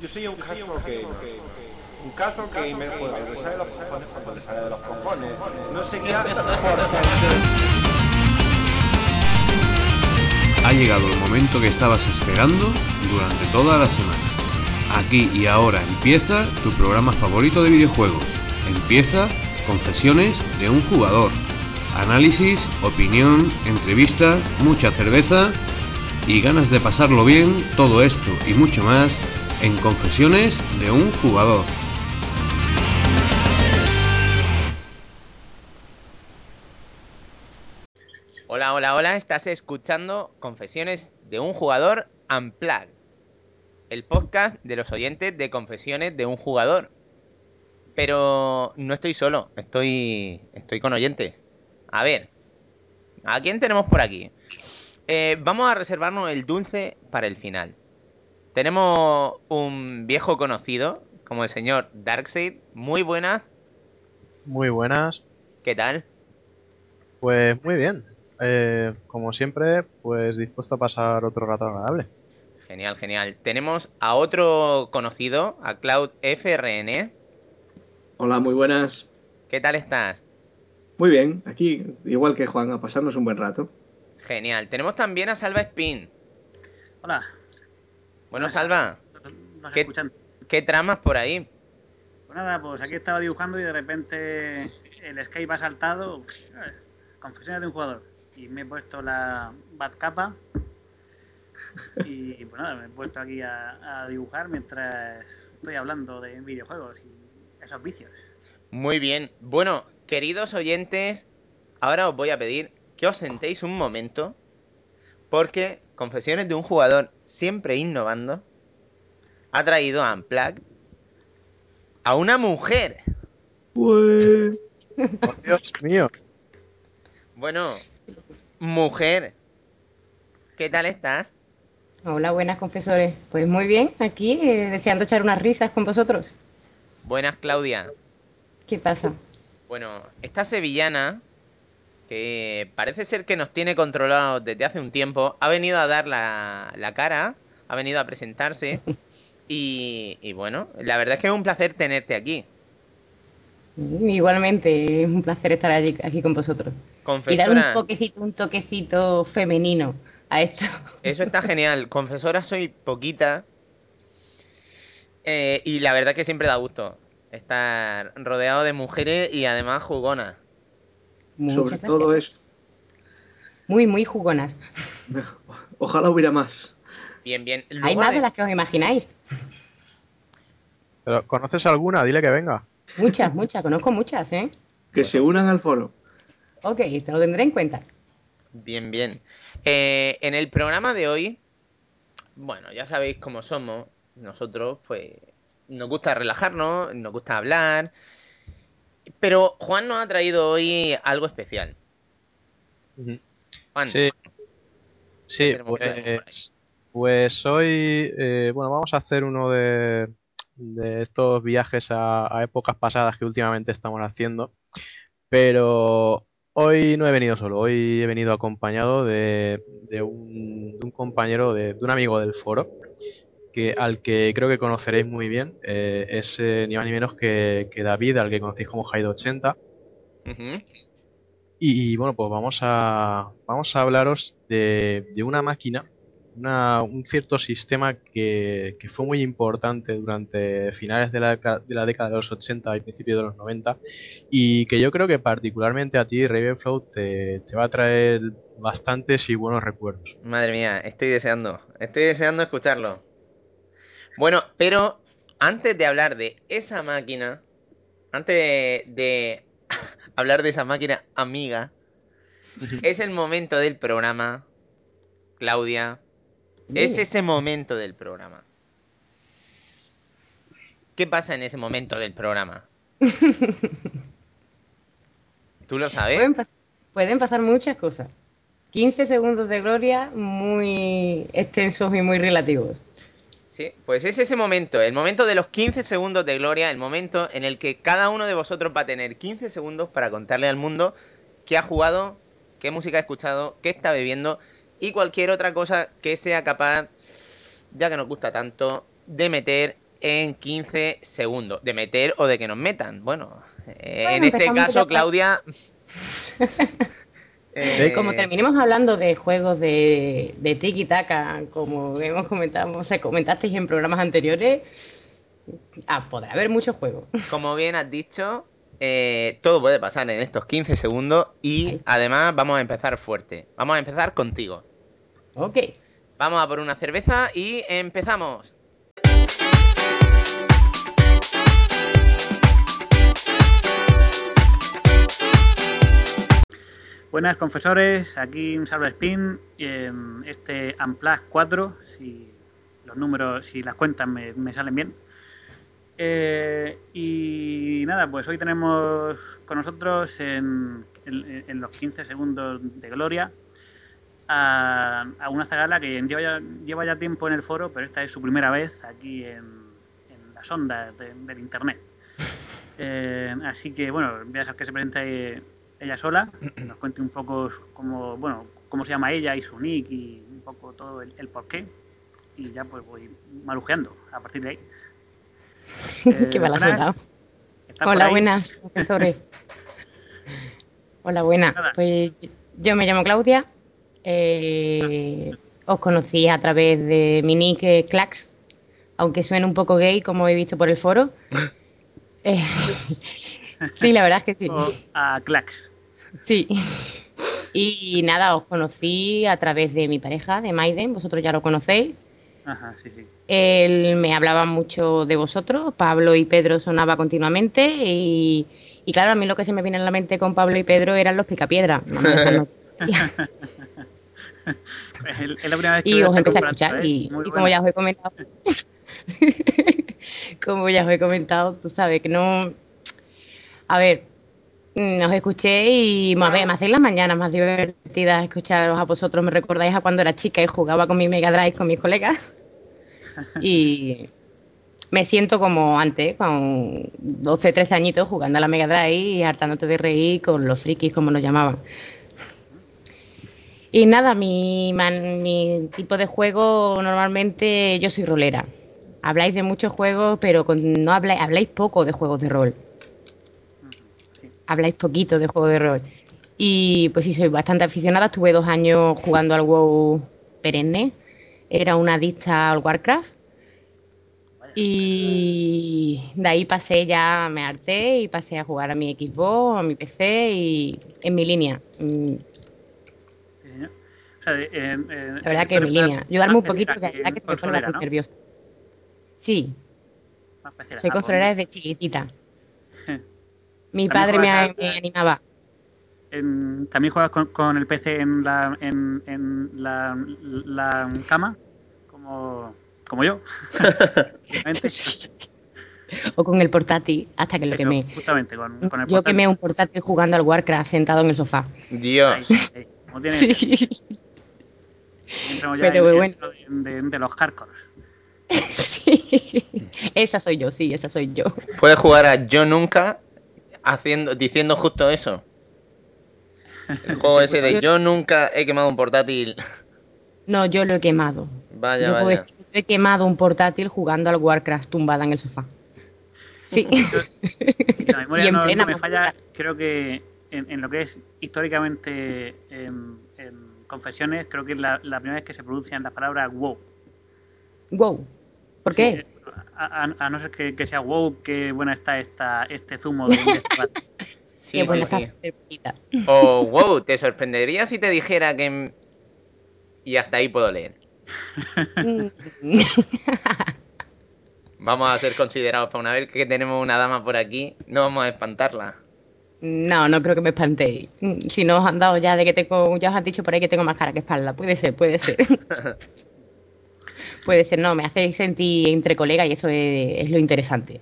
Yo soy un caso que... Un caso que me le sale los cojones cuando le sale de los cojones. No seguía Ha llegado el momento que estabas esperando durante toda la semana. Aquí y ahora empieza tu programa favorito de videojuegos. Empieza Confesiones de un jugador. Análisis, opinión, entrevista, mucha cerveza y ganas de pasarlo bien, todo esto y mucho más en Confesiones de un jugador. Hola, hola, hola, estás escuchando Confesiones de un jugador Unplugged, el podcast de los oyentes de Confesiones de un jugador. Pero no estoy solo, estoy, estoy con oyentes. A ver, ¿a quién tenemos por aquí? Eh, vamos a reservarnos el dulce para el final. Tenemos un viejo conocido, como el señor Darkseid. Muy buenas, Muy buenas. ¿qué tal? Pues muy bien. Eh, como siempre, pues dispuesto a pasar otro rato agradable. Genial, genial. Tenemos a otro conocido, a Cloud FRN. Hola, muy buenas. ¿Qué tal estás? Muy bien, aquí, igual que Juan, a pasarnos un buen rato. Genial. Tenemos también a Salva Spin. Hola, Bueno, Salva, nos ¿Qué? escuchan. ¿qué tramas por ahí? Pues nada, pues aquí estaba dibujando y de repente el Skype ha saltado. Confesiones de un jugador. Y me he puesto la Batcapa. Y pues nada, me he puesto aquí a, a dibujar mientras estoy hablando de videojuegos y esos vicios. Muy bien. Bueno, queridos oyentes, ahora os voy a pedir que os sentéis un momento, porque Confesiones de un jugador siempre innovando ha traído a Unplugged a una mujer. Pues... ¡Oh, Dios mío! Bueno, mujer, ¿qué tal estás? Hola, buenas confesores. Pues muy bien, aquí eh, deseando echar unas risas con vosotros. Buenas, Claudia. ¿Qué pasa? Bueno, esta sevillana, que parece ser que nos tiene controlados desde hace un tiempo, ha venido a dar la, la cara, ha venido a presentarse. Y, y bueno, la verdad es que es un placer tenerte aquí. Igualmente, es un placer estar allí, aquí con vosotros. Y dar un Confesora, toquecito, un toquecito femenino a esto. eso está genial. Confesora soy poquita. Eh, y la verdad que siempre da gusto estar rodeado de mujeres y además jugonas. Muchas Sobre gracias. todo esto. Muy, muy jugonas. Ojalá hubiera más. Bien, bien. Hay más de las que os imagináis. Pero, ¿Conoces alguna? Dile que venga. Muchas, muchas. Conozco muchas, ¿eh? Que se unan al foro. Ok, te lo tendré en cuenta. Bien, bien. Eh, en el programa de hoy, bueno, ya sabéis cómo somos. Nosotros, pues, nos gusta relajarnos, nos gusta hablar. Pero Juan nos ha traído hoy algo especial. Juan, Sí. Sí, pues, pues hoy, eh, bueno, vamos a hacer uno de, de estos viajes a, a épocas pasadas que últimamente estamos haciendo, pero hoy no he venido solo, hoy he venido acompañado de, de un, de un compañero, de, de un amigo del foro, que, al que creo que conoceréis muy bien, eh, es eh, ni más ni menos que, que David, al que conocéis como Jaido80. Ujú. Y bueno, pues vamos a, vamos a hablaros de, de una máquina, una- un cierto sistema que, que fue muy importante durante finales de la, de la década de los 80 y principios de los 90 y que yo creo que particularmente a ti, Ravenflow, te, te va a traer bastantes y buenos recuerdos. Madre mía, estoy deseando, estoy deseando escucharlo. Bueno, pero antes de hablar de esa máquina, antes de, de hablar de esa máquina amiga, es el momento del programa, Claudia, es ese momento del programa. ¿Qué pasa en ese momento del programa? ¿Tú lo sabes? Pueden, pas- pueden pasar muchas cosas. 15 segundos de gloria muy extensos y muy relativos. Sí, pues es ese momento, el momento de los 15 segundos de gloria, el momento en el que cada uno de vosotros va a tener 15 segundos para contarle al mundo qué ha jugado, qué música ha escuchado, qué está bebiendo y cualquier otra cosa que sea capaz, ya que nos gusta tanto, de meter en 15 segundos. De meter o de que nos metan. Bueno, eh, Bueno, en este caso. Claudia. eh, Como terminemos hablando de juegos de, de tiki taka, como hemos comentado, o sea, comentasteis en programas anteriores, ah, podrá haber muchos juegos. Como bien has dicho, eh, todo puede pasar en estos 15 segundos y además vamos a empezar fuerte. Vamos a empezar contigo. Ok. Vamos a por una cerveza y empezamos. Buenas confesores, aquí un Salva Spin, em, este Unplug 4, si los números, si las cuentas me, salen bien. Eh, y nada, pues hoy tenemos con nosotros en, en- los 15 segundos de gloria a, a una zagala que lleva ya, lleva ya tiempo en el foro, pero esta es su primera vez aquí en, en las ondas de- del internet. Eh, así que bueno, voy a dejar que se presente ella sola, nos cuente un poco cómo, bueno, cómo se llama ella y su nick y un poco todo el, el porqué. Y ya pues voy marujeando a partir de ahí. Eh, Qué mala suena. ¿estás por Hola, buenas, profesores. Hola, buenas. Pues yo me llamo Claudia. eh, os conocí a través de mi nick eh, Clax, aunque suene un poco gay, como he visto por el foro. Eh, sí, la verdad es que sí. O a Clax. Sí. Y nada, os conocí a través de mi pareja, de Maiden, vosotros ya lo conocéis. Ajá, sí, sí. Él me hablaba mucho de vosotros, Pablo y Pedro sonaba continuamente y, y claro, a mí lo que se me viene en la mente con Pablo y Pedro eran los no noticias. Es, la primera vez que y os empecé a escuchar ¿eh? y, buena. como ya os he comentado, como ya os he comentado, tú sabes que no... A ver, os escuché y me, me hacéis las mañanas más divertidas escucharos a vosotros. Me recordáis a cuando era chica y jugaba con mi Mega Drive con mis colegas. Y me siento como antes, con 12, 13 añitos jugando a la Mega Drive y hartándote de reír con los frikis, como nos llamaban. Y nada, mi, man- mi tipo de juego normalmente yo soy rolera. Habláis de muchos juegos, pero con- no habláis, habláis poco de juegos de rol. Habláis poquito de juegos de rol. Y pues sí, soy bastante aficionada. Estuve dos años jugando al WoW perenne. Era una adicta al Warcraft. Y de ahí pasé ya, me harté y pasé a jugar a mi Xbox, a mi PC y en mi línea. Mm. O sea, eh, eh, La verdad que en mi línea. Ayudarme un poquito, que la verdad que se me pone consolera, bastante ¿no? nerviosa. Sí, soy Ah, consolera desde chiquitita. Mi padre me, animaba. en- ¿También juegas con, con el PC en la, en, en la, la cama? Como, como yo. O con el portátil, hasta que lo Eso, quemé. Justamente, con, con el Yo portátil. quemé un portátil jugando al Warcraft sentado en el sofá. Dios. ahí. Como tiene que ser. Entramos ya Pero en- bueno. en- de, de los hardcores. Sí. Esa soy yo, sí, esa soy yo. Puedes jugar a Yo Nunca haciendo, diciendo justo eso. El juego ese de Yo Nunca he quemado un portátil. No, yo lo he quemado. Vaya, yo vaya. decir que yo he quemado un portátil jugando al Warcraft tumbada en el sofá. Sí. Si la memoria Y en no, plena no me falla, creo que en, en lo que es históricamente en, en confesiones, creo que es la, la primera vez que se pronuncian las palabras wow. Wow. ¿Por Sí, qué? A, no ser que, que sea wow, qué buena está esta, este zumo de. Sí, Qué sí, sí. O wow, te sorprendería si te dijera que. Y hasta ahí puedo leer. Mm. Vamos a ser considerados para una vez que tenemos una dama por aquí, no vamos a espantarla. No, no creo que me espantéis. Mm, Si no os han dado ya de que tengo, ya os han dicho por ahí que tengo más cara que espalda. Puede ser, puede ser. puede ser, no, me hacéis sentir entre colegas y eso es, es lo interesante.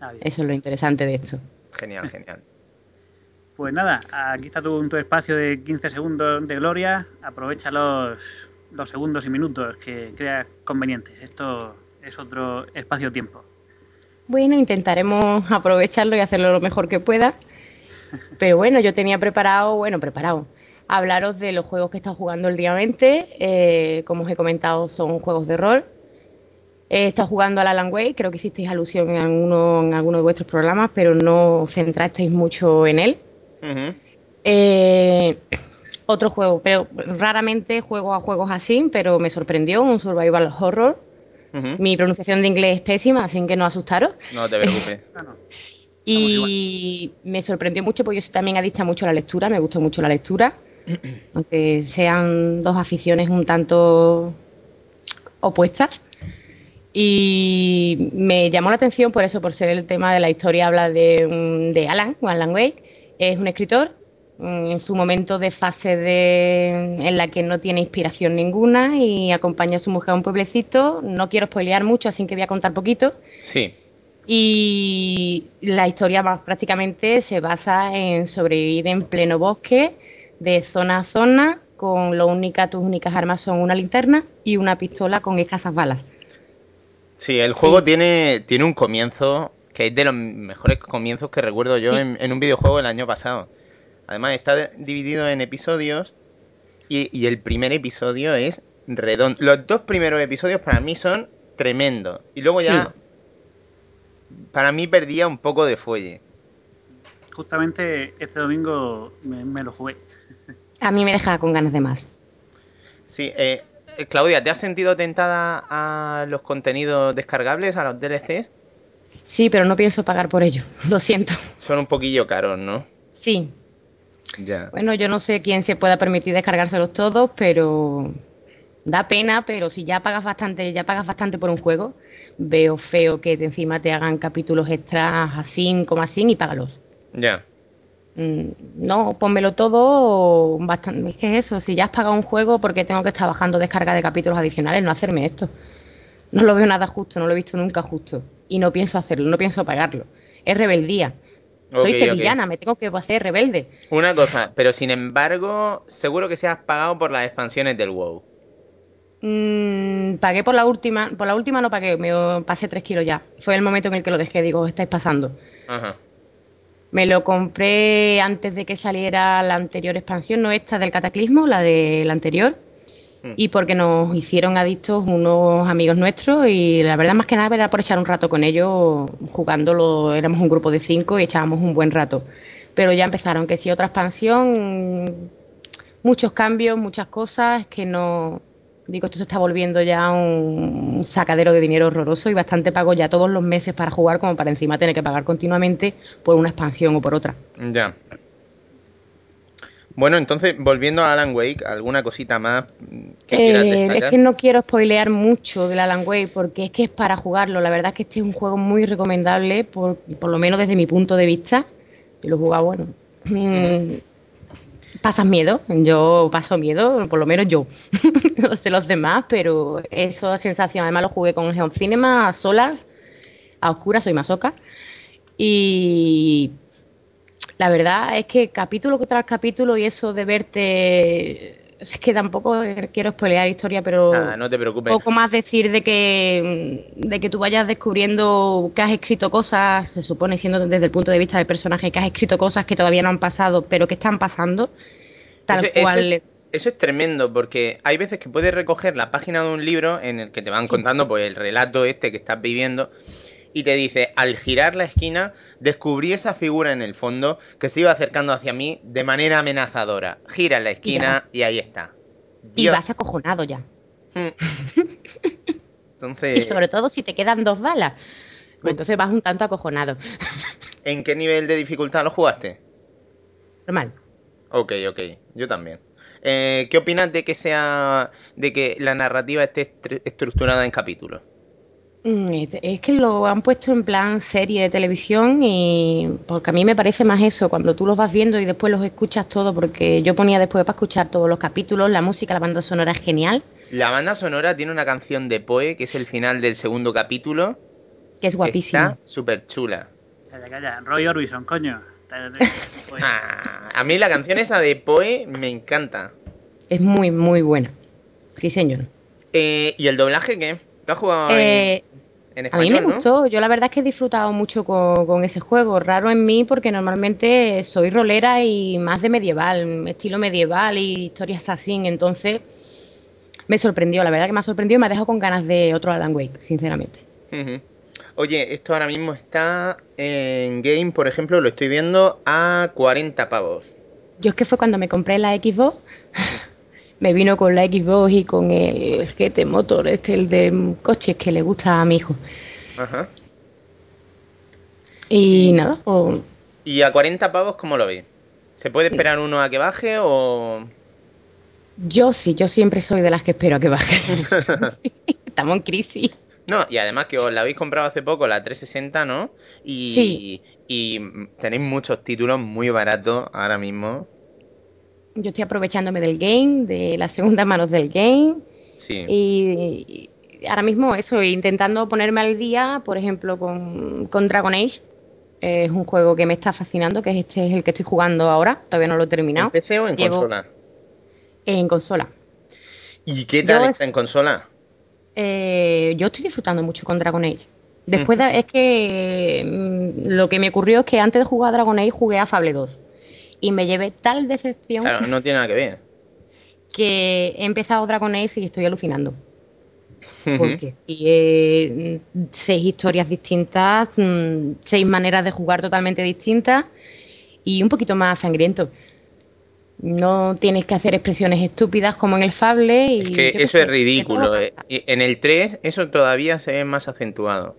Ah. Eso es lo interesante de esto. Genial, genial. Pues nada, aquí está tu, tu espacio de 15 segundos de gloria. Aprovecha los, los segundos y minutos que creas convenientes. Esto es otro espacio-tiempo. Bueno, intentaremos aprovecharlo y hacerlo lo mejor que pueda. Pero bueno, yo tenía preparado, bueno, preparado, hablaros de los juegos que he estado jugando últimamente. Eh, como os he comentado, son juegos de rol. He estado jugando al Alan Wake, creo que hicisteis alusión en alguno, en alguno de vuestros programas, pero no os centrasteis mucho en él. Eh, otro juego, pero raramente juego a juegos así, pero me sorprendió, un survival horror. Mi pronunciación de inglés es pésima, así que no asustaros. No te preocupes. No. Y me sorprendió mucho porque yo soy también adicta mucho a la lectura, me gustó mucho la lectura, aunque sean dos aficiones un tanto opuestas. Y me llamó la atención por eso, por ser el tema de la historia, habla de, de Alan, Alan Wake, es un escritor mm, en su momento de fase de, en la que no tiene inspiración ninguna y acompaña a su mujer a un pueblecito. No quiero spoilear mucho, así que voy a contar poquito. Sí. Y la historia más prácticamente se basa en sobrevivir en pleno bosque, de zona a zona, con lo única, tus únicas armas son una linterna y una pistola con escasas balas. Sí, el juego tiene, tiene un comienzo que es de los mejores comienzos que recuerdo yo Sí. en, en un videojuego el año pasado. Además está dividido en episodios y, y el primer episodio es redondo. Los dos primeros episodios para mí son tremendos. Y luego ya, para mí perdía un poco de fuelle. Justamente este domingo me, me lo jugué. A mí me deja con ganas de más. Sí, eh, eh, Claudia, ¿te has sentido tentada a los contenidos descargables, a los DLCs? Sí, pero no pienso pagar por ello. Lo siento. Son un poquillo caros, ¿no? Sí. Ya. Bueno, yo no sé quién se pueda permitir descargárselos todos, pero da pena, pero si ya pagas bastante, ya pagas bastante por un juego, veo feo que de encima te hagan capítulos extras así como así y págalos. Ya. Mm, No, pónmelo todo bastante. Es que es eso, si ya has pagado un juego, ¿por qué tengo que estar bajando descarga de capítulos adicionales? No hacerme esto. No lo veo nada justo, no lo he visto nunca justo. Y no pienso hacerlo, no pienso pagarlo. Es rebeldía. Soy sevillana, me tengo que hacer rebelde. Una cosa, pero sin embargo, seguro que se has pagado por las expansiones del WoW. Mm, pagué por la última, por la última no pagué, me pasé tres kilos ya. Fue el momento en el que lo dejé, digo, estáis pasando. Ajá. Me lo compré antes de que saliera la anterior expansión, no esta del Cataclismo, la de la anterior. Mm. Y porque nos hicieron adictos unos amigos nuestros y la verdad más que nada era por echar un rato con ellos jugándolo, éramos un grupo de cinco y echábamos un buen rato. Pero ya empezaron, que si otra expansión, muchos cambios, muchas cosas, que no... Digo, esto se está volviendo ya un sacadero de dinero horroroso y bastante pago ya todos los meses para jugar como para encima tener que pagar continuamente por una expansión o por otra. Ya. Bueno, entonces, volviendo a Alan Wake, ¿alguna cosita más que quieras Eh, destacar? es que no quiero spoilear mucho del Alan Wake porque es que es para jugarlo. La verdad es que este es un juego muy recomendable, por, por lo menos desde mi punto de vista. Y lo he jugado, bueno. pasas miedo, yo paso miedo, por lo menos yo. no sé los demás, pero esa sensación. Además lo jugué con Geon Cinema a solas, a oscuras, soy masoca. Y la verdad es que capítulo tras capítulo y eso de verte. Es que tampoco quiero spoilear historia, pero Ah, no te preocupes. poco más decir de que de que tú vayas descubriendo que has escrito cosas, se supone siendo desde el punto de vista del personaje que has escrito cosas que todavía no han pasado, pero que están pasando, tal Eso- cual. Eso es tremendo porque hay veces que puedes recoger la página de un libro en el que te van contando pues el relato este que estás viviendo y te dice, al girar la esquina descubrí esa figura en el fondo que se iba acercando hacia mí de manera amenazadora. Gira la esquina y ahí está. y vas acojonado ya. Entonces, Y sobre todo si te quedan dos balas. Pues entonces vas un tanto acojonado. ¿en qué nivel de dificultad lo jugaste? Normal. Ok, ok, yo también. Eh, ¿Qué opinas de que sea, de que la narrativa esté estru- estructurada en capítulos? Mm, Es que lo han puesto en plan serie de televisión y porque a mí me parece más eso, cuando tú los vas viendo y después los escuchas todo, porque yo ponía después para escuchar todos los capítulos, la música, la banda sonora es genial, La banda sonora tiene una canción de Poe, que es el final del segundo capítulo. que es guapísima. Está súper chula. Calla, calla. Roy Orbison, coño. Ah, a mí la canción esa de Poe me encanta. Es muy, muy buena. Sí, señor. Eh, ¿Y el doblaje qué? ¿Lo has jugado en- A mí me no? gustó, yo la verdad es que he disfrutado mucho con, con ese juego, raro en mí porque normalmente soy rolera y más de medieval, estilo medieval y historias así, entonces me sorprendió, la verdad que me ha sorprendido y me ha dejado con ganas de otro Alan Wake, sinceramente. Oye, esto ahora mismo está en Game, por ejemplo, lo estoy viendo a 40 pavos. Yo es que fue cuando me compré la Xbox, me vino con la Xbox y con el GT Motor, este, el de coches que le gusta a mi hijo. Ajá. Y nada, pues, ¿Y a 40 pavos cómo lo veis? ¿Se puede esperar uno a que baje o...? yo sí, yo siempre soy de las que espero a que baje. Estamos en crisis. No, y además que os la habéis comprado hace poco, la 360, ¿no? Y, Sí. y tenéis muchos títulos muy baratos ahora mismo. Yo estoy aprovechándome del game, de las segundas manos del game. Sí. Y, y ahora mismo eso, intentando ponerme al día, por ejemplo, con, con Dragon Age. Es un juego que me está fascinando, que es este es el que estoy jugando ahora. Todavía no lo he ¿En terminado. PC o en Llevo- consola? En consola. ¿Y qué tal Yo- está en consola? Eh, yo estoy disfrutando mucho con Dragon Age. Después de- es que mm, lo que me ocurrió es que antes de jugar a Dragon Age jugué a Fable 2. Y me llevé tal decepción Claro, no tiene nada que ver. que he empezado Dragon Age y estoy alucinando. Porque sigue mm, seis historias distintas, mm, seis maneras de jugar totalmente distintas y un poquito más sangriento. No tienes que hacer expresiones estúpidas como en el Fable. Y Es que eso es ridículo. eh. En el 3 eso todavía se ve más acentuado.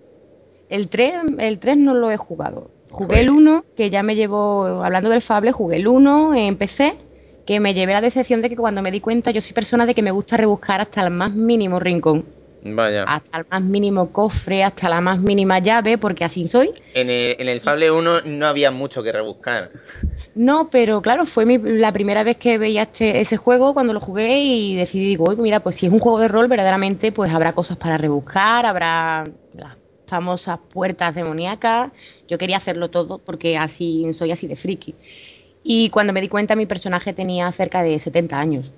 El 3, el 3 no lo he jugado. Jugué el 1, que ya me llevó, hablando del Fable, jugué el 1 en PC, que me llevé la decepción de que cuando me di cuenta, yo soy persona de que me gusta rebuscar hasta el más mínimo rincón, Vaya. hasta el más mínimo cofre, hasta la más mínima llave, porque así soy. En el, en el Fable 1 no había mucho que rebuscar. No, pero claro, fue mi- la primera vez que veía este, ese juego cuando lo jugué y decidí, digo, "Uy, mira, pues si es un juego de rol, verdaderamente, pues habrá cosas para rebuscar, habrá las famosas puertas demoníacas. Yo quería hacerlo todo porque así soy así de friki. Y cuando me di cuenta, mi personaje tenía cerca de 70 años.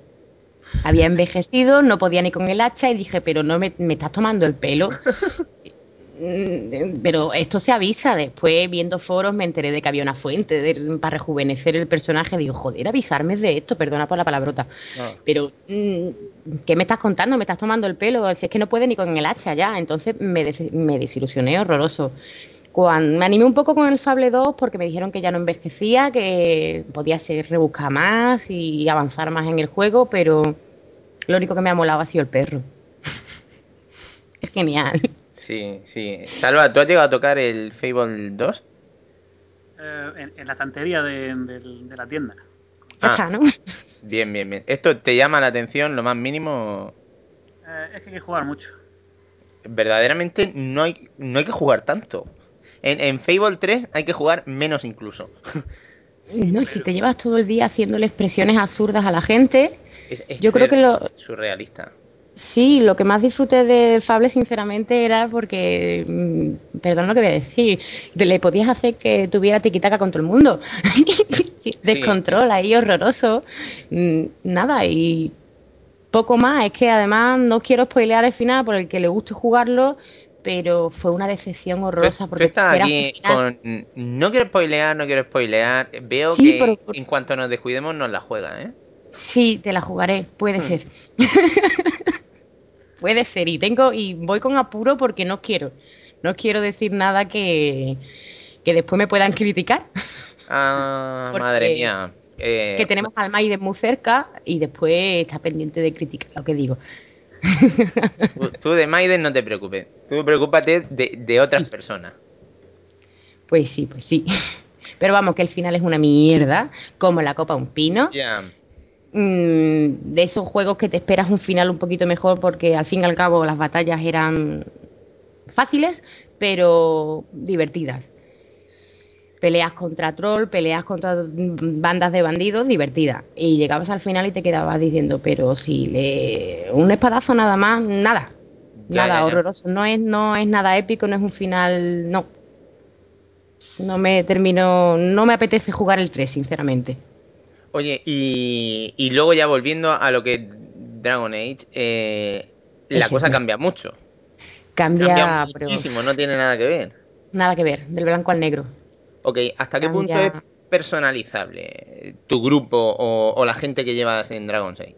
Había envejecido, no podía ni con el hacha y dije, pero no me, me estás tomando el pelo. Mm, Pero esto se avisa. Después, viendo foros, me enteré de que había una fuente de- para rejuvenecer el personaje. Digo, joder, avisarme de esto, perdona por la palabrota. Ah. Pero, mm, ¿qué me estás contando? Me estás tomando el pelo. Si es que no puede ni con el hacha ya. Entonces me, des- me desilusioné horroroso. Cuando, me animé un poco con el Fable 2 porque me dijeron que ya no envejecía, que podía ser rebuscar más y avanzar más en el juego, pero lo único que me ha molado ha sido el perro. Es genial. Sí, sí. Salva, ¿tú has llegado a tocar el Fable 2? Eh, en, en la estantería de, la tienda. Ah. está, ¿no? Bien, bien, bien. ¿Esto te llama la atención lo más mínimo? Eh, es que hay que jugar mucho. Verdaderamente no hay, no hay que jugar tanto. En, en Fable 3 hay que jugar menos incluso. No, y si te llevas todo el día haciéndole expresiones absurdas a la gente, Es, es Yo creo que lo- surrealista. Sí, lo que más disfruté del Fable, sinceramente, era porque, mm, perdón lo que voy a decir, le podías hacer que tuviera tiquitaca con todo el mundo. Descontrol ahí, horroroso. Mm, Nada, y poco más. Es que además no quiero spoilear el final por el que le guste jugarlo, pero fue una decepción horrorosa porque estás aquí con... No quiero spoilear, no quiero spoilear. Veo Sí, que pero- en cuanto nos descuidemos nos la juega, ¿eh? Sí, te la jugaré, puede Hmm. ser. puede ser, y tengo, y voy con apuro porque no quiero. No quiero decir nada que, que después me puedan criticar. Ah, madre mía. Eh, que tenemos al Maiden muy cerca y después está pendiente de criticar lo que digo. Tú, tú de Maiden no te preocupes. Tú preocúpate de, de otras personas. Pues sí, pues sí. Pero vamos, que el final es una mierda, como la copa un pino. Mm, de esos juegos que te esperas un final un poquito mejor porque al fin y al cabo las batallas eran fáciles, pero divertidas. Peleas contra troll, peleas contra bandas de bandidos, divertidas. Y llegabas al final y te quedabas diciendo, pero si le... un espadazo nada más, nada. Ya, nada ya, ya. horroroso. No es, no es nada épico, no es un final, no. No me termino, no me apetece jugar el 3, sinceramente. Oye, y, y luego ya volviendo a lo que es Dragon Age, eh, la cosa cambia mucho. Cambia, Cambia pero muchísimo, no tiene nada que ver. nada que ver, del blanco al negro. Ok, ¿hasta qué punto es personalizable tu grupo o, o la gente que llevas en Dragon Age?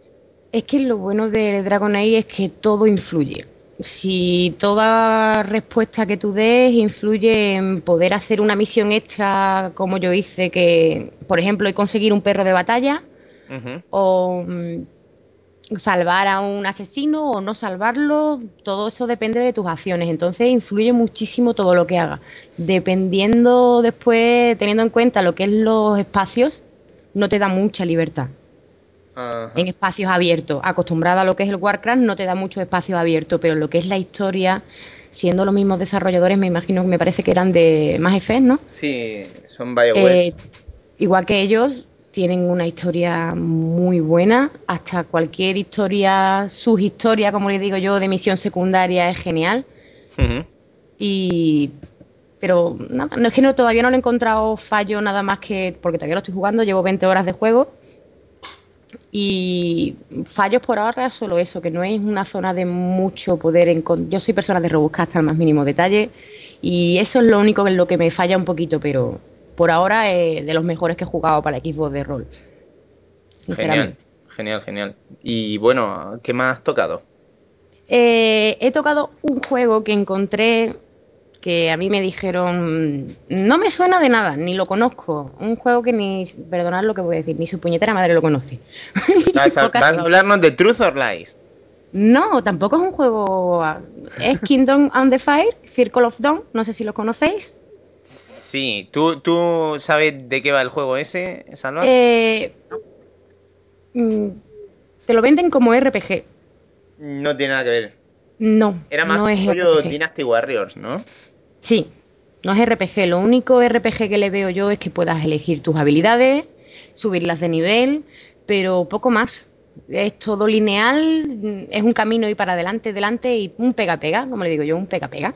Es que lo bueno de Dragon Age es que todo influye. Si toda respuesta que tú des influye en poder hacer una misión extra, como yo hice, que, por ejemplo, conseguir un perro de batalla, o mm, salvar a un asesino o no salvarlo, todo eso depende de tus acciones. Entonces influye muchísimo todo lo que hagas. Dependiendo después, teniendo en cuenta lo que es los espacios, no te da mucha libertad Ajá. en espacios abiertos. Acostumbrada a lo que es el Warcraft, no te da mucho espacio abierto, pero lo que es la historia, siendo los mismos desarrolladores, me imagino que me parece que eran de Mass Effect, ¿no? Sí, son BioWare. Eh, igual que ellos, tienen una historia muy buena. Hasta cualquier historia, subhistoria, como le digo yo, de misión secundaria es genial. Y. Pero nada, no es que no, todavía no le he encontrado fallo nada más que. Porque todavía lo estoy jugando, llevo 20 horas de juego. Y fallos por ahora solo eso, que no es una zona de mucho poder encon- Yo soy persona de rebuscar hasta el más mínimo detalle. Y eso es lo único en lo que me falla un poquito, pero por ahora es de los mejores que he jugado para el Xbox de rol. Genial, genial, genial. Y bueno, ¿qué más has tocado? Eh, he tocado un juego que encontré que a mí me dijeron, no me suena de nada, ni lo conozco. Un juego que ni, perdonad lo que voy a decir, ni su puñetera madre lo conoce. ¿Vas a, vas hablarnos de Truth or Lies? No, tampoco es un juego. Es Kingdom on the Fire, Circle of Dawn, no sé si lo conocéis. Sí, ¿tú, tú sabes de qué va el juego ese, Salva? Eh, mm, te lo venden como RPG. No tiene nada que ver. No, Era más no es rollo RPG. Dynasty Warriors, ¿no? Sí, no es RPG. Lo único RPG que le veo yo es que puedas elegir tus habilidades, subirlas de nivel, pero poco más. Es todo lineal, es un camino y para adelante, adelante y un pega-pega, como le digo yo, un pega-pega.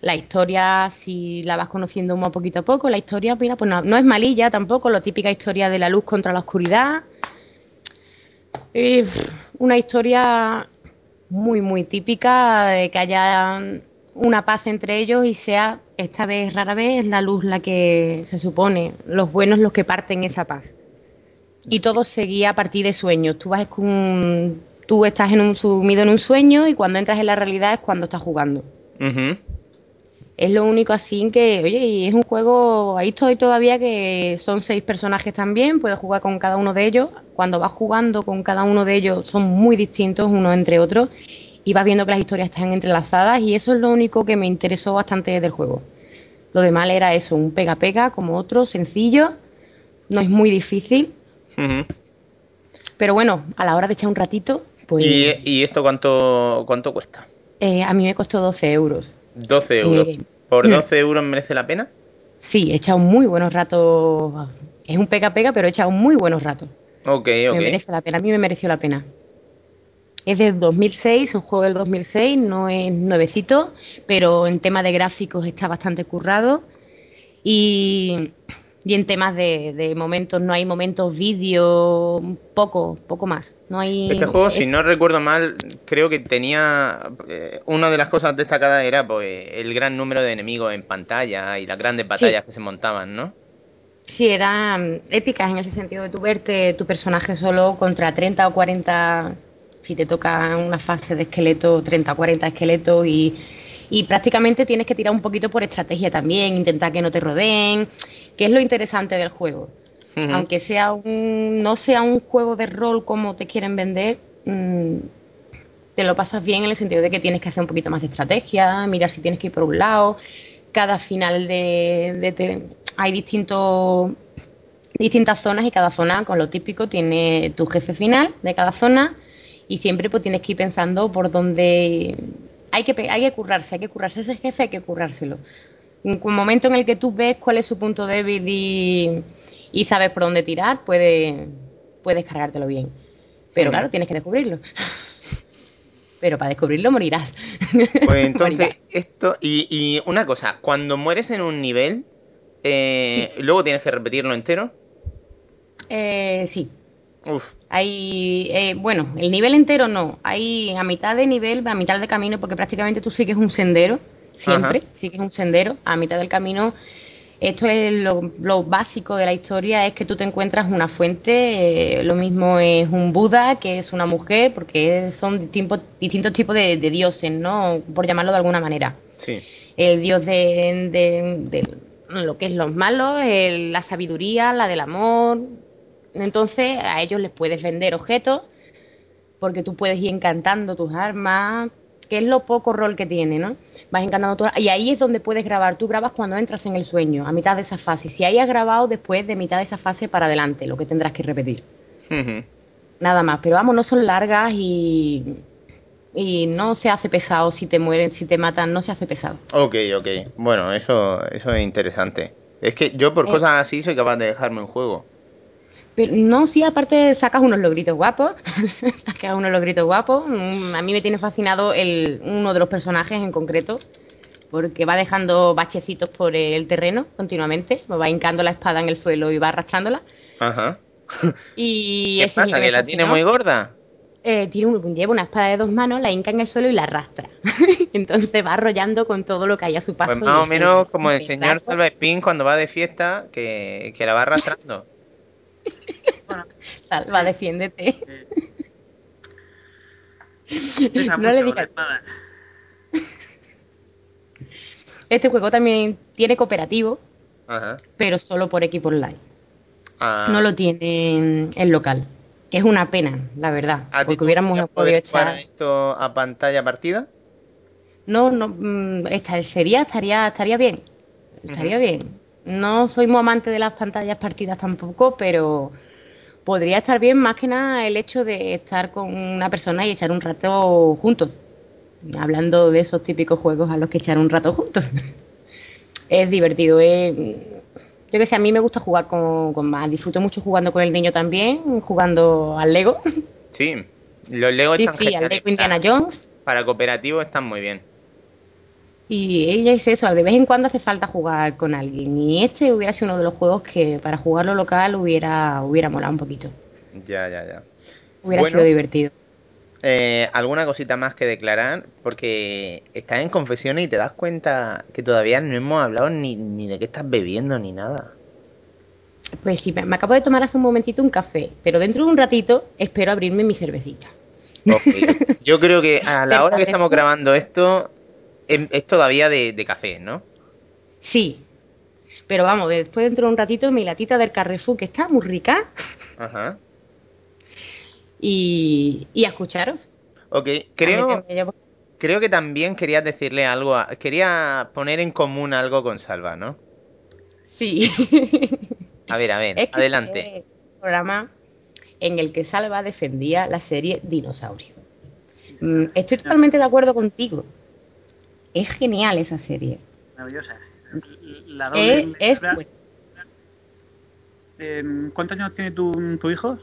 La historia, si la vas conociendo un poquito a poco, la historia, mira, pues no, no es malilla tampoco, la típica historia de la luz contra la oscuridad. Eh, una historia muy, muy típica de que haya una paz entre ellos y sea, esta vez, rara vez, la luz la que se supone, los buenos los que parten esa paz. Y todo seguía a partir de sueños. Tú vas con, tú estás en un, sumido en un sueño y cuando entras en la realidad es cuando estás jugando. Es lo único así que, oye, y es un juego, ahí estoy todavía que son seis personajes también, puedes jugar con cada uno de ellos. Cuando vas jugando con cada uno de ellos son muy distintos unos entre otros y vas viendo que las historias están entrelazadas y eso es lo único que me interesó bastante del juego. Lo demás era eso, un pega-pega como otro, sencillo, no es muy difícil, pero bueno, a la hora de echar un ratito, pues ¿Y, y esto cuánto, cuánto cuesta? eh, a mí me costó 12 euros. 12 euros. Eh, ¿Por mm. 12 euros merece la pena? Sí, he echado muy buenos ratos. Es un pega-pega, pero he echado muy buenos ratos. Ok, Me ok. merece la pena, a mí me mereció la pena. Es del 2006, un juego del 2006, no es nuevecito, pero en tema de gráficos está bastante currado. Y, y en temas de, de momentos, no hay momentos vídeo, poco, poco más. No hay, Este juego, si no recuerdo mal, creo que tenía. eh, una de las cosas destacadas era pues, el gran número de enemigos en pantalla y las grandes batallas que se montaban, ¿no? Sí, eran épicas en ese sentido de tu verte tu personaje solo contra 30 o 40, si te toca una fase de esqueleto, 30 o 40 esqueletos y, y prácticamente tienes que tirar un poquito por estrategia también, intentar que no te rodeen, que es lo interesante del juego. Aunque sea un, no sea un juego de rol como te quieren vender, mm, te lo pasas bien en el sentido de que tienes que hacer un poquito más de estrategia, mirar si tienes que ir por un lado. Cada final de, de te- hay distintos distintas zonas y cada zona con lo típico tiene tu jefe final de cada zona y siempre pues tienes que ir pensando por dónde hay que hay que currarse, hay que currarse ese jefe, hay que currárselo. Un momento en el que tú ves cuál es su punto débil y, y sabes por dónde tirar, puedes puedes cargártelo bien. Pero claro, tienes que descubrirlo. Pero para descubrirlo morirás. Pues entonces, Morirás. esto. Y, y una cosa, cuando mueres en un nivel, eh, luego tienes que repetirlo entero. Eh, sí, Uf. Hay, eh, bueno, el nivel entero no. Hay a mitad de nivel, a mitad de camino, porque prácticamente tú sigues un sendero, siempre Ajá. sigues un sendero. A mitad del camino Esto es lo, lo básico de la historia, es que tú te encuentras una fuente, eh, lo mismo es un Buda que es una mujer, porque son distintos, distintos tipos de, de dioses, ¿no? Por llamarlo de alguna manera. Sí. El dios de, de- de lo que es los malos, el- la sabiduría, la del amor. Entonces a ellos les puedes vender objetos, porque tú puedes ir encantando tus armas, que es lo poco rol que tiene, ¿no? Vas encantando tu Y ahí es donde puedes grabar. Tú grabas cuando entras en el sueño, a mitad de esa fase. Si hayas grabado después de mitad de esa fase para adelante, lo que tendrás que repetir. Nada más. Pero vamos, no son largas y, y no se hace pesado si te mueren, si te matan, no se hace pesado. Ok, ok. Bueno, eso, eso es interesante. Es que yo por Eh. cosas así soy capaz de dejarme un juego. Pero no, sí, aparte sacas unos logritos guapos, sacas unos logritos guapos. Mm, A mí me tiene fascinado el, uno de los personajes en concreto, porque va dejando bachecitos por el terreno continuamente, va hincando la espada en el suelo y va arrastrándola. Ajá. Y ¿Qué pasa? ¿Que la tiene muy gorda? Eh, tiene un- lleva una espada de dos manos, la hinca en el suelo y la arrastra. Entonces va arrollando con todo lo que hay a su paso. Pues más o menos como el señor. Salva Spin cuando va de fiesta, que, que la va arrastrando. Salva, defiéndete. Pesa No le mucho digas. Este juego también tiene cooperativo, Ajá. pero solo por equipo online. Ah, No lo tiene en, local. Que es una pena, la verdad. ¿a Porque hubiéramos podido echar. esto a pantalla partida? No, no, mm, esta sería, estaría, estaría bien. Estaría bien. No soy muy amante de las pantallas partidas tampoco, pero podría estar bien más que nada el hecho de estar con una persona y echar un rato juntos. Hablando de esos típicos juegos a los que echar un rato juntos. es divertido. es- Yo que sé, a mí me gusta jugar con, con más. Disfruto mucho jugando con el niño también, jugando al Lego. Sí. Los Lego Sí, están sí, al. Lego Indiana Jones. Para cooperativo están muy bien. Y ella es eso, de vez en cuando hace falta jugar con alguien. Y este hubiera sido uno de los juegos que para jugarlo local hubiera, hubiera molado un poquito. Ya, ya, ya. Hubiera Bueno. sido divertido. Eh, ¿Alguna cosita más que declarar? Porque estás en confesiones y te das cuenta que todavía no hemos hablado ni, ni de qué estás bebiendo ni nada. Pues sí, me acabo de tomar hace un momentito un café, pero dentro de un ratito espero abrirme mi cervecita. Ok. Yo creo que a la hora que estamos grabando esto es, es todavía de, de café, ¿no? Sí, pero vamos, después dentro de un ratito mi latita del Carrefour, que está muy rica, Ajá. y, y a escucharos. Ok, creo, creo que también querías decirle algo, a- quería poner en común algo con Salva, ¿no? Sí. A ver, a ver, Es que adelante. un programa en el que Salva defendía la serie Dinosaurio. Mm, Estoy totalmente de acuerdo contigo. Es genial esa serie. Maravillosa. La doble Es. Eh, ¿Cuántos años tiene tu, tu hijo?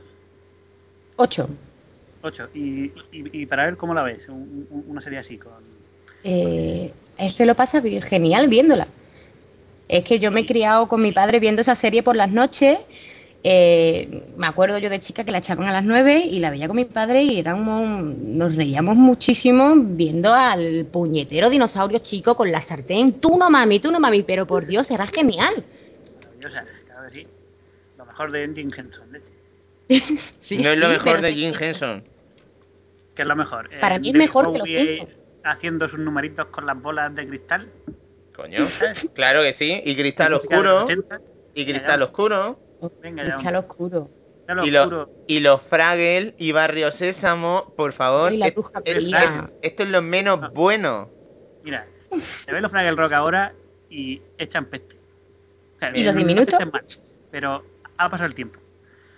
Ocho. Ocho. Y, y, y para ver cómo la ves, un- un- una serie así, con... Eh, él se lo pasa genial viéndola. Es que yo me he criado con mi padre viendo esa serie por las noches. Eh, me acuerdo yo de chica que la echaban a las nueve y la veía con mi padre y éramos, nos reíamos muchísimo viendo al puñetero dinosaurio chico con la sartén. Tú no mami, tú no mami, pero por Dios, era genial. Maravillosa, claro que sí. Lo mejor de Jim Henson. Sí, no es lo sí, mejor de Jim Henson. ¿Qué es lo mejor? Para Eh, mí es David mejor que los. Haciendo sus numeritos con las bolas de cristal. Coño, claro que sí. Y cristal oscuro. 80. Y cristal oscuro. Venga, ya. Está oscuro. Y, lo- oscuro. y los Fraggle y Barrio Sésamo, por favor. Y la es- es- esto es lo menos bueno. Mira, te ves los Fraggle Rock ahora y echan peste. O sea, ¿Y los diminutos? pero ha pasado el tiempo.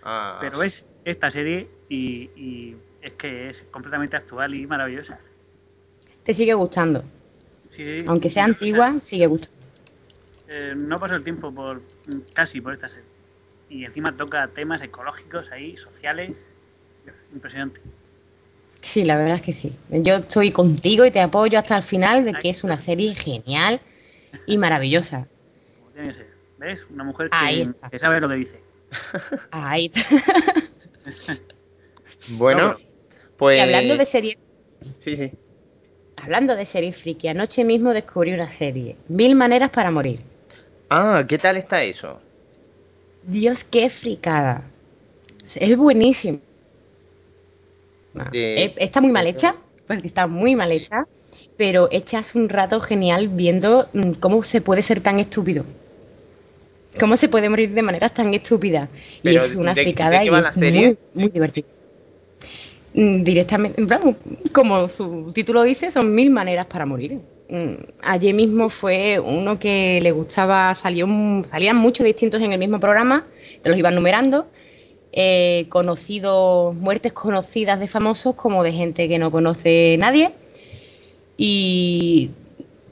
Ah, Pero ves esta serie y, y es que es completamente actual y maravillosa. Te sigue gustando. Sí, sí. Aunque sea antigua, sigue gustando. Eh, no pasa el tiempo por casi por esta serie. Y encima toca temas ecológicos ahí, sociales. Impresionante. Sí, la verdad es que sí. Yo estoy contigo y te apoyo hasta el final de que es una serie genial y maravillosa. Como tiene que ser. ¿Ves? Una mujer que, está. que sabe lo que dice. Ahí. bueno, No, pues. Y hablando de serie, Sí, sí. hablando de serie friki, anoche mismo descubrí una serie, Mil maneras para morir. Ah, ¿qué tal está eso? Dios, qué fricada. Es buenísimo. De- Está muy mal hecha, porque está muy mal hecha, pero echas un rato genial viendo mm, cómo se puede ser tan estúpido. Cómo se puede morir de maneras tan estúpidas. Y es una ¿de- de fricada y es muy, muy divertido. Mm, Directamente, como su título dice, son mil maneras para morir. Mm, Ayer mismo fue uno que le gustaba, salió, salían muchos distintos en el mismo programa, los iban numerando, eh, conocidos, muertes conocidas de famosos como de gente que no conoce nadie. Y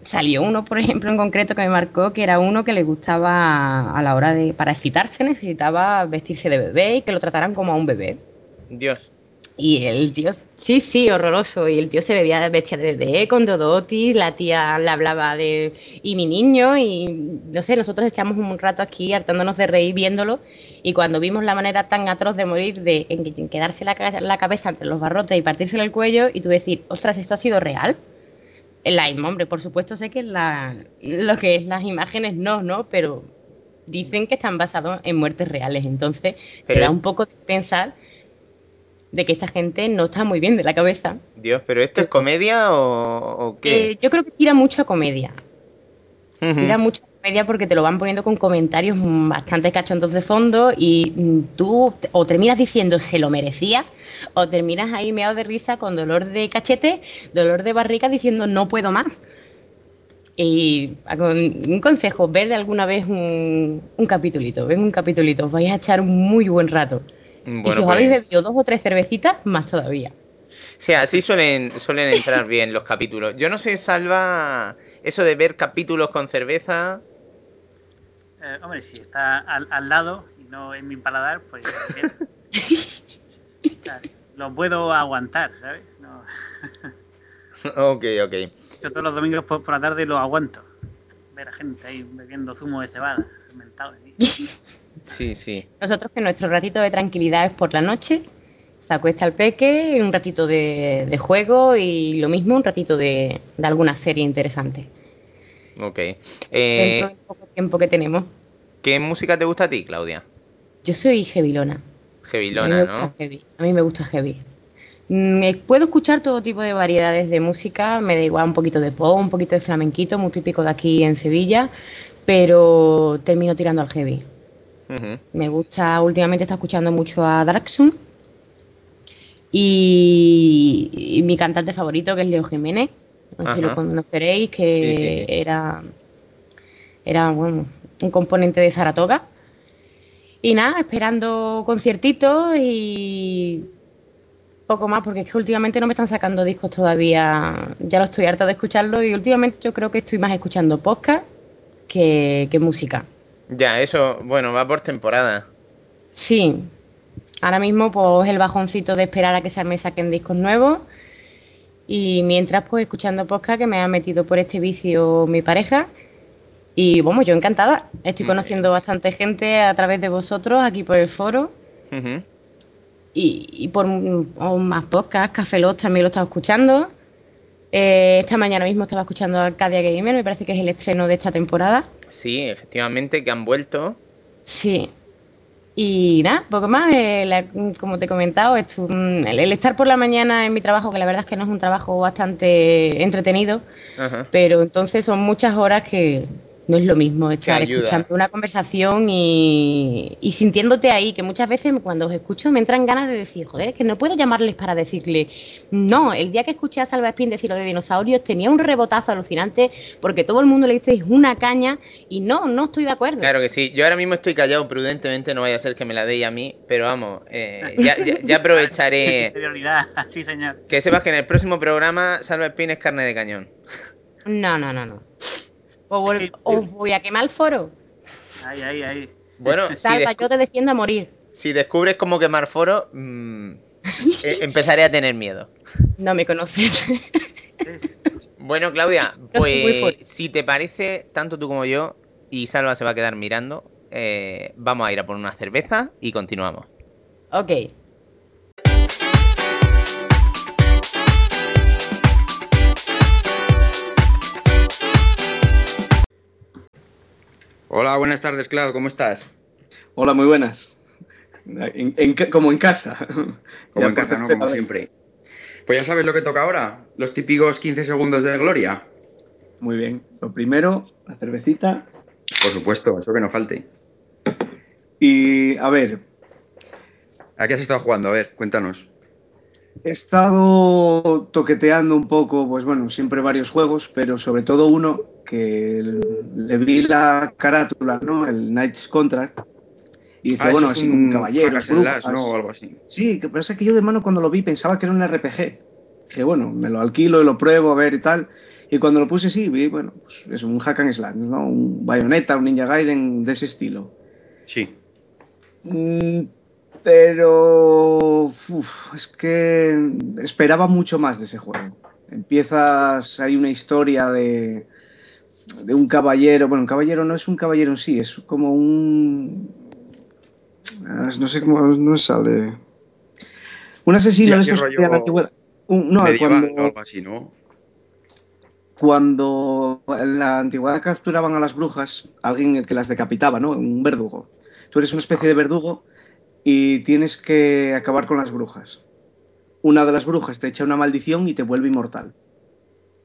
salió uno, por ejemplo, en concreto que me marcó, que era uno que le gustaba a la hora de, para excitarse, necesitaba vestirse de bebé y que lo trataran como a un bebé. Dios. Y el tío, sí, sí, horroroso. Y el tío se bebía bestia de bebé con Dodoti, la tía le hablaba de y mi niño, y no sé, nosotros echamos un rato aquí hartándonos de reír viéndolo. Y cuando vimos la manera tan atroz de morir, de en, en quedarse la, la cabeza entre los barrotes y partírselo el cuello, y tú decir, ostras, ¿esto ha sido real? La, hombre, por supuesto sé que la, lo que es las imágenes no, ¿no? Pero dicen que están basados en muertes reales. Entonces, te Pero- da un poco de pensar de que esta gente no está muy bien de la cabeza. Dios, ¿pero esto es comedia o, o qué? Eh, yo creo que tira mucho a comedia. Tira mucho a comedia porque te lo van poniendo con comentarios bastante cachondos de fondo y mm, tú o terminas diciendo se lo merecía o terminas ahí meado de risa con dolor de cachete, dolor de barriga diciendo no puedo más. Y un consejo, ver alguna vez un, un capitulito, ven un capitulito, os vais a echar un muy buen rato. Y si Bueno, os habéis pues, bebido dos o tres cervecitas, más todavía. sí, así suelen, suelen entrar bien los capítulos. Yo no sé, Salva, eso de ver capítulos con cerveza. Eh, hombre, si está al, al lado y no en mi paladar, pues. O sea, lo puedo aguantar, ¿sabes? No, ok, ok. yo todos los domingos por, por la tarde lo aguanto. Ver a gente ahí bebiendo zumo de cebada, fermentado. ¿sí? Sí, sí. Nosotros que nuestro ratito de tranquilidad es por la noche, se acuesta el peque, un ratito de, de juego y lo mismo, un ratito de, de alguna serie interesante. Ok. Dentro Eh, del poco tiempo que tenemos. ¿Qué música te gusta a ti, Claudia? Yo soy heavilona. Heavilona, ¿no? heavy. a mí me gusta heavy. Mm, eh, Puedo escuchar todo tipo de variedades de música, me da igual un poquito de pop, un poquito de flamenquito, muy típico de aquí en Sevilla, pero termino tirando al heavy. Me gusta, últimamente está escuchando mucho a Darksun. Y, y mi cantante favorito, que es Leo Jiménez. No sé si lo conoceréis, que Sí, sí, sí. era, era bueno, un componente de Saratoga. Y nada, esperando conciertitos y poco más, porque es que últimamente no me están sacando discos todavía. Ya lo estoy harta de escucharlo y últimamente yo creo que estoy más escuchando podcast que, que música. Ya, eso, bueno, va por temporada. Sí, ahora mismo pues el bajoncito de esperar a que se me saquen discos nuevos. Y mientras pues escuchando podcast que me ha metido por este vicio mi pareja. Y bueno, yo encantada, estoy Muy conociendo bastante gente a través de vosotros aquí por el foro. Y, y por mm, o más podcasts, Café Lock también lo estaba escuchando. Eh, esta mañana mismo estaba escuchando Arcadia Gamer, me parece que es el estreno de esta temporada. Sí, efectivamente, que han vuelto. Sí. Y nada, poco más. eh, la- como te he comentado, esto, el, el estar por la mañana en mi trabajo, que la verdad es que no es un trabajo bastante entretenido, Ajá. pero entonces son muchas horas que no es lo mismo estar escuchando una conversación y, y sintiéndote ahí, que muchas veces cuando os escucho me entran ganas de decir, joder, es que no puedo llamarles para decirle, no, el día que escuché a Salva Spin decir lo de dinosaurios tenía un rebotazo alucinante porque todo el mundo le dice una caña y no, no estoy de acuerdo. Claro que sí. Yo ahora mismo estoy callado prudentemente, no vaya a ser que me la deis a mí, pero vamos, eh, ya, ya- ya aprovecharé. Sí señor. Que sepas que en el próximo programa Salva Spin es carne de cañón. No, no, no, no. Os voy a quemar el foro. Ahí, ahí, ahí. Bueno, si, Salva, descu- yo te defiendo a morir. si descubres cómo quemar foro, mm, eh, empezaré a tener miedo. No me conoces. Bueno, Claudia, pues si te parece, tanto tú como yo, y Salva se va a quedar mirando, eh, vamos a ir a por una cerveza y continuamos. ok. Hola, buenas tardes, Claudio, ¿cómo estás? Hola, muy buenas. En- en ca- como en casa. Como en casa, ¿no? pues, Como siempre. Pues ya sabes lo que toca ahora, los típicos 15 segundos de gloria. Muy bien. Lo primero, la cervecita. Por supuesto, eso que no falte. Y a ver, ¿A qué has estado jugando? A ver, cuéntanos. he estado toqueteando un poco, pues bueno, siempre varios juegos, pero sobre todo uno que le vi la carátula, ¿no? El Knights Contract. Y dije, Ah, bueno, es así como un brujas. ¿no? O algo así. Sí, que pasa que yo de mano cuando lo vi pensaba que era un RPG. Que bueno, me lo alquilo y lo pruebo a ver y tal. Y cuando lo puse sí, vi, bueno, pues es un hack and slash, ¿no? Un Bayonetta, un Ninja Gaiden de ese estilo. Sí. Mm, pero uf, es que esperaba mucho más de ese juego. Empiezas, hay una historia de, de un caballero, bueno, un caballero no es un caballero en sí, es como un... ah, No sé cómo no sale. Un asesino Sí, rollo de la antigüedad. Un- no, Medieval cuando- algo así, ¿no? cuando en la antigüedad capturaban a las brujas, alguien el que las decapitaba, ¿no? Un verdugo. Tú eres una especie de verdugo y tienes que acabar con las brujas. Una de las brujas te echa una maldición y te vuelve inmortal.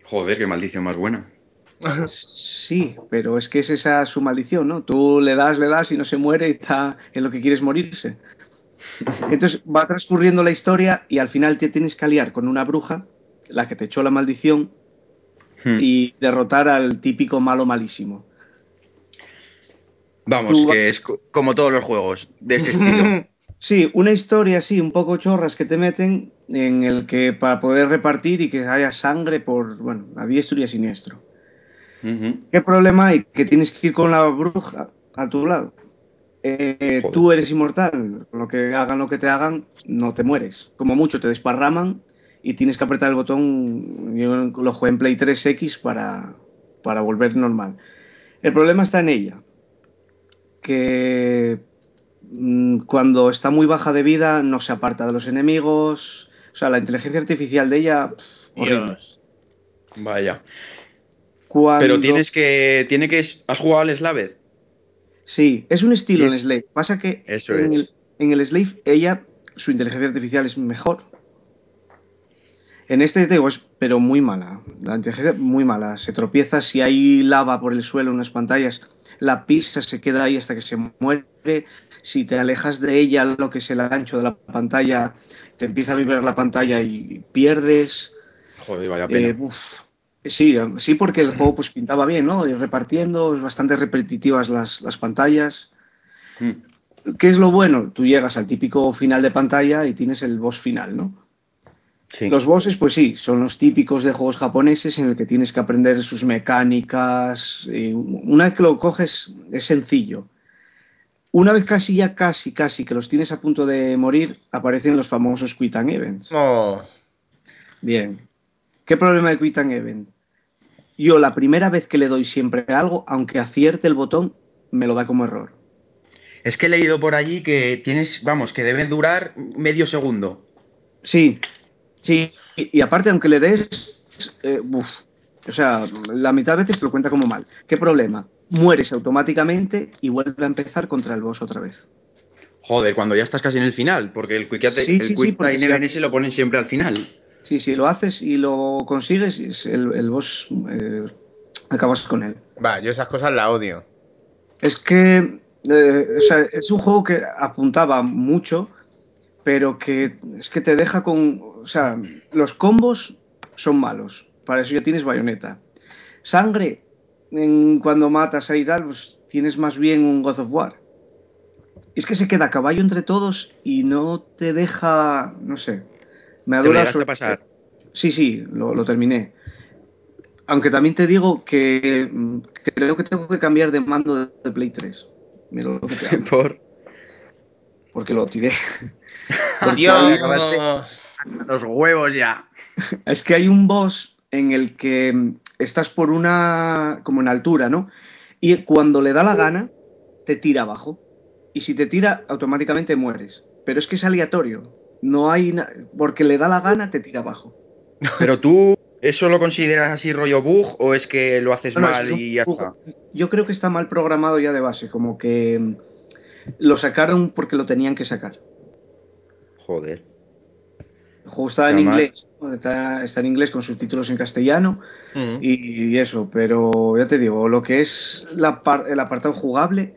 Joder, qué maldición más buena. Sí, pero es que es esa su maldición, ¿no? Tú le das, le das y no se muere y está en lo que quieres morirse. Entonces va transcurriendo la historia y al final te tienes que aliar con una bruja, la que te echó la maldición, Hmm. y derrotar al típico malo malísimo. Vamos, tú- que es co- como todos los juegos de ese estilo. Sí, una historia así, un poco chorras que te meten en el que para poder repartir y que haya sangre por, bueno, a diestro y a siniestro. ¿Qué problema hay? Que tienes que ir con la bruja a tu lado. Eh, tú eres inmortal, lo que hagan lo que te hagan, no te mueres. Como mucho te desparraman y tienes que apretar el botón, yo lo jugué en Play 3X para, para volver normal. El problema está en ella, que mm, cuando está muy baja de vida no se aparta de los enemigos, o sea, la inteligencia artificial de ella, pff. Dios. Vaya. Cuando- Pero tienes que. Tiene que. ¿Has jugado al Slaved? Sí, es un estilo en Es- Slave. Pasa que Eso en, es. El, en el Slave, ella, su inteligencia artificial es mejor. En este te digo, es pero muy mala. La inteligencia muy mala. Se tropieza si hay lava por el suelo en unas pantallas, la pisa, se queda ahí hasta que se muere. Si te alejas de ella, lo que es el ancho de la pantalla, te empieza a vibrar la pantalla y pierdes. Joder, vaya pena. Eh, uf. Sí, sí, porque el juego pues pintaba bien, ¿no? Ir repartiendo, bastante repetitivas las, las pantallas. Mm. ¿Qué es lo bueno? Tú llegas al típico final de pantalla y tienes el boss final, ¿no? Sí. Los bosses, pues sí, son los típicos de juegos japoneses en el que tienes que aprender sus mecánicas. y una vez que lo coges, es sencillo. Una vez casi, ya casi, casi que los tienes a punto de morir, aparecen los famosos Quit and Events. Oh, Bien. ¿Qué problema de Quit and Event? Yo la primera vez que le doy siempre algo, aunque acierte el botón, me lo da como error. Es que he leído por allí que tienes. Vamos, que debe durar medio segundo. Sí, sí. Y, y aparte, aunque le des, eh, uf, o sea, la mitad de veces te lo cuenta como mal. ¿Qué problema? Mueres automáticamente y vuelve a empezar contra el boss otra vez. Joder, cuando ya estás casi en el final, porque el Quick, Sí, el sí, quick Time Event ese lo ponen siempre al final. Sí, si lo haces y lo consigues, es el, el boss eh, acabas con él. va, yo esas cosas las odio. Es que eh, o sea, es un juego que apuntaba mucho, pero que es que te deja con. O sea, los combos son malos. Para eso ya tienes bayoneta. Sangre, en- cuando matas ahí tal, pues tienes más bien un God of War. Es que se queda a caballo entre todos y no te deja. No sé. Me Te sobre- pasar. Sí, sí, lo, lo terminé. Aunque también te digo que mm, creo que tengo que cambiar de mando de, Play 3. Mira lo Por. porque lo tiré. Porque Dios. Los huevos ya. Es que hay un boss en el que mm, estás por una. como en altura, ¿no? Y cuando le da la gana, te tira abajo. Y si te tira, automáticamente mueres. Pero es que es aleatorio. No hay. na- Porque le da la gana, te tira abajo. Pero tú. ¿Eso lo consideras así rollo bug o es que lo haces No, mal es y ya bug. está? Yo creo que está mal programado ya de base, como que lo sacaron porque lo tenían que sacar. Joder. El juego está en mal. inglés, está, está en inglés con subtítulos en castellano y, y eso, pero ya te digo, lo que es la par- el apartado jugable,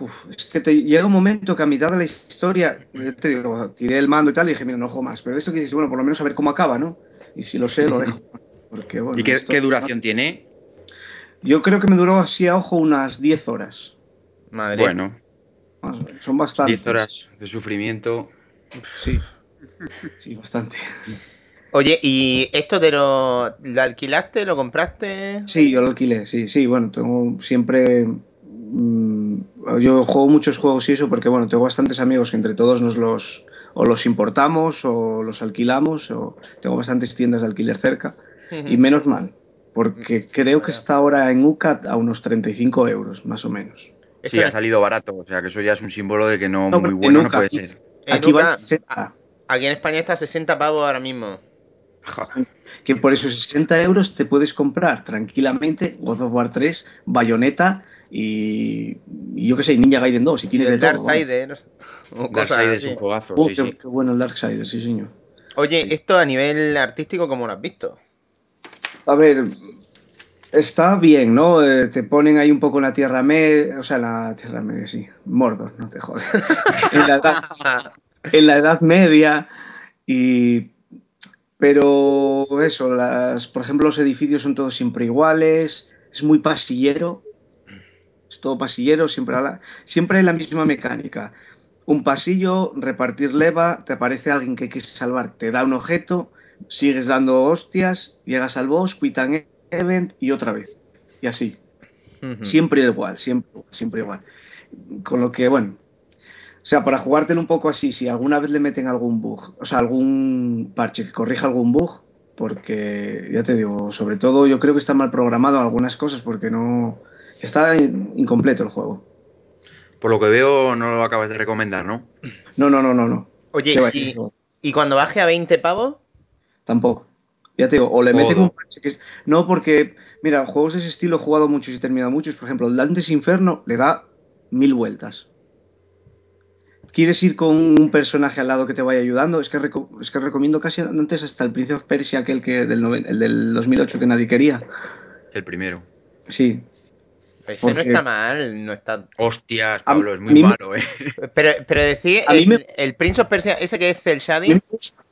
uf, es que te llega un momento que a mitad de la historia, te digo, tiré el mando y tal y dije, mira, no juego más, pero esto que dices, bueno, por lo menos a ver cómo acaba, ¿no? Y si lo sé, lo dejo. Porque, bueno, ¿Y qué, esto- qué duración tiene? Yo creo que me duró así a ojo unas 10 horas. Madre. Bueno. Son bastantes. 10 horas de sufrimiento. Sí. Sí, bastante. Oye, ¿y esto te lo, lo alquilaste, lo compraste? Sí, yo lo alquilé, sí, sí, bueno, tengo siempre... mm, yo juego muchos juegos y eso porque, bueno, tengo bastantes amigos que entre todos nos los... o los importamos o los alquilamos o tengo bastantes tiendas de alquiler cerca y menos mal, porque creo que está ahora en UCAT a unos 35 euros, más o menos. Sí, ha salido barato, o sea que eso ya es un símbolo de que no, No, muy bueno no puede ser. Aquí Luca, va 60, aquí en España está a 60 pavos ahora mismo. que por esos 60 euros te puedes comprar tranquilamente God of War 3, Bayonetta y, y yo qué sé, Ninja Gaiden 2, si Y tienes el todo. Darksiders. o cosas Darkseid es un juegazo, Uh, sí, qué, sí. qué bueno el Darksiders, sí señor. Oye, esto a nivel artístico, ¿cómo lo has visto? A ver, está bien, ¿no? Eh, te ponen ahí un poco en la Tierra Media, o sea, la Tierra Media, sí, Mordor, no te jodas. en, la edad, en la Edad Media y... Pero eso, las, por ejemplo, los edificios son todos siempre iguales, es muy pasillero, es todo pasillero, siempre, a la, siempre hay la misma mecánica. Un pasillo, repartir leva, te aparece alguien que quieres salvar, te da un objeto, sigues dando hostias, llegas al boss, quit an event y otra vez. Y así. Siempre igual, siempre, siempre igual. Con lo que, bueno. O sea, para jugártelo un poco así, si alguna vez le meten algún bug, o sea, algún parche que corrija algún bug, porque ya te digo, sobre todo yo creo que está mal programado algunas cosas porque no. Está in- incompleto el juego. Por lo que veo, no lo acabas de recomendar, ¿no? No, no, no, no, no. Oye, ¿Qué va a y, y cuando baje a 20 pavos, Tampoco. Ya te digo, o le Joder. meten un parche que es... No, porque, mira, juegos de ese estilo he jugado muchos y he terminado muchos. Por ejemplo, el Dantes Inferno le da mil vueltas. ¿Quieres ir con un personaje al lado que te vaya ayudando? Es que, reco- es que recomiendo casi antes hasta el Prince of Persia, aquel que del, el del 2008 que nadie quería. El primero. Sí. Ese no está mal, no está... Hostias, A- Pablo, es muy mí malo, ¿eh? Pero, pero decir, A mí el, me- el Prince of Persia, ese que es el Shading, me gusta.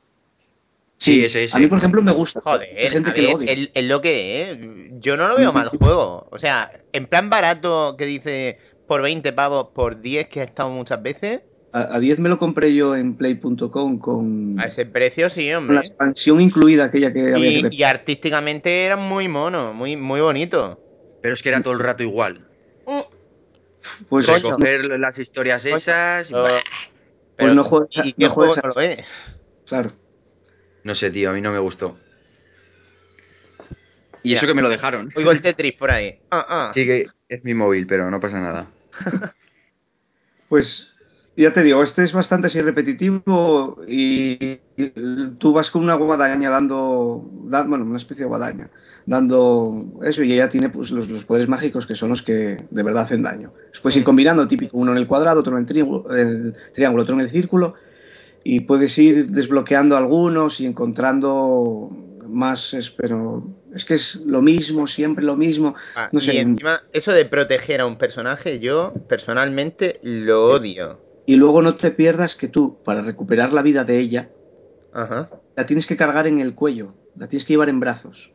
Sí, ese, ese. A mí, por ejemplo, me gusta. Joder, gente a que lo el- que es. Yo no lo veo mal juego. O sea, en plan barato que dice por 20 pavos, por 10 que he estado muchas veces, A, a 10 me lo compré yo en play.com con, a ese precio sí, con la hombre. expansión incluida aquella que había Y, que y artísticamente era muy mono, muy, muy bonito. Pero es que era todo el rato igual. Pues, Recoger las historias Coño. esas. Pero- bah, Pues no juegues- ¿Y qué no juego no lo es? claro. No sé, tío, a mí no me gustó. Y eso que me lo dejaron. Oigo el Tetris por ahí. Ah, ah. Sí que es mi móvil, pero no pasa nada. Pues ya te digo, este es bastante así repetitivo y, y tú vas con una guadaña dando, da- bueno, una especie de guadaña, dando eso y ella tiene pues, los, los poderes mágicos que son los que de verdad hacen daño. Después ir combinando, típico, uno en el cuadrado, otro en el, triángulo, el triángulo, otro en el círculo y puedes ir desbloqueando algunos y encontrando más, pero es que es lo mismo, siempre lo mismo. Ah, No sé. Y encima, eso de proteger a un personaje, yo personalmente lo odio. Y luego no te pierdas que tú, para recuperar la vida de ella, Ajá. la tienes que cargar en el cuello, la tienes que llevar en brazos.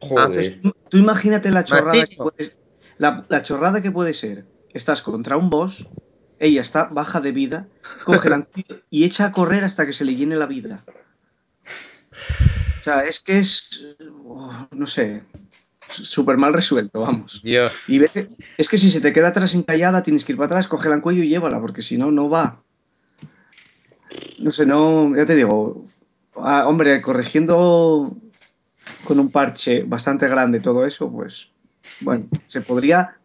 Joder. Tú, tú imagínate la chorrada, que puede, la, la chorrada que puede ser. Estás contra un boss, ella está baja de vida, coge el anillo y echa a correr hasta que se le llene la vida. O sea, es que es, oh, no sé, súper mal resuelto, vamos. Dios. Y ve que- es que si se te queda atrás encallada, tienes que ir para atrás, cógela en cuello y llévala, porque si no, no va. No sé, no, ya te digo, ah, hombre, corrigiendo con un parche bastante grande todo eso, pues, bueno, se podría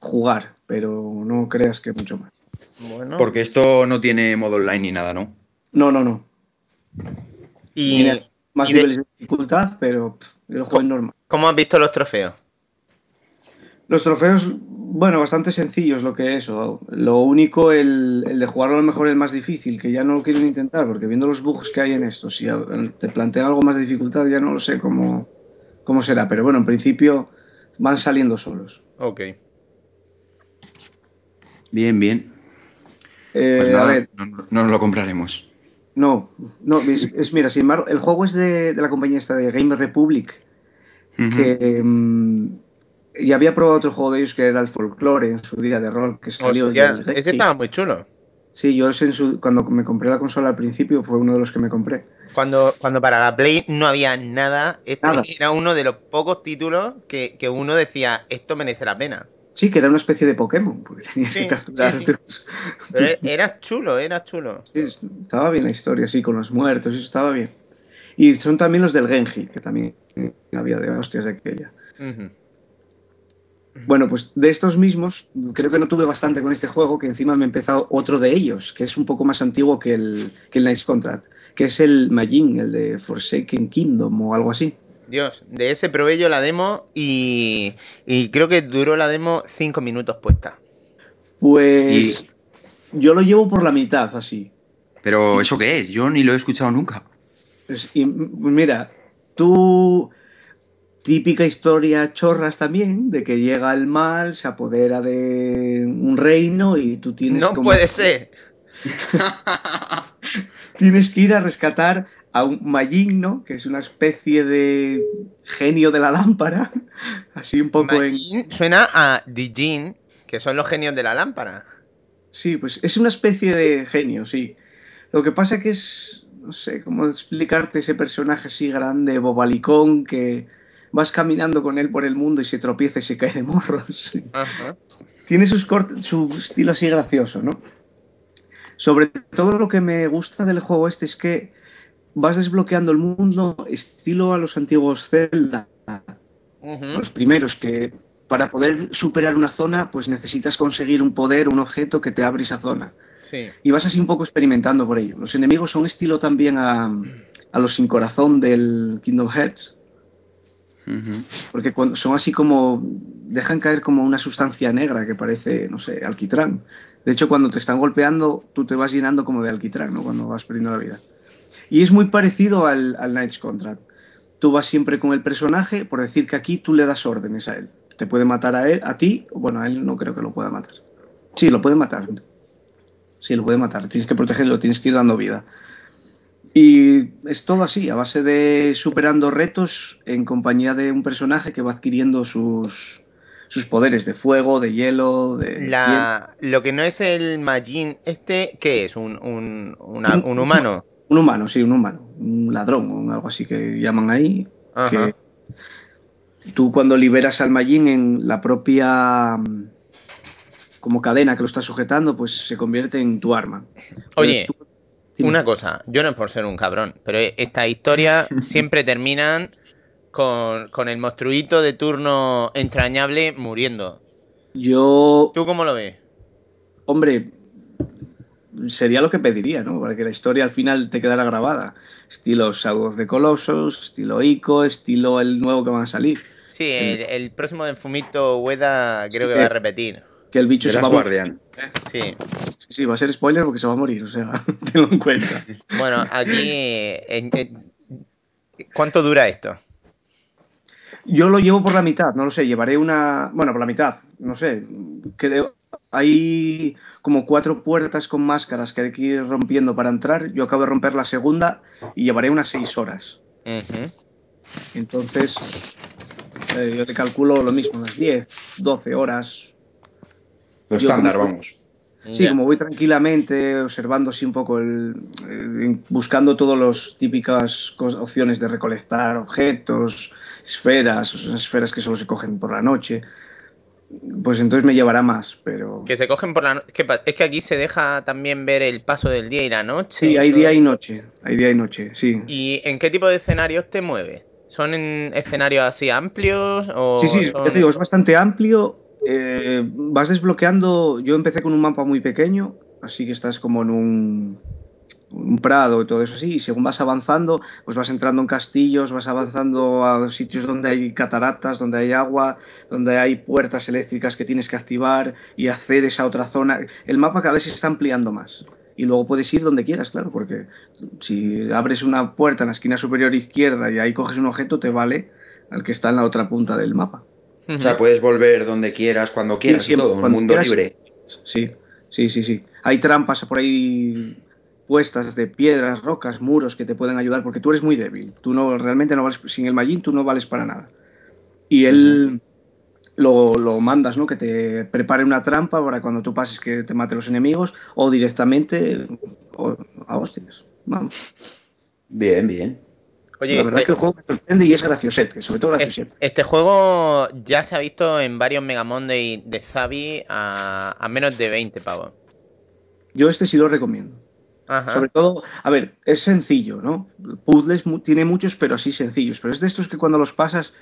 jugar, pero no creas que mucho más. Bueno. Porque esto no tiene modo online ni nada, ¿no? No, no, no. Y, más y de- niveles de dificultad, pero pff, lo juego en normal. ¿Cómo has visto los trofeos? Los trofeos, bueno, bastante sencillos lo que es. o- Lo único, el, el de jugarlo a lo mejor es más difícil, que ya no lo quieren intentar, porque viendo los bugs que hay en esto, si te plantean algo más de dificultad, ya no lo sé cómo, cómo será. Pero bueno, en principio van saliendo solos. Ok. Bien, bien. Eh, Pues a ver, no, no nos lo compraremos. No, no, es, es- mira, sin embargo, el juego es de, de la compañía esta de Game Republic, que mm, y había probado otro juego de ellos que era el Folklore en su día de rol, que salió Hostia, el- ese estaba muy chulo. Sí, yo en su- cuando me compré la consola al principio fue uno de los que me compré. Cuando, cuando para la Play no había nada, este Nada. era uno de los pocos títulos que, que uno decía, esto merece la pena. Sí, que era una especie de Pokémon, porque tenías Sí, que capturar. sí, sí. tus- Pero era chulo, era chulo. Sí, estaba bien la historia, sí, con los muertos, eso estaba bien. Y son también los del Genji, que también había de hostias de aquella. Bueno, pues de estos mismos, creo que no tuve bastante con este juego, que encima me he empezado otro de ellos, que es un poco más antiguo que el, que el Knight's Contract, que es el Majin, el de Forsaken Kingdom o algo así. Dios, de ese probé yo la demo y, y creo que duró la demo cinco minutos puesta. Pues yo lo llevo por la mitad, así. Pero ¿eso qué es? Yo ni lo he escuchado nunca. Pues, y, mira, tú, típica historia chorras también, de que llega el mal, se apodera de un reino y tú tienes No como- puede ser. tienes que ir a rescatar a un Majin, ¿no? Que es una especie de genio de la lámpara, así un poco en... Suena a Dijin, que son los genios de la lámpara. Sí, pues es una especie de genio, sí. Lo que pasa que es, no sé cómo explicarte ese personaje así grande, bobalicón, que vas caminando con él por el mundo y se tropieza y se cae de morros. Ajá. Tiene sus cort- su estilo así gracioso, ¿no? Sobre todo lo que me gusta del juego este es que vas desbloqueando el mundo estilo a los antiguos Zelda, los primeros que para poder superar una zona pues necesitas conseguir un poder, un objeto que te abre esa zona. Sí. Y vas así un poco experimentando por ello. Los enemigos son estilo también a, a los sin corazón del Kingdom Hearts, porque cuando son así como dejan caer como una sustancia negra que parece, no sé, alquitrán. De hecho, cuando te están golpeando, tú te vas llenando como de alquitrán, ¿no? Cuando vas perdiendo la vida. Y es muy parecido al, al Knight's Contract. Tú vas siempre con el personaje, por decir que aquí tú le das órdenes a él. Te puede matar a él, a ti, bueno, a él no creo que lo pueda matar. Sí, lo puede matar. Sí, lo puede matar. Tienes que protegerlo, tienes que ir dando vida. Y es todo así, a base de superando retos en compañía de un personaje que va adquiriendo sus, sus poderes de fuego, de hielo, de... La, lo que no es el Majin, este, ¿qué es? ¿Un, un, una- un humano? Un humano, sí, un humano. Un ladrón o algo así que llaman ahí. Ajá. que tú cuando liberas al Majin en la propia mm, como cadena que lo está sujetando, pues se convierte en tu arma. Oye, tú-. Una cosa, yo no es por ser un cabrón, pero estas historias siempre terminan con, con el monstruito de turno entrañable muriendo. Yo, ¿Tú cómo lo ves? hombre, sería lo que pediría, ¿no? Para que la historia al final te quedara grabada. Estilo Shadow of the Colossus, estilo Ico, estilo el nuevo que van a salir. Sí, el, el próximo de Fumito Ueda creo Sí, que va a eh. repetir. Que el bicho se va a morir. Sí. Sí, sí, va a ser spoiler porque se va a morir, o sea, tenlo en cuenta. Bueno, aquí... en- en- ¿Cuánto dura esto? Yo lo llevo por la mitad, no lo sé, llevaré una. Bueno, por la mitad, no sé. Creo. Hay como cuatro puertas con máscaras que hay que ir rompiendo para entrar. Yo acabo de romper la segunda y llevaré unas seis horas. Entonces, eh, yo te calculo lo mismo, unas 10, 12 horas. Lo Yo estándar, como- vamos. Sí, como voy tranquilamente, observando así un poco, el, eh, buscando todas las típicas opciones de recolectar objetos, esferas, esferas que solo se cogen por la noche, pues entonces me llevará más, pero... Que se cogen por la noche. Es que aquí se deja también ver el paso del día y la noche. Sí, hay día y noche, hay día y noche, sí. ¿Y en qué tipo de escenarios te mueves? ¿Son en escenarios así amplios o Sí, sí, son- te digo, es bastante amplio. eh, vas desbloqueando. Yo empecé con un mapa muy pequeño, así que estás como en un. Un prado y todo eso así, y según vas avanzando, pues vas entrando en castillos, vas avanzando a sitios donde hay cataratas, donde hay agua, donde hay puertas eléctricas que tienes que activar y accedes a otra zona. El mapa cada vez se está ampliando más. Y luego puedes ir donde quieras, claro, porque si abres una puerta en la esquina superior izquierda y ahí coges un objeto, te vale al que está en la otra punta del mapa. O sea, puedes volver donde quieras, cuando quieras, Sí, y todo, un mundo quieras. libre. Sí, sí, sí, sí. Hay trampas por ahí puestas de piedras, rocas, muros que te pueden ayudar porque tú eres muy débil. Tú no realmente no vales sin el Magin, tú no vales para nada. Y él lo, lo mandas, ¿no? Que te prepare una trampa para cuando tú pases que te mate los enemigos o directamente o- a hostias. Vamos. Bien, bien. Oye, La verdad eh, es que el juego me sorprende y es graciosete, sobre todo es- graciosete. este juego ya se ha visto en varios Mega Monday de Zabi a, a menos de 20 pavos. Yo este sí lo recomiendo. Ajá. Sobre todo, a ver, es sencillo, ¿no? Puzzles mu- tiene muchos, pero así sencillos. Pero es de estos que cuando los pasas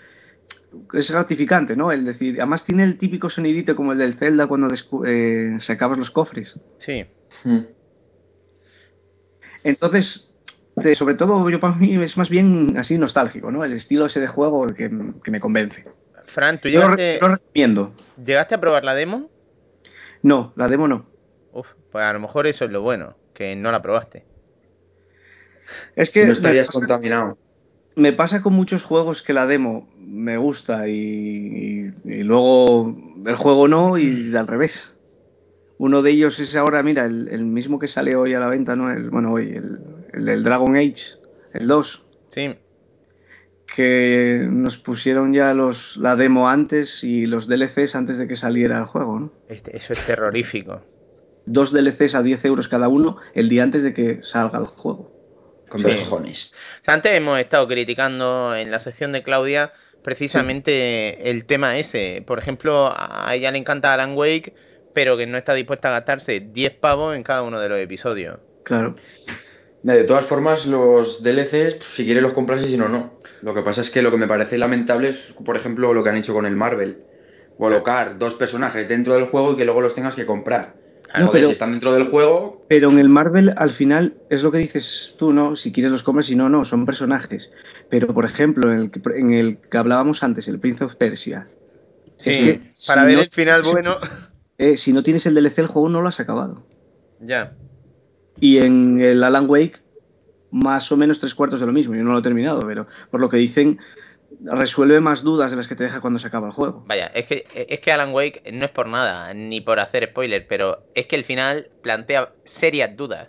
es gratificante, ¿no? El decir, además tiene el típico sonidito como el del Zelda cuando eh, sacabas los cofres. Sí. Mm. Entonces, te- sobre todo, yo para mí es más bien así nostálgico, ¿no? El estilo ese de juego que, que me convence. Fran, ¿tú Yo lo, llegaste, re- lo recomiendo. llegaste a probar la demo? No, la demo no. Uf, pues a lo mejor eso es lo bueno, que no la probaste. Es que no me estarías pasa- contaminado. me pasa con muchos juegos que la demo me gusta y, y- y luego el juego no y al revés. Uno de ellos es ahora, mira, el, el mismo que sale hoy a la venta, ¿no? El, bueno, hoy, el, el del Dragon Age, el 2, Sí. que nos pusieron ya los, la demo antes y los DLCs antes de que saliera el juego, ¿no? Este- eso es terrorífico. Dos DLCs a 10 euros cada uno el día antes de que salga el juego. Con Sí. dos cojones. O sea, antes hemos estado criticando en la sección de Claudia precisamente el tema ese. Por ejemplo, a ella le encanta Alan Wake, pero que no está dispuesta a gastarse 10 pavos en cada uno de los episodios. Claro. De todas formas, los DLCs, pues, si quieres los compras y si no, no. Lo que pasa es que lo que me parece lamentable es, por ejemplo, lo que han hecho con el Marvel. Colocar dos personajes dentro del juego y que luego los tengas que comprar. No, pero- si están dentro del juego, Pero en el Marvel, al final, es lo que dices tú, ¿no? Si quieres los compras, si no, no, son personajes. Pero, por ejemplo, en el que, en el que hablábamos antes, el Prince of Persia, Sí, Es que para si ver no- el final bueno. eh, si no tienes el DLC, el juego no lo has acabado. ya. Y en el Alan Wake, más o menos tres cuartos de lo mismo. Yo no lo he terminado, pero por lo que dicen, resuelve más dudas de las que te deja cuando se acaba el juego. Vaya, es que, es que Alan Wake no es por nada, ni por hacer spoiler, pero es que el final plantea serias dudas.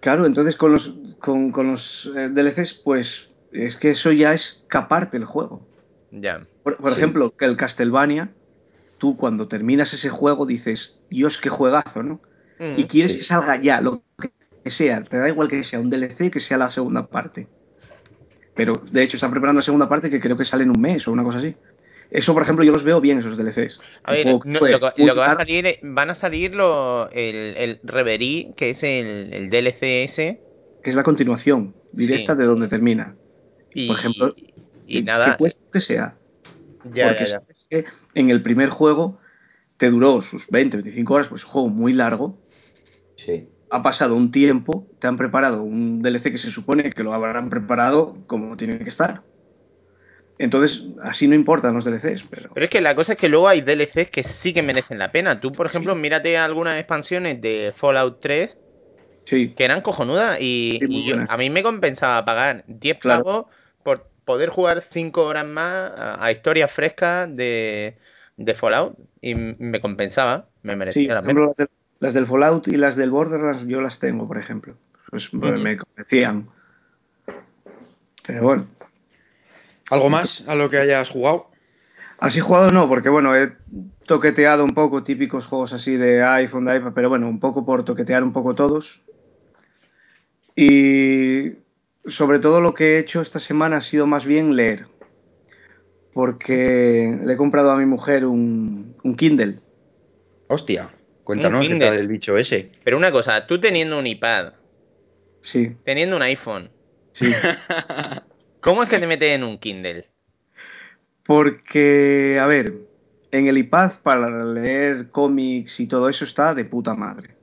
Claro, entonces con los, con, con los eh, DLCs, pues es que eso ya es caparte el juego. Ya. Por, por Sí. ejemplo, que el Castlevania, tú cuando terminas ese juego dices, Dios, qué juegazo, ¿no? Mm. Y quieres Sí. que salga ya, lo que sea, te da igual que sea un DLC, que sea la segunda parte. Pero de hecho están preparando la segunda parte que creo que sale en un mes o una cosa así. Eso, por ejemplo, yo los veo bien, esos DLCs. A ver, no, lo, que, muy lo que va a salir, van a salir lo, el, el Reverie, que es el, el DLC ese. Que es la continuación directa Sí. de donde termina. Y, Por ejemplo, y Que- nada, Que sea. ya, porque ya, ya. sabes que en el primer juego te duró sus 20, 25 horas, pues es un juego muy largo. sí. Ha pasado un tiempo, te han preparado un DLC que se supone que lo habrán preparado como tiene que estar. Entonces, así no importan los DLCs, pero... Pero es que la cosa es que luego hay DLCs que sí que merecen la pena. Tú, por ejemplo, mírate algunas expansiones de Fallout 3 Sí, que eran cojonudas y, Sí, yo- a mí me compensaba pagar 10 Claro. pavos por poder jugar 5 horas más a, a historias frescas de, de Fallout y me compensaba, me merecía sí, la pena. ejemplo, las, de- las del Fallout y las del Borderlands yo las tengo, por ejemplo. Pues me convencían. Pero bueno, ¿Algo más a lo que hayas jugado? así jugado no, porque bueno, he toqueteado un poco típicos juegos así de iPhone, de iPad, pero bueno, un poco por toquetear un poco todos. Y sobre todo lo que he hecho esta semana ha sido más bien leer. Porque le he comprado a mi mujer un, un Kindle. Hostia, cuéntanos qué Kindle. tal el bicho ese. Pero una cosa, tú teniendo un iPad, Sí, teniendo un iPhone, sí. ¿cómo es que te metes en un Kindle? Porque, a ver, en el iPad para leer cómics y todo eso está de puta madre.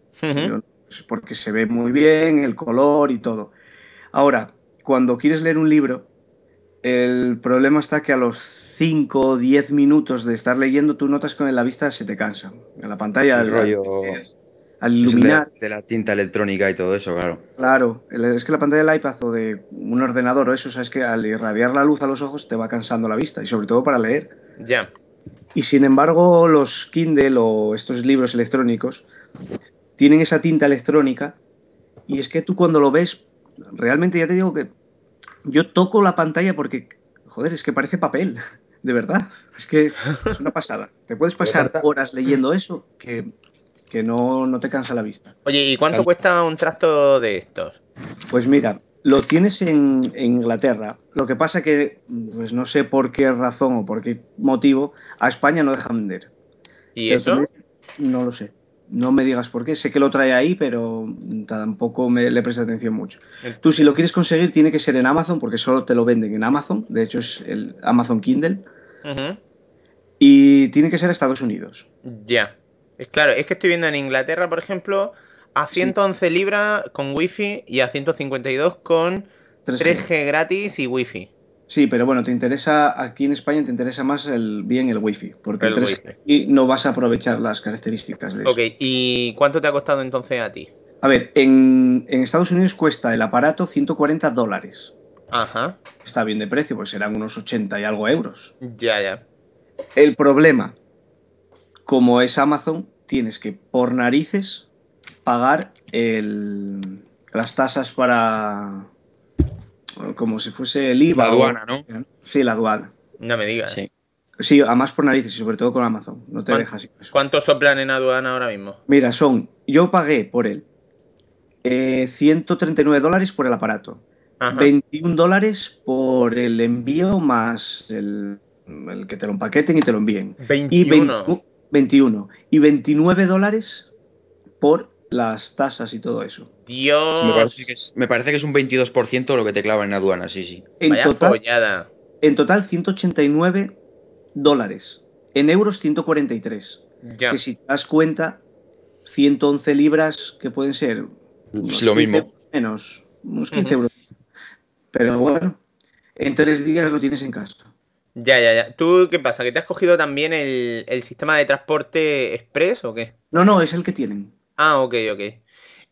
Porque se ve muy bien, el color y todo. Ahora, cuando quieres leer un libro, el problema está que a los 5 o 10 minutos de estar leyendo, tú notas que en la vista se te cansa. En la pantalla, El al, rollo- al iluminar, De, de la tinta electrónica y todo eso, claro. Claro, es que la pantalla del iPad o de un ordenador o eso, sabes que al irradiar la luz a los ojos te va cansando la vista y sobre todo para leer. Ya. Y sin embargo, los Kindle o estos libros electrónicos tienen esa tinta electrónica y es que tú cuando lo ves, realmente ya te digo que yo toco la pantalla porque, joder, es que parece papel, de verdad. Es que es una pasada. Te puedes pasar horas leyendo eso que, que no, no te cansa la vista. Oye, ¿y cuánto cuesta un tracto de estos? Pues mira, lo tienes en, en Inglaterra. Lo que pasa que, pues no sé por qué razón o por qué motivo, a España no dejan vender. ¿Y Pero eso? también- No lo sé. No me digas por qué. Sé que lo trae ahí, pero tampoco me, le presté atención mucho. Tú, si lo quieres conseguir, tiene que ser en Amazon, porque solo te lo venden en Amazon. De hecho, es el Amazon Kindle. Y tiene que ser Estados Unidos. Ya. Es claro, es que estoy viendo en Inglaterra, por ejemplo, a 111 libras con wifi y a 152 con 3G. 3G gratis y wifi. Sí, pero bueno, te interesa, aquí en España te interesa más el bien el wifi, porque El el 3G wifi. no vas a aprovechar las características de eso. Ok, ¿y cuánto te ha costado entonces a ti? A ver, en, en Estados Unidos cuesta el aparato 140 dólares. Ajá. Está bien de precio, pues serán unos 80 y algo euros. Ya, ya. El problema, como es Amazon, tienes que por narices pagar el- las tasas para... como si fuese el IVA. La o- aduana, ¿no? Sí, la aduana. No me digas. Sí. Sí, a más por narices y sobre todo con Amazon. No te ¿Cuán- dejas. sin eso. ¿Cuánto soplan en aduana ahora mismo? Mira, son... Yo pagué por él eh, 139 dólares por el aparato. Ajá. 21 dólares por el envío más el, el que te lo empaqueten y te lo envíen. Y 21. 20 21. Y 29 dólares por las tasas y todo eso. Dios. Me parece, que es, me parece que es un 22% lo que te clavan en aduana, sí, sí. En Vaya total, follada. en total 189 dólares. En euros 143. Ya. Que si te das cuenta, 111 libras que pueden ser unos Es lo 15 mismo. menos, unos 15 Ujú. euros. Pero bueno, en tres días lo tienes en casa. Ya, ya, ya. ¿Tú qué pasa? ¿Que te has cogido también el, el sistema de transporte express o qué? No, no, es el que tienen. Ah, ok, ok.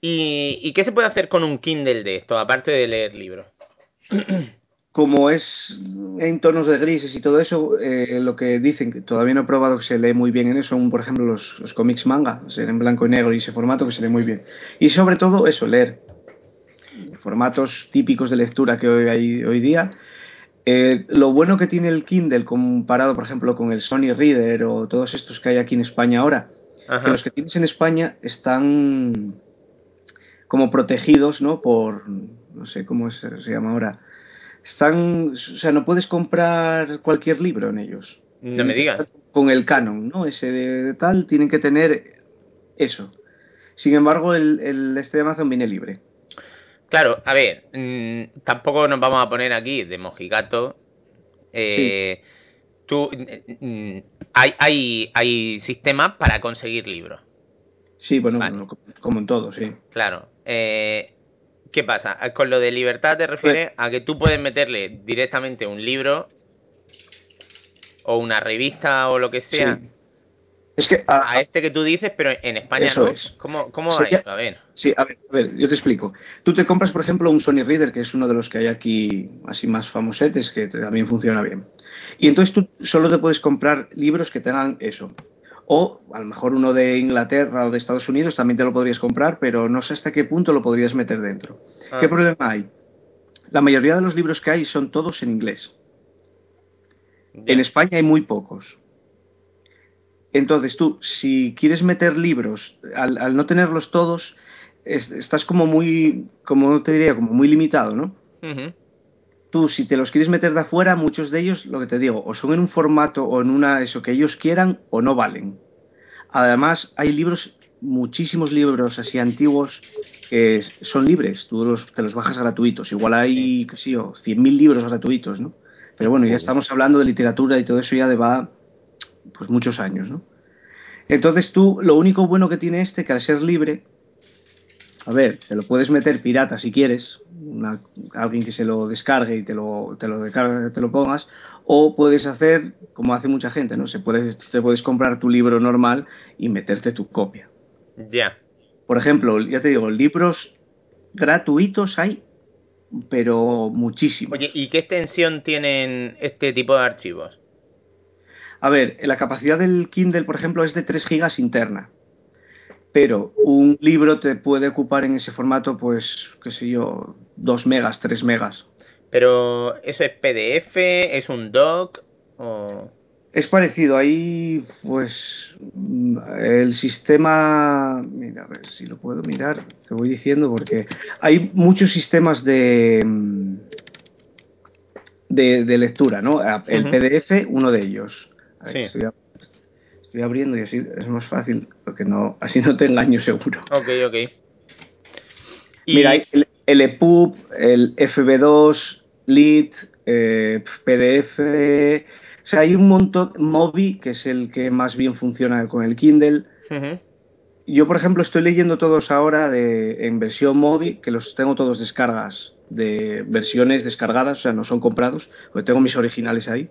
¿Y, y qué se puede hacer con un Kindle de esto, aparte de leer libros? como es en tonos de grises y todo eso, eh, lo que dicen, que todavía no he probado que se lee muy bien en eso, son por ejemplo los, los cómics manga, en blanco y negro y ese formato que se lee muy bien. Y sobre todo eso, leer. Formatos típicos de lectura que hoy hay hoy día. Eh, lo bueno que tiene el Kindle comparado, por ejemplo, con el Sony Reader o todos estos que hay aquí en España ahora, que los que tienes en España están como protegidos, ¿no? Por, no sé cómo se, se llama ahora. Están, o sea, no puedes comprar cualquier libro en ellos. No me digas. Con el canon, ¿no? Ese de, de tal, tienen que tener eso. Sin embargo, el, el este de Amazon viene libre. Claro, a ver, mm, tampoco nos vamos a poner aquí de mojigato. Eh, Tú, mm, mm, hay, hay, hay sistemas para conseguir libros, Sí, bueno, Vale. bueno, como en todo, sí. claro. Eh, ¿Qué pasa? Con lo de libertad te refieres a que tú puedes meterle directamente un libro o una revista o lo que sea Sí. Es que a- a este que tú dices, pero en España Eso no. es. ¿Cómo, cómo Sería- eso? A ver. Sí, a ver, a ver, yo te explico. Tú te compras, por ejemplo, un Sony Reader, que es uno de los que hay aquí así más famosetes, que también funciona bien. Y entonces tú solo te puedes comprar libros que tengan eso. O a lo mejor uno de Inglaterra o de Estados Unidos también te lo podrías comprar, pero no sé hasta qué punto lo podrías meter dentro. Ah, ¿Qué problema hay? La mayoría de los libros que hay son todos en inglés. En España hay muy pocos. Entonces tú, si quieres meter libros, al, al no tenerlos todos, es- estás como muy, como te diría, como muy limitado, ¿no? Tú, si te los quieres meter de afuera, muchos de ellos, lo que te digo, o son en un formato o en una, eso que ellos quieran, o no valen. Además, hay libros, muchísimos libros así antiguos que son libres, tú los- te los bajas gratuitos. Igual hay, qué sé yo, 100.000 libros gratuitos, ¿no? Pero bueno, ya estamos hablando de literatura y todo eso ya de va, pues muchos años, ¿no? Entonces tú, lo único bueno que tiene este, que al ser libre, a ver, te lo puedes meter pirata si quieres, una- alguien que se lo descargue y te lo, te lo, descargue, te lo pongas, o puedes hacer como hace mucha gente, ¿no? Se puedes, te puedes comprar tu libro normal y meterte tu copia. Ya. Por ejemplo, ya te digo, libros gratuitos hay, pero muchísimos. Oye, ¿y qué extensión tienen este tipo de archivos? A ver, la capacidad del Kindle, por ejemplo, es de 3 gigas interna. Pero un libro te puede ocupar en ese formato, pues, qué sé yo, 2 megas, 3 megas. Pero, ¿eso es PDF? ¿Es un doc? O... Es parecido, ahí, pues, el sistema. Mira, a ver si lo puedo mirar, te voy diciendo, porque hay muchos sistemas de. de, de lectura, ¿no? El. PDF, uno de ellos. Sí. estoy, abriendo y así es más fácil, porque no, así no te engaño seguro. Ok, ok. Y- Mira, el, el EPUB, el FB2, LIT, eh, PDF. O sea, hay un montón. Mobi, que es el que más bien funciona con el Kindle. Yo, por ejemplo, estoy leyendo todos ahora de, en versión Mobi, que los tengo todos descargas, de versiones descargadas, o sea, no son comprados, porque tengo mis originales ahí.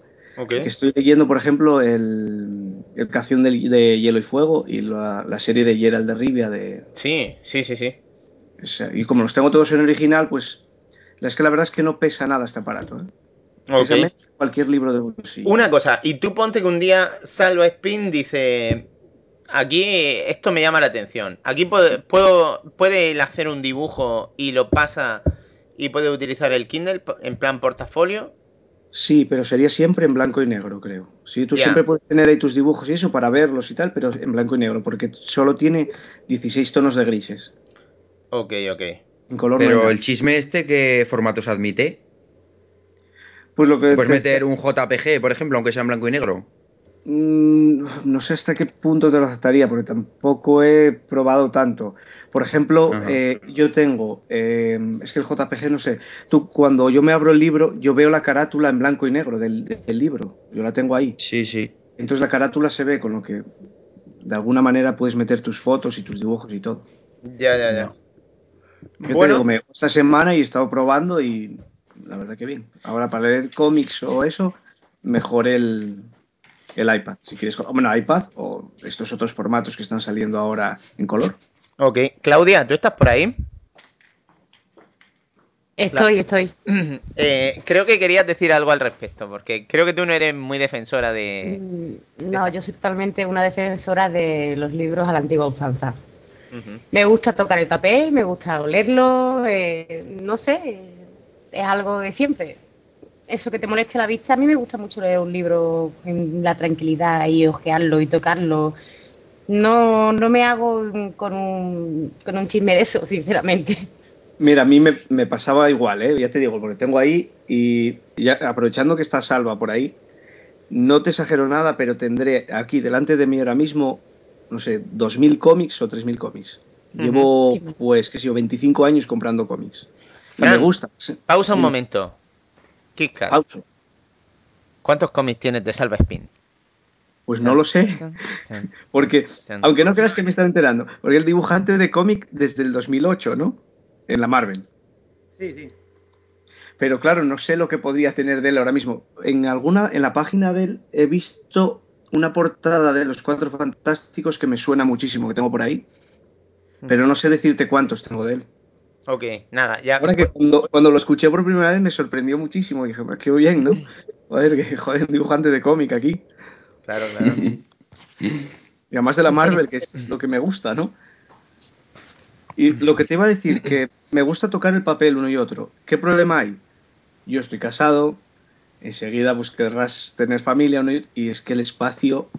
Estoy leyendo, por ejemplo, el, el Canción de, Hielo y Fuego y la, la serie de Gerald de Rivia de, Sí, sí, sí, sí. y como los tengo todos en original, pues es que la verdad es que no pesa nada este aparato. ¿eh? Ok. Pesa menos que cualquier libro de bolsillo. Una cosa, y tú ponte que un día Salva Spin dice, aquí esto me llama la atención, aquí puedo, puedo puede él hacer un dibujo y lo pasa y puede utilizar el Kindle en plan portafolio. Sí, pero sería siempre en blanco y negro, creo. Sí, tú siempre puedes tener ahí tus dibujos y eso para verlos y tal, pero en blanco y negro, porque solo tiene 16 tonos de grises. Ok, ok. En color Pero el chisme este, ¿qué formatos admite? Pues lo que Puedes te- meter un JPG, por ejemplo, aunque sea en blanco y negro. Mm, no sé hasta qué punto te lo aceptaría, porque tampoco he probado tanto. Por ejemplo, eh, yo tengo, eh, es que el JPG, no sé, tú cuando yo me abro el libro, yo veo la carátula en blanco y negro del, del libro, yo la tengo ahí. Sí, sí. Entonces la carátula se ve con lo que de alguna manera puedes meter tus fotos y tus dibujos y todo. Ya, ya, ya. Yo te Bueno, digo, me esta semana y he estado probando y la verdad que bien. Ahora para leer cómics o eso, mejor el, el iPad. Si quieres, bueno, iPad o estos otros formatos que están saliendo ahora en color. ok. Claudia, ¿tú estás por ahí? Estoy, estoy. Eh, creo que querías decir algo al respecto, porque creo que tú no eres muy defensora de... Mm, No, yo soy totalmente una defensora de los libros a la antigua usanza. Me gusta tocar el papel, me gusta olerlo, eh, no sé, es algo de siempre. Eso que te moleste la vista, a mí me gusta mucho leer un libro en la tranquilidad y ojearlo y tocarlo. No, no me hago con un, con un chisme de eso, sinceramente. Mira, a mí me, me pasaba igual, ¿eh? ya te digo, porque tengo ahí y ya, aprovechando que está Salva por ahí, no te exagero nada, pero tendré aquí delante de mí ahora mismo, no sé, 2.000 cómics o 3.000 cómics. Llevo, pues, qué sé yo, 25 años comprando cómics. Y me gusta. Pausa un momento. Pauso. ¿cuántos cómics tienes de Salva Spin? Pues no lo sé, porque, aunque no creas que me están enterando, porque el dibujante de cómic desde el 2008, ¿no? En la Marvel. Sí, sí. Pero claro, no sé lo que podría tener de él ahora mismo. En alguna, en la página de él he visto una portada de los Cuatro Fantásticos que me suena muchísimo, que tengo por ahí. Pero no sé decirte cuántos tengo de él. Ok, nada, ya. Ahora que cuando, cuando lo escuché por primera vez me sorprendió muchísimo. Dije, "Pues qué bien, ¿no? Joder, que joder, un dibujante de cómic aquí. Claro, claro. Y además de la Marvel, que es lo que me gusta, ¿no? Y lo que te iba a decir, que me gusta tocar el papel uno y otro. ¿Qué problema hay? Yo estoy casado, enseguida pues querrás tener familia ¿no? y es que el espacio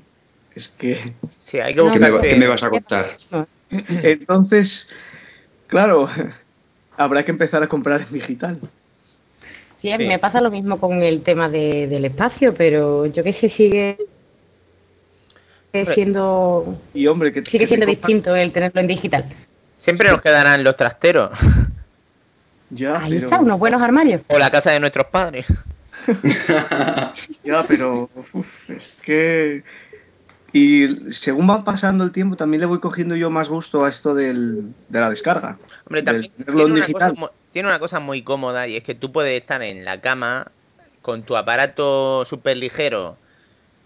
es que... Sí, hay que No, ¿Qué me, va- buscarse. qué me vas a contar? Entonces, claro, habrá que empezar a comprar en digital. Sí, a mí Sí. me pasa lo mismo con el tema de- del espacio, pero yo que sé, sigue siendo, Y hombre, que sigue que siendo distinto el tenerlo en digital. Siempre nos quedarán los trasteros Ya, Ahí pero, está, unos buenos armarios. o la casa de nuestros padres. ya, pero uf, es que... Y según va pasando el tiempo, también le voy cogiendo yo más gusto a esto del, de la descarga. Hombre, también tiene en una, digital. cosa, mu- tiene una cosa muy cómoda y es que tú puedes estar en la cama con tu aparato súper ligero,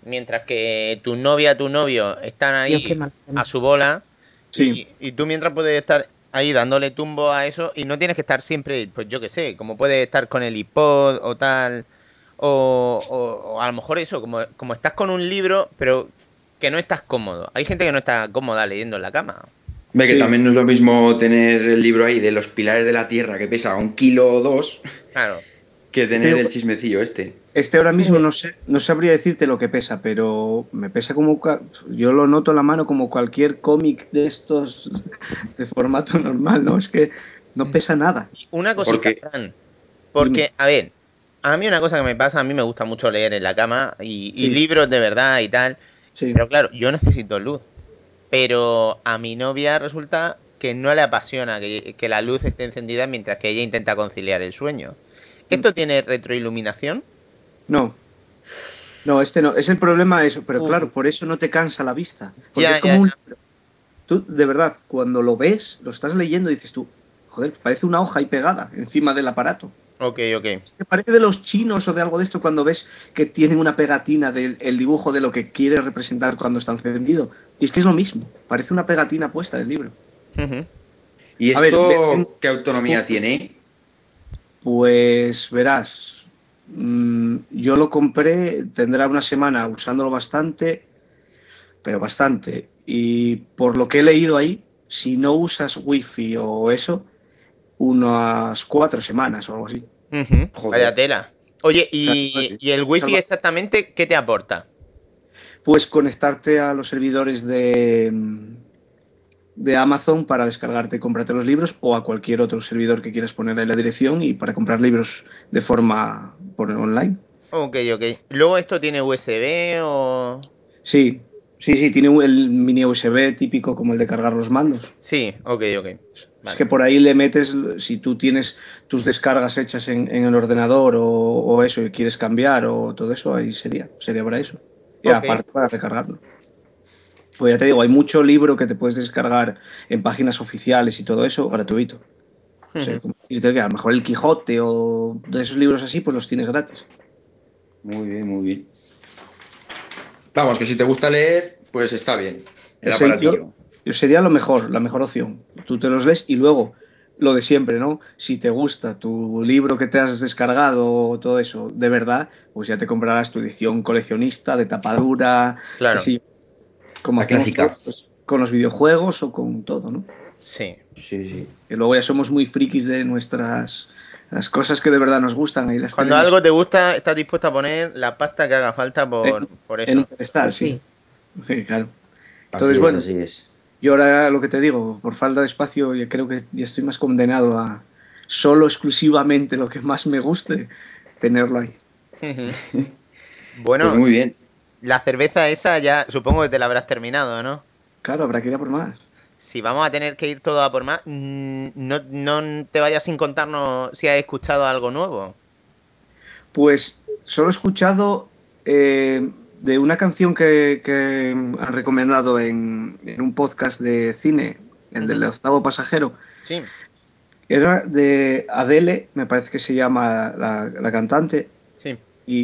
mientras que tu novia, tu novio están ahí a su bola Sí. y, y tú mientras puedes estar ahí dándole tumbo a eso y no tienes que estar siempre, pues yo qué sé, como puedes estar con el iPod o tal, o, o- o a lo mejor eso, como, como estás con un libro, pero que no estás cómodo. Hay gente que no está cómoda leyendo en la cama. Ve que Sí. también no es lo mismo tener el libro ahí de los pilares de la tierra que pesa un kilo o dos Claro. que tener el chismecillo este. Este ahora mismo no sé, no sabría decirte lo que pesa, pero me pesa como yo lo noto en la mano como cualquier cómic de estos de formato normal, ¿no? Es que no pesa nada. Una cosita, Porque- Fran, porque, a ver, a mí una cosa que me pasa, a mí me gusta mucho leer en la cama y, y Sí. libros de verdad y tal, Sí. pero claro, yo necesito luz. Pero a mi novia resulta que no le apasiona que, que la luz esté encendida mientras que ella intenta conciliar el sueño. ¿Esto tiene retroiluminación? No. No, este no. Es el problema eso, pero Uh. claro, por eso no te cansa la vista. Porque Ya, es como ya, un ya. libro. Tú, de verdad, cuando lo ves, lo estás leyendo y dices tú, joder, parece una hoja ahí pegada encima del aparato. Ok, ok. Que parece de los chinos o de algo de esto cuando ves que tienen una pegatina del el dibujo de lo que quiere representar cuando está encendido. Y es que es lo mismo, parece una pegatina puesta del libro. ¿Y ver, esto qué autonomía tiene? Pues verás, mm, yo lo compré, tendrá una semana usándolo bastante, pero bastante. Y por lo que he leído ahí, si no usas wifi o eso, unas cuatro semanas o algo así. Joder. Vaya tela. Oye, ¿y, y el wifi salva- exactamente qué te aporta? Puedes conectarte a los servidores de, de Amazon para descargarte y comprarte los libros o a cualquier otro servidor que quieras poner ahí la dirección y para comprar libros de forma por online. Ok, ok. ¿Luego esto tiene USB o...? Sí, sí, sí, tiene el mini USB típico como el de cargar los mandos. Sí, ok, ok. Es que por ahí le metes, si tú tienes tus descargas hechas en, en el ordenador o, o eso y quieres cambiar o todo eso, ahí sería, sería para eso. Y aparte para recargarlo. Pues ya te digo, hay mucho libro que te puedes descargar en páginas oficiales y todo eso gratuito. O sea, como decirte que a lo mejor el Quijote o de esos libros así, pues los tienes gratis. Muy bien, muy bien. Vamos, que si te gusta leer, pues está bien. El aparatillo. Sería lo mejor, la mejor opción. Tú te los lees y luego lo de siempre, ¿no? Si te gusta tu libro que te has descargado o todo eso, de verdad, pues ya te comprarás tu edición coleccionista de tapadura, Claro. así, como La clásica. pues, con los videojuegos o con todo, ¿no? Sí. Sí, sí. Que luego ya somos muy frikis de nuestras las cosas que de verdad nos gustan y las Cuando tenemos algo te gusta, estás dispuesto a poner la pasta que haga falta por, En- por en un eso. pedestal, sí. Sí, claro. Así Entonces, es, bueno. así es. Yo ahora lo que te digo, por falta de espacio, yo creo que ya estoy más condenado a solo exclusivamente lo que más me guste, tenerlo ahí. Bueno, Pues muy bien. la cerveza esa ya supongo que te la habrás terminado, ¿no? Claro, habrá que ir a por más. Si vamos a tener que ir todo a por más, mm, no, no te vayas sin contarnos si has escuchado algo nuevo. Pues solo he escuchado eh, de una canción que, que han recomendado en, en un podcast de cine, el del octavo pasajero. Sí. Era de Adele, me parece que se llama la, la cantante, Sí. y,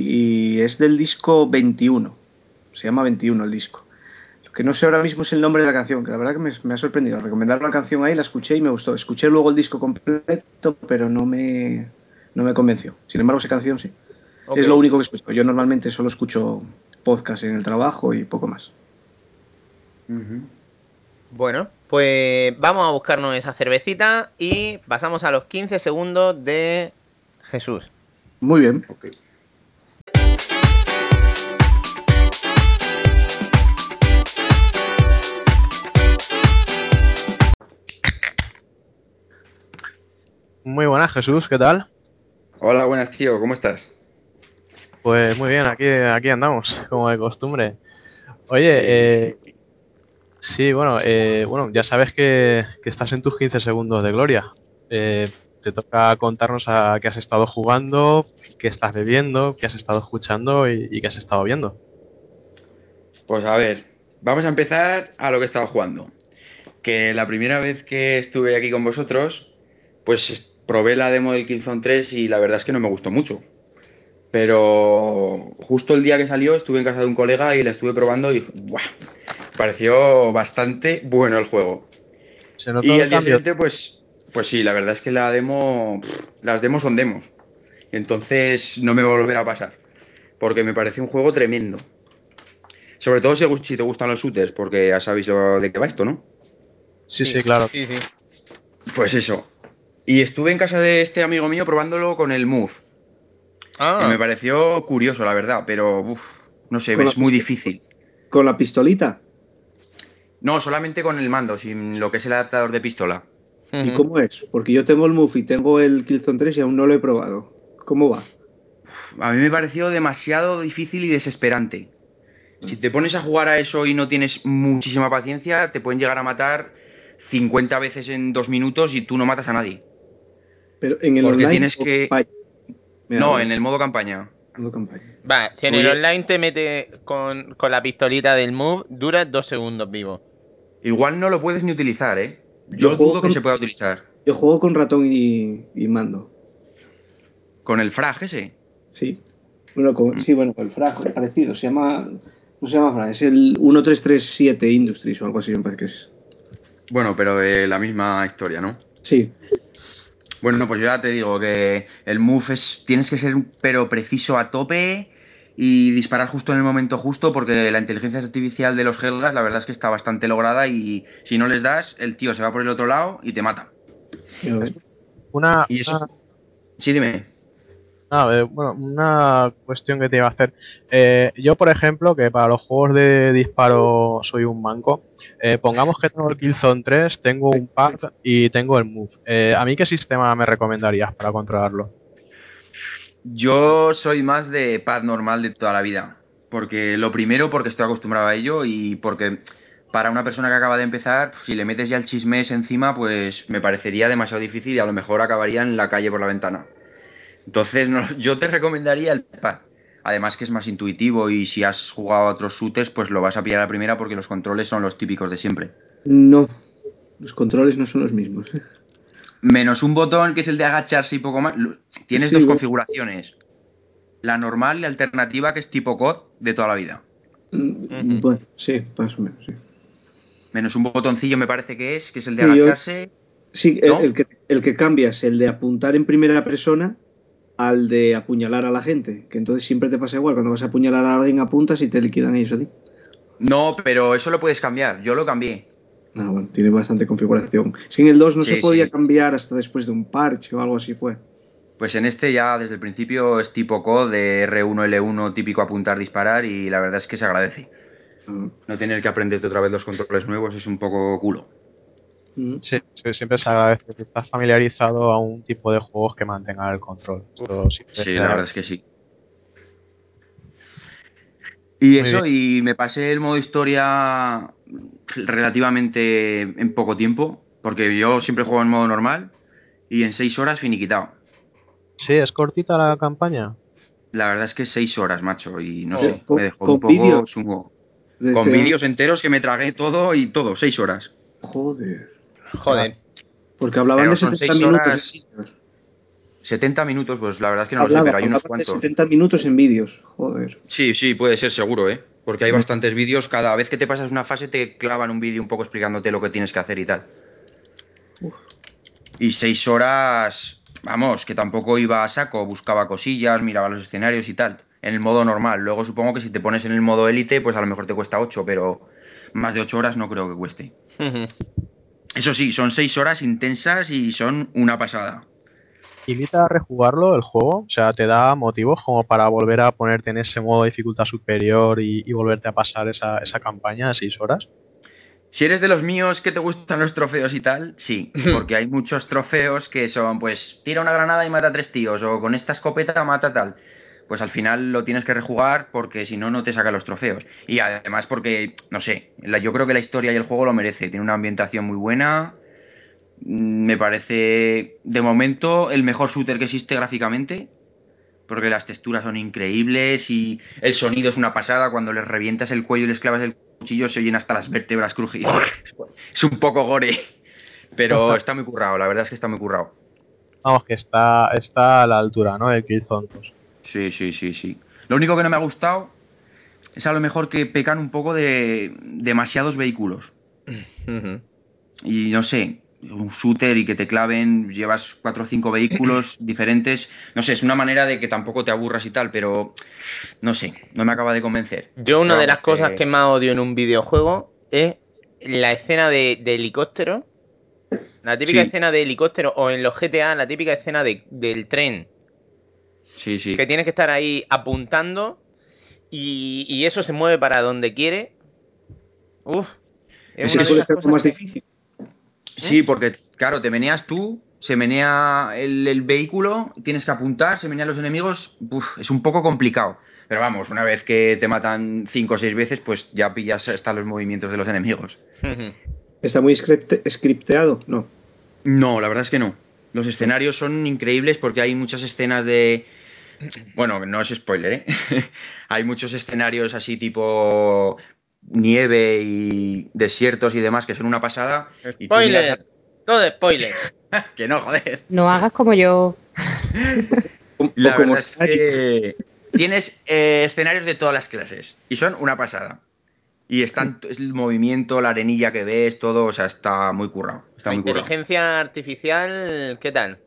y es del disco 21. Se llama 21 el disco. Lo que no sé ahora mismo es el nombre de la canción, que la verdad que me, me ha sorprendido. Recomendar la canción ahí, la escuché y me gustó. Escuché luego el disco completo, pero no me, no me convenció. Sin embargo, esa canción sí. Es lo único que escucho. Yo normalmente solo escucho podcast en el trabajo y poco más. Bueno, pues vamos a buscarnos esa cervecita y pasamos a los 15 segundos de Jesús. Muy bien. Ok. Muy buenas, Jesús, ¿qué tal? Hola, buenas, tío. ¿Cómo estás? Pues muy bien, aquí, aquí andamos, como de costumbre. Oye, eh, sí, bueno, eh, bueno, ya sabes que, que estás en tus 15 segundos de gloria. Eh, te toca contarnos a qué has estado jugando, qué estás bebiendo, qué has estado escuchando y, y qué has estado viendo. Pues a ver, vamos a empezar a lo que estaba jugando. Que la primera vez que estuve aquí con vosotros, pues es- probé la demo del Killzone 3 y la verdad es que no me gustó mucho. Pero justo el día que salió estuve en casa de un colega y la estuve probando y ¡buah! pareció bastante bueno el juego. Se notó Y el día siguiente, pues, pues sí, la verdad es que la demo, las demos son demos. Entonces no me va a volver a pasar. Porque me parece un juego tremendo. Sobre todo si, te gustan los shooters, porque ya sabéis de qué va esto, ¿no? Sí, sí, claro. Sí, sí. Pues eso. Y estuve en casa de este amigo mío probándolo con el Move. Ah, me pareció curioso, la verdad, pero uf, no sé, es muy difícil. Con la pistolita. No, solamente con el mando, sin lo que es el adaptador de pistola. ¿Y cómo es? Porque yo tengo el Move y tengo el Killzone 3 y aún no lo he probado. ¿Cómo va? A mí me pareció demasiado difícil y desesperante. Si te pones a jugar a eso y no tienes muchísima paciencia, te pueden llegar a matar 50 veces en dos minutos y tú no matas a nadie. Pero en el Porque online tienes que-? Mira, No, en el modo campaña. modo campaña. Va, si en el online te mete con, con la pistolita del move, dura dos segundos vivo. Igual no lo puedes ni utilizar, ¿eh? Yo Yo juego dudo que con- se pueda utilizar. Yo juego con ratón y, y mando. Con el frag ese. Sí. Bueno, Mm. con- sí, bueno, el frag parecido. Se llama. No se llama frag, es el 1337 Industries o algo así, me parece que es. Bueno, pero de la misma historia, ¿no? Sí. Bueno, pues yo ya te digo que el move es. Tienes que ser pero preciso a tope y disparar justo en el momento justo porque la inteligencia artificial de los Helgas la verdad es que está bastante lograda y si no les das, el tío se va por el otro lado y te mata. ya ves. Una, Y eso. una- Sí, dime. Ah, eh, bueno, una cuestión que te iba a hacer. Eh, yo, por ejemplo, que para los juegos de disparo soy un manco, eh, pongamos que tengo el Killzone 3, tengo un pad y tengo el Move. Eh, ¿A mí qué sistema me recomendarías para controlarlo? Yo soy más de pad normal de toda la vida. Porque lo primero, porque estoy acostumbrado a ello y porque para una persona que acaba de empezar, si le metes ya el chismes encima, pues me parecería demasiado difícil y a lo mejor acabaría en la calle por la ventana. Entonces, no- yo te recomendaría el pad. Además que es más intuitivo y si has jugado a otros shooters, pues lo vas a pillar a la primera porque los controles son los típicos de siempre. No. Los controles no son los mismos. Menos un botón que es el de agacharse y poco más. Tienes Sí, dos bueno. configuraciones. La normal y la alternativa que es tipo COD de toda la vida. Mm, Bueno, sí, más o menos, sí. Menos un botoncillo me parece que es, que es el de Sí, yo- agacharse. Sí, el, ¿No? el que, el que cambia es el de apuntar en primera persona al de apuñalar a la gente. Que entonces siempre te pasa igual. Cuando vas a apuñalar a alguien, apuntas y te liquidan ellos a ti. No, pero eso lo puedes cambiar. Yo lo cambié. Ah, bueno, tiene bastante configuración. Si en el 2 no Sí, se podía sí. cambiar hasta después de un parche o algo así fue. Pues en este ya desde el principio es tipo COD de R1, L1, típico apuntar, disparar y la verdad es que se agradece. Ah, No tener que aprenderte otra vez los controles nuevos es un poco culo. Mm. Sí, sí, siempre se agradece que estás familiarizado a un tipo de juegos que mantengan el control. Sí, la verdad es que sí. Y Muy eso, y me pasé el modo historia relativamente en poco tiempo, porque yo siempre juego en modo normal y en 6 horas finiquitado. Sí, es cortita la campaña. La verdad es que 6 horas, macho, y no Oh, sé, con- me dejó un poco chungo. Con vídeos enteros que me tragué todo y todo, 6 horas. Joder. Joder. Porque hablaban Pero de son 70 seis minutos. horas. en vídeos. 70 minutos, pues la verdad es que no lo sé, pero hay unos cuantos. 70 minutos en vídeos. Joder. Sí, sí, puede ser seguro, ¿eh? Porque hay Mm. bastantes vídeos, cada vez que te pasas una fase te clavan un vídeo un poco explicándote lo que tienes que hacer y tal. Uf. Y seis horas, vamos, que tampoco iba a saco, buscaba cosillas, miraba los escenarios y tal, en el modo normal. Luego supongo que si te pones en el modo élite, pues a lo mejor te cuesta ocho, pero más de ocho horas no creo que cueste. Eso sí, son seis horas intensas y son una pasada. ¿Invita a rejugarlo el juego? O sea, ¿te da motivos como para volver a ponerte en ese modo de dificultad superior y, y volverte a pasar esa, esa campaña de 6 horas? Si eres de los míos que te gustan los trofeos y tal, sí, porque hay muchos trofeos que son, pues, tira una granada y mata a tres tíos, o con esta escopeta mata tal. Pues al final lo tienes que rejugar porque si no, no te saca los trofeos. Y además porque, no sé, la- yo creo que la historia y el juego lo merece. Tiene una ambientación muy buena. Mm, Me parece, de momento, el mejor shooter que existe gráficamente. porque las texturas son increíbles y el sonido es una pasada. Cuando les revientas el cuello y les clavas el cuchillo, se oyen hasta las vértebras crujidas. Es un poco gore, pero está muy currado, la verdad es que está muy currado. Vamos, que está, está a la altura, ¿no? El Killzone 2. Sí, sí, sí, sí. Lo único que no me ha gustado es a lo mejor que pecan un poco de demasiados vehículos. Y no sé, un shooter y que te claven, llevas cuatro o cinco vehículos diferentes. No sé, es una manera de que tampoco te aburras y tal, pero no sé, no me acaba de convencer. Yo una de las vamos, cosas que- que más odio en un videojuego es la escena de, de helicóptero. La típica Sí. escena de helicóptero o en los GTA, la típica escena de- del tren. Sí, sí. Que tienes que estar ahí apuntando y, y eso se mueve para donde quiere. Uf. Es Ese una de más que- difícil. Sí, porque claro, te meneas tú, se menea el, el vehículo, tienes que apuntar, se menean los enemigos, uf, es un poco complicado. Pero vamos, una vez que te matan cinco o seis veces, pues ya pillas hasta los movimientos de los enemigos. ¿Está muy scripte- scripteado? No. No, la verdad es que no. Los escenarios son increíbles porque hay muchas escenas de... Bueno, no es spoiler, ¿eh? hay muchos escenarios así tipo nieve y desiertos y demás que son una pasada. Y Spoiler. Todo spoiler. Que no, joder. No hagas como yo. La como verdad es que tienes eh, escenarios de todas las clases y son una pasada. Y están es el movimiento, la arenilla que ves, todo, o sea, está muy currado. Está La muy currado. inteligencia artificial, ¿qué tal?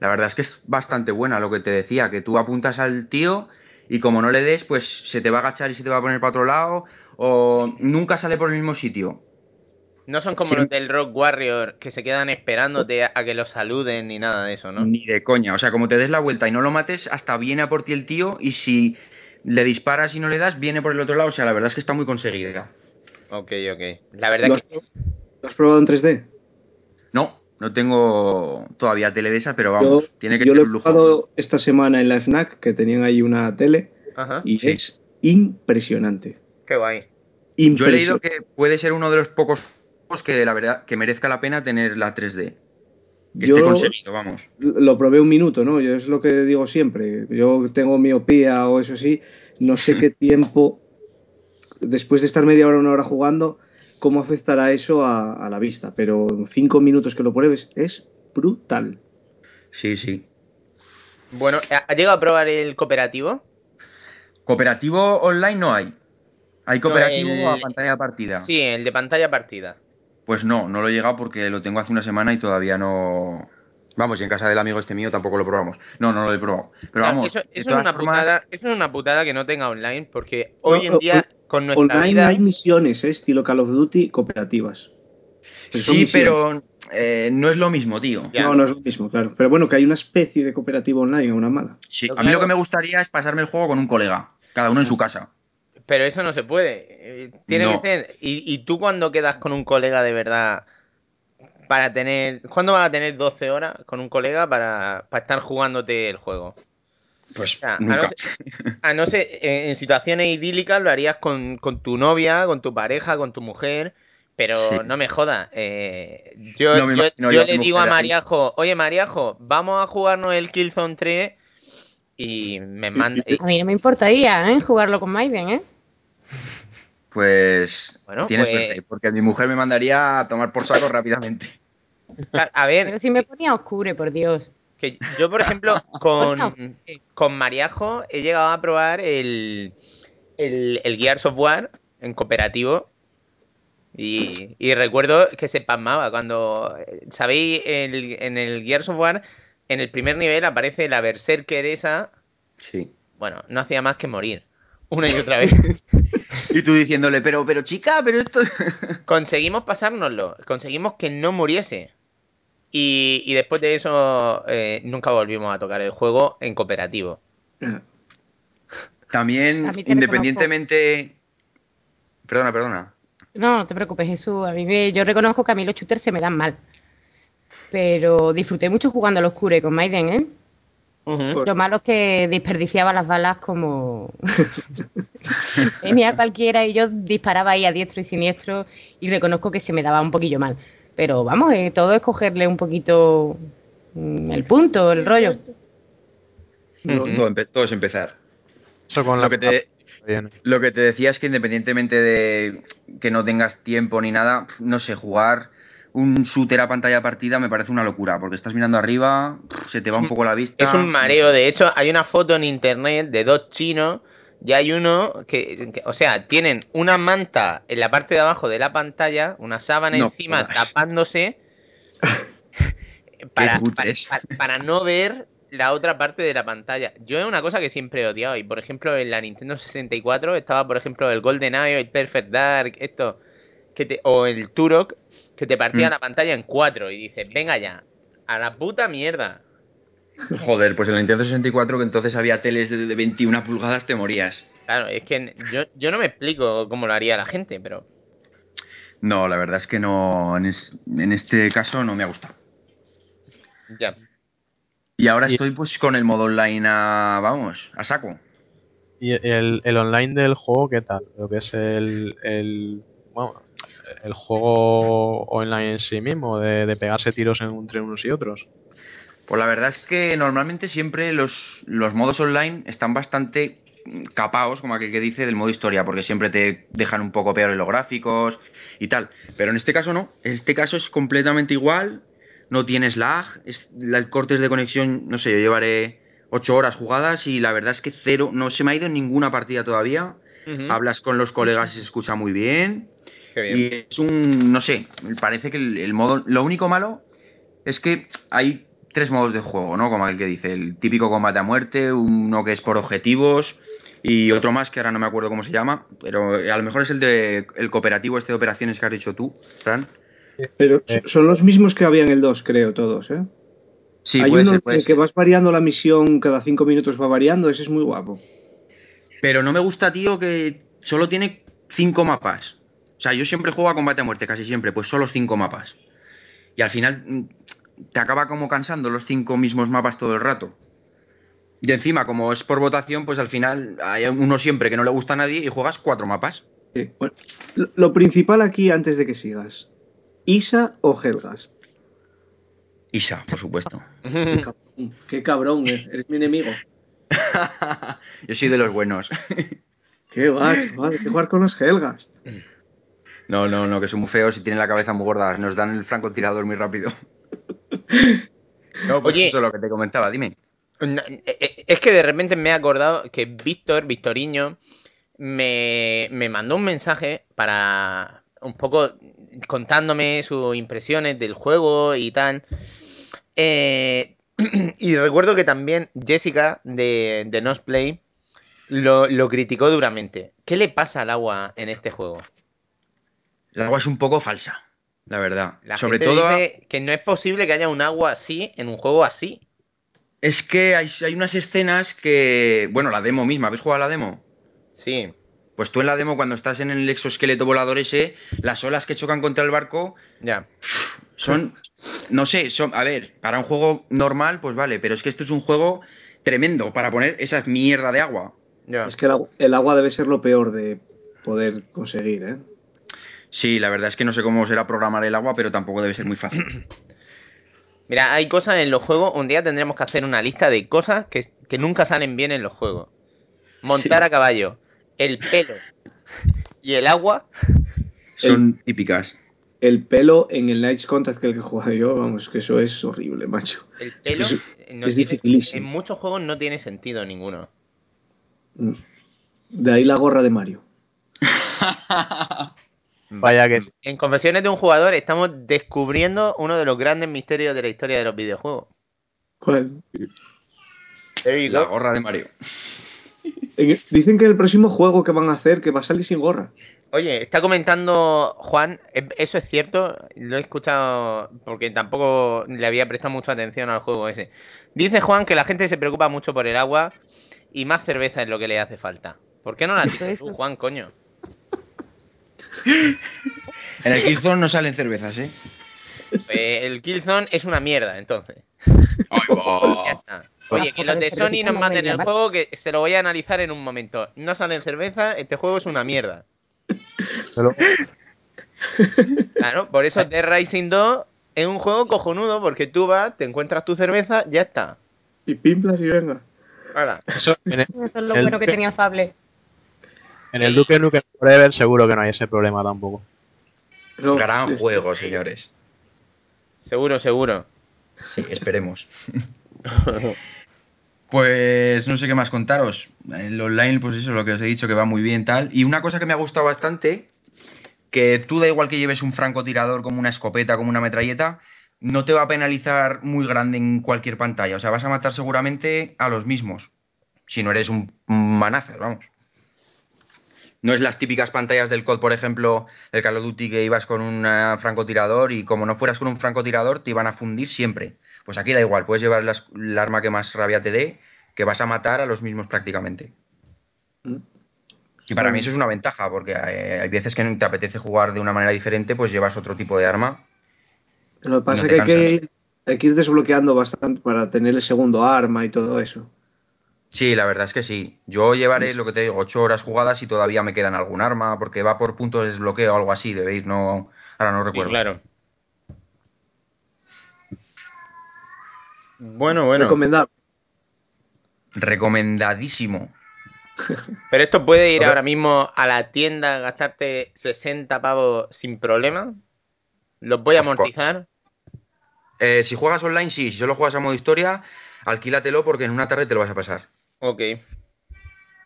La verdad es que es bastante buena lo que te decía, que tú apuntas al tío y como no le des, pues se te va a agachar y se te va a poner para otro lado o nunca sale por el mismo sitio. No son como Sí. los del Rock Warrior que se quedan esperándote a, que los saluden ni nada de eso, ¿no? Ni de coña. O sea, como te des la vuelta y no lo mates, hasta viene a por ti el tío y si le disparas y no le das, viene por el otro lado. O sea, la verdad es que está muy conseguida. Ok, ok. La verdad ¿Lo que lo has probado en 3D? No, tengo todavía tele de esa, pero vamos, Yo, tiene que yo ser lo he un lujo. probado esta semana en la FNAC, que tenían ahí una tele, Ajá. y Sí. es impresionante. Qué guay. Yo he leído Impresionante. que puede ser uno de los pocos juegos que la verdad que merezca la pena tener la 3D. Que esté Yo conseguido, vamos. lo probé un minuto, ¿no? Yo es lo que digo siempre. Yo tengo miopía o eso sí, no sé qué tiempo, después de estar media hora, una hora jugando, cómo afectará eso a, a la vista. Pero en cinco minutos que lo pruebes es brutal. Sí, sí. Bueno, ¿ha- ¿has llegado a probar el cooperativo? Cooperativo online no hay. Hay cooperativo el- a pantalla partida. Sí, el de pantalla partida. Pues no, no lo he llegado porque lo tengo hace una semana y todavía no. Vamos, y en casa del amigo este mío tampoco lo probamos. No, no lo he probado. Pero Claro, vamos, eso, es una formas- putada, eso es una putada que no tenga online, porque hoy en día, con nuestra Online vida. hay misiones, ¿eh? estilo Call of Duty, cooperativas. Pero Sí, pero eh, no es lo mismo, tío. Ya. No, no es lo mismo, claro. Pero bueno, que hay una especie de cooperativa online, una mala. Sí, Pero a mí lo que me gustaría es pasarme el juego con un colega, cada uno en su casa. Pero eso no se puede. Tiene No. que ser. Y, y tú cuando quedas con un colega de verdad para tener. ¿Cuándo vas a tener 12 horas con un colega para, para estar jugándote el juego? Pues O sea, a, no ser, a no ser- en, en situaciones idílicas lo harías con, con tu novia, con tu pareja, con tu mujer. Pero Sí. no me jodas. eh, yo No me yo- le digo a así. Mariajo, oye Mariajo, vamos a jugarnos el Killzone 3 y me manda... y- A mí no me importaría, ¿eh? Jugarlo con Maiden, ¿eh? Pues Bueno, tienes pues- suerte, porque mi mujer me mandaría a tomar por saco rápidamente. a ver, Pero si me ponía oscure, por Dios. Que yo, por ejemplo, con, con Mariajo he llegado a probar el, el, el Gears of War en cooperativo. Y, y recuerdo que se pasmaba cuando, ¿sabéis? El- en el Gears of War, en el primer nivel aparece la Berserker esa. Sí. Bueno, no hacía más que morir. Una y otra vez. Y tú diciéndole, pero, pero chica, pero esto. conseguimos pasárnoslo. Conseguimos que no muriese. Y, y después de eso, eh, nunca volvimos a tocar el juego en cooperativo. También, A independientemente. Perdona, perdona. No, no te preocupes, Jesús. A mí me- yo reconozco que a mí los shooters se me dan mal. Pero disfruté mucho jugando al oscure con Maiden, ¿eh? Ujú. Lo malo es que desperdiciaba las balas como... Venía cualquiera y yo disparaba ahí a diestro y siniestro y reconozco que se me daba un poquillo mal. Pero vamos, eh, todo es cogerle un poquito mm, el punto, el rollo. Todo, empe- todo es empezar. Eso con Lo que te, viene. Lo que te decía es que independientemente de que no tengas tiempo ni nada, no sé, jugar un shooter a pantalla partida me parece una locura, porque estás mirando arriba, se te va un poco la vista. Es un mareo. De hecho, hay una foto en internet de dos chinos y hay uno que, que- o sea, tienen una manta en la parte de abajo de la pantalla, una sábana No encima jodas. tapándose para, para, cutres. para- para no ver la otra parte de la pantalla. Yo es una cosa que siempre he odiado y, por ejemplo, en la Nintendo 64 estaba, por ejemplo, el GoldenEye, el Perfect Dark, esto, que te, o el Turok, que te partía Mm. la pantalla en cuatro y dices, venga ya, a la puta mierda. Joder, pues en la Nintendo 64, que entonces había teles de, de 21 pulgadas, te morías. Claro, es que yo, yo no me explico cómo lo haría la gente, pero No, la verdad es que no, en, es- en este caso no me ha gustado. ya. Y ahora Y- estoy pues con el modo online a, vamos, a saco. ¿Y el, el online del juego qué tal? Lo que es el, el, bueno, el juego online en sí mismo, de, de pegarse tiros en- entre unos y otros. Pues la verdad es que normalmente siempre los, los modos online están bastante capaos, como aquel que dice, del modo historia, porque siempre te dejan un poco peor en los gráficos y tal. Pero en este caso no, en este caso es completamente igual, no tienes lag, es, cortes de conexión, no sé, yo llevaré 8 horas jugadas y la verdad es que cero, no se me ha ido en ninguna partida todavía. Hablas con los colegas y se escucha muy bien. qué bien. Y es un, no sé, parece que el, el modo, lo único malo es que hay tres modos de juego, ¿no? Como el que dice, el típico combate a muerte, uno que es por objetivos y otro más que ahora no me acuerdo cómo se llama, pero a lo mejor es el de el cooperativo este de operaciones que has dicho tú, Fran. Pero Eh. son los mismos que había en el 2, creo, todos, ¿eh? Sí, Hay puede uno ser, puede en el que ser. vas variando la misión, cada cinco minutos va variando, ese es muy guapo. Pero no me gusta, tío, que solo tiene cinco mapas. O sea, yo siempre juego a combate a muerte, casi siempre, pues solo cinco mapas. Y al final te acaba como cansando los cinco mismos mapas todo el rato. Y encima, como es por votación, pues al final hay uno siempre que no le gusta a nadie y juegas cuatro mapas. Sí, bueno, lo, principal aquí, antes de que sigas, ¿Isa o Helgast? Isa, por supuesto. Qué cabrón, qué cabrón, eh, eres mi enemigo. yo soy de los buenos. Qué va, chaval, hay que jugar con los Helgast. No, no, no, que son muy feos y tienen la cabeza muy gorda. Nos dan el francotirador muy rápido. No, pues Oye. eso es lo que te comentaba, dime. Eh, eh, Es que de repente me he acordado que Víctor, Victoriño, me, me mandó un mensaje para un poco contándome sus impresiones del juego y tal. Eh, y recuerdo que también Jessica de, de Nosplay lo, lo criticó duramente. ¿Qué le pasa al agua en este juego? El agua es un poco falsa, la verdad. La Sobre gente todo. dice que no es posible que haya un agua así en un juego así. Es que hay, hay unas escenas que. Bueno, la demo misma, ¿habéis jugado a la demo? Sí. Pues tú en la demo, cuando estás en el exoesqueleto volador ese, las olas que chocan contra el barco Ya. son. No sé, son. A ver, para un juego normal, pues vale, pero es que esto es un juego tremendo para poner esa mierda de agua. ya. Es que el agua, el agua debe ser lo peor de poder conseguir, ¿eh? Sí, la verdad es que no sé cómo será programar el agua, pero tampoco debe ser muy fácil. Mira, hay cosas en los juegos. Un día tendremos que hacer una lista de cosas que, que nunca salen bien en los juegos. Montar Sí. a caballo, el pelo y el agua. Son típicas. El pelo en el Knights Contact que el que jugaba yo, vamos, que eso es horrible, macho. El pelo es- no es tiene- dificilísimo. en muchos juegos no tiene sentido ninguno. Mm. De ahí la gorra de Mario. Vaya que sí. En Confesiones de un jugador estamos descubriendo uno de los grandes misterios de la historia de los videojuegos. ¿Cuál? There you La go. gorra de Mario. En- Dicen que el próximo juego que van a hacer que va a salir sin gorra. Oye, está comentando Juan, ¿e- ¿eso es cierto? Lo he escuchado porque tampoco le había prestado mucha atención al juego ese. Dice Juan que la gente se preocupa mucho por el agua y más cerveza es lo que le hace falta. ¿Por qué no la tienes tú, Juan, coño? En el Killzone no salen cervezas, ¿eh? Eh, el Killzone es una mierda, entonces. Ay, va. Ya está. Oye, que los de Sony nos manden el juego que se lo voy a analizar en un momento. No salen cerveza, este juego es una mierda. Pero- Claro, por eso The Rising 2 es un juego cojonudo porque tú vas, te encuentras tu cerveza, ya está. Y pimplas y venga. Eso, en, el, Eso es lo El- bueno que tenía Fable. En el Duke Nukem Forever seguro que no hay ese problema tampoco. Pero- Gran juego, señores. Seguro, seguro. Sí, esperemos. Pues no sé qué más contaros. El online, pues eso, lo que os he dicho que va muy bien tal. Y una cosa que me ha gustado bastante, que tú da igual que lleves un francotirador como una escopeta, como una metralleta, no te va a penalizar muy grande en cualquier pantalla. O sea, vas a matar seguramente a los mismos. Si no eres un manacer, vamos. No es las típicas pantallas del COD, por ejemplo, del Call of Duty que ibas con un eh, francotirador y como no fueras con un francotirador te iban a fundir siempre. Pues aquí da igual, puedes llevar las- el arma que más rabia te dé, que vas a matar a los mismos prácticamente. Mm. Y para mí eso es una ventaja, porque eh, hay veces que te apetece jugar de una manera diferente, pues llevas otro tipo de arma. Lo que pasa No es que hay que ir desbloqueando bastante para tener el segundo arma y todo eso. Sí, la verdad es que sí. Yo llevaré, lo que te digo, ocho horas jugadas y todavía me quedan algún arma, porque va por puntos de desbloqueo o algo así, debéis, no, ahora no Sí, recuerdo. claro. Bueno, bueno. Recomendable. Recomendadísimo. Pero esto puede ir ahora mismo a la tienda, gastarte 60 pavos sin problema. Los voy a amortizar. Eh, si juegas online, sí. Si solo juegas a modo historia, alquílatelo porque en una tarde te lo vas a pasar. Ok.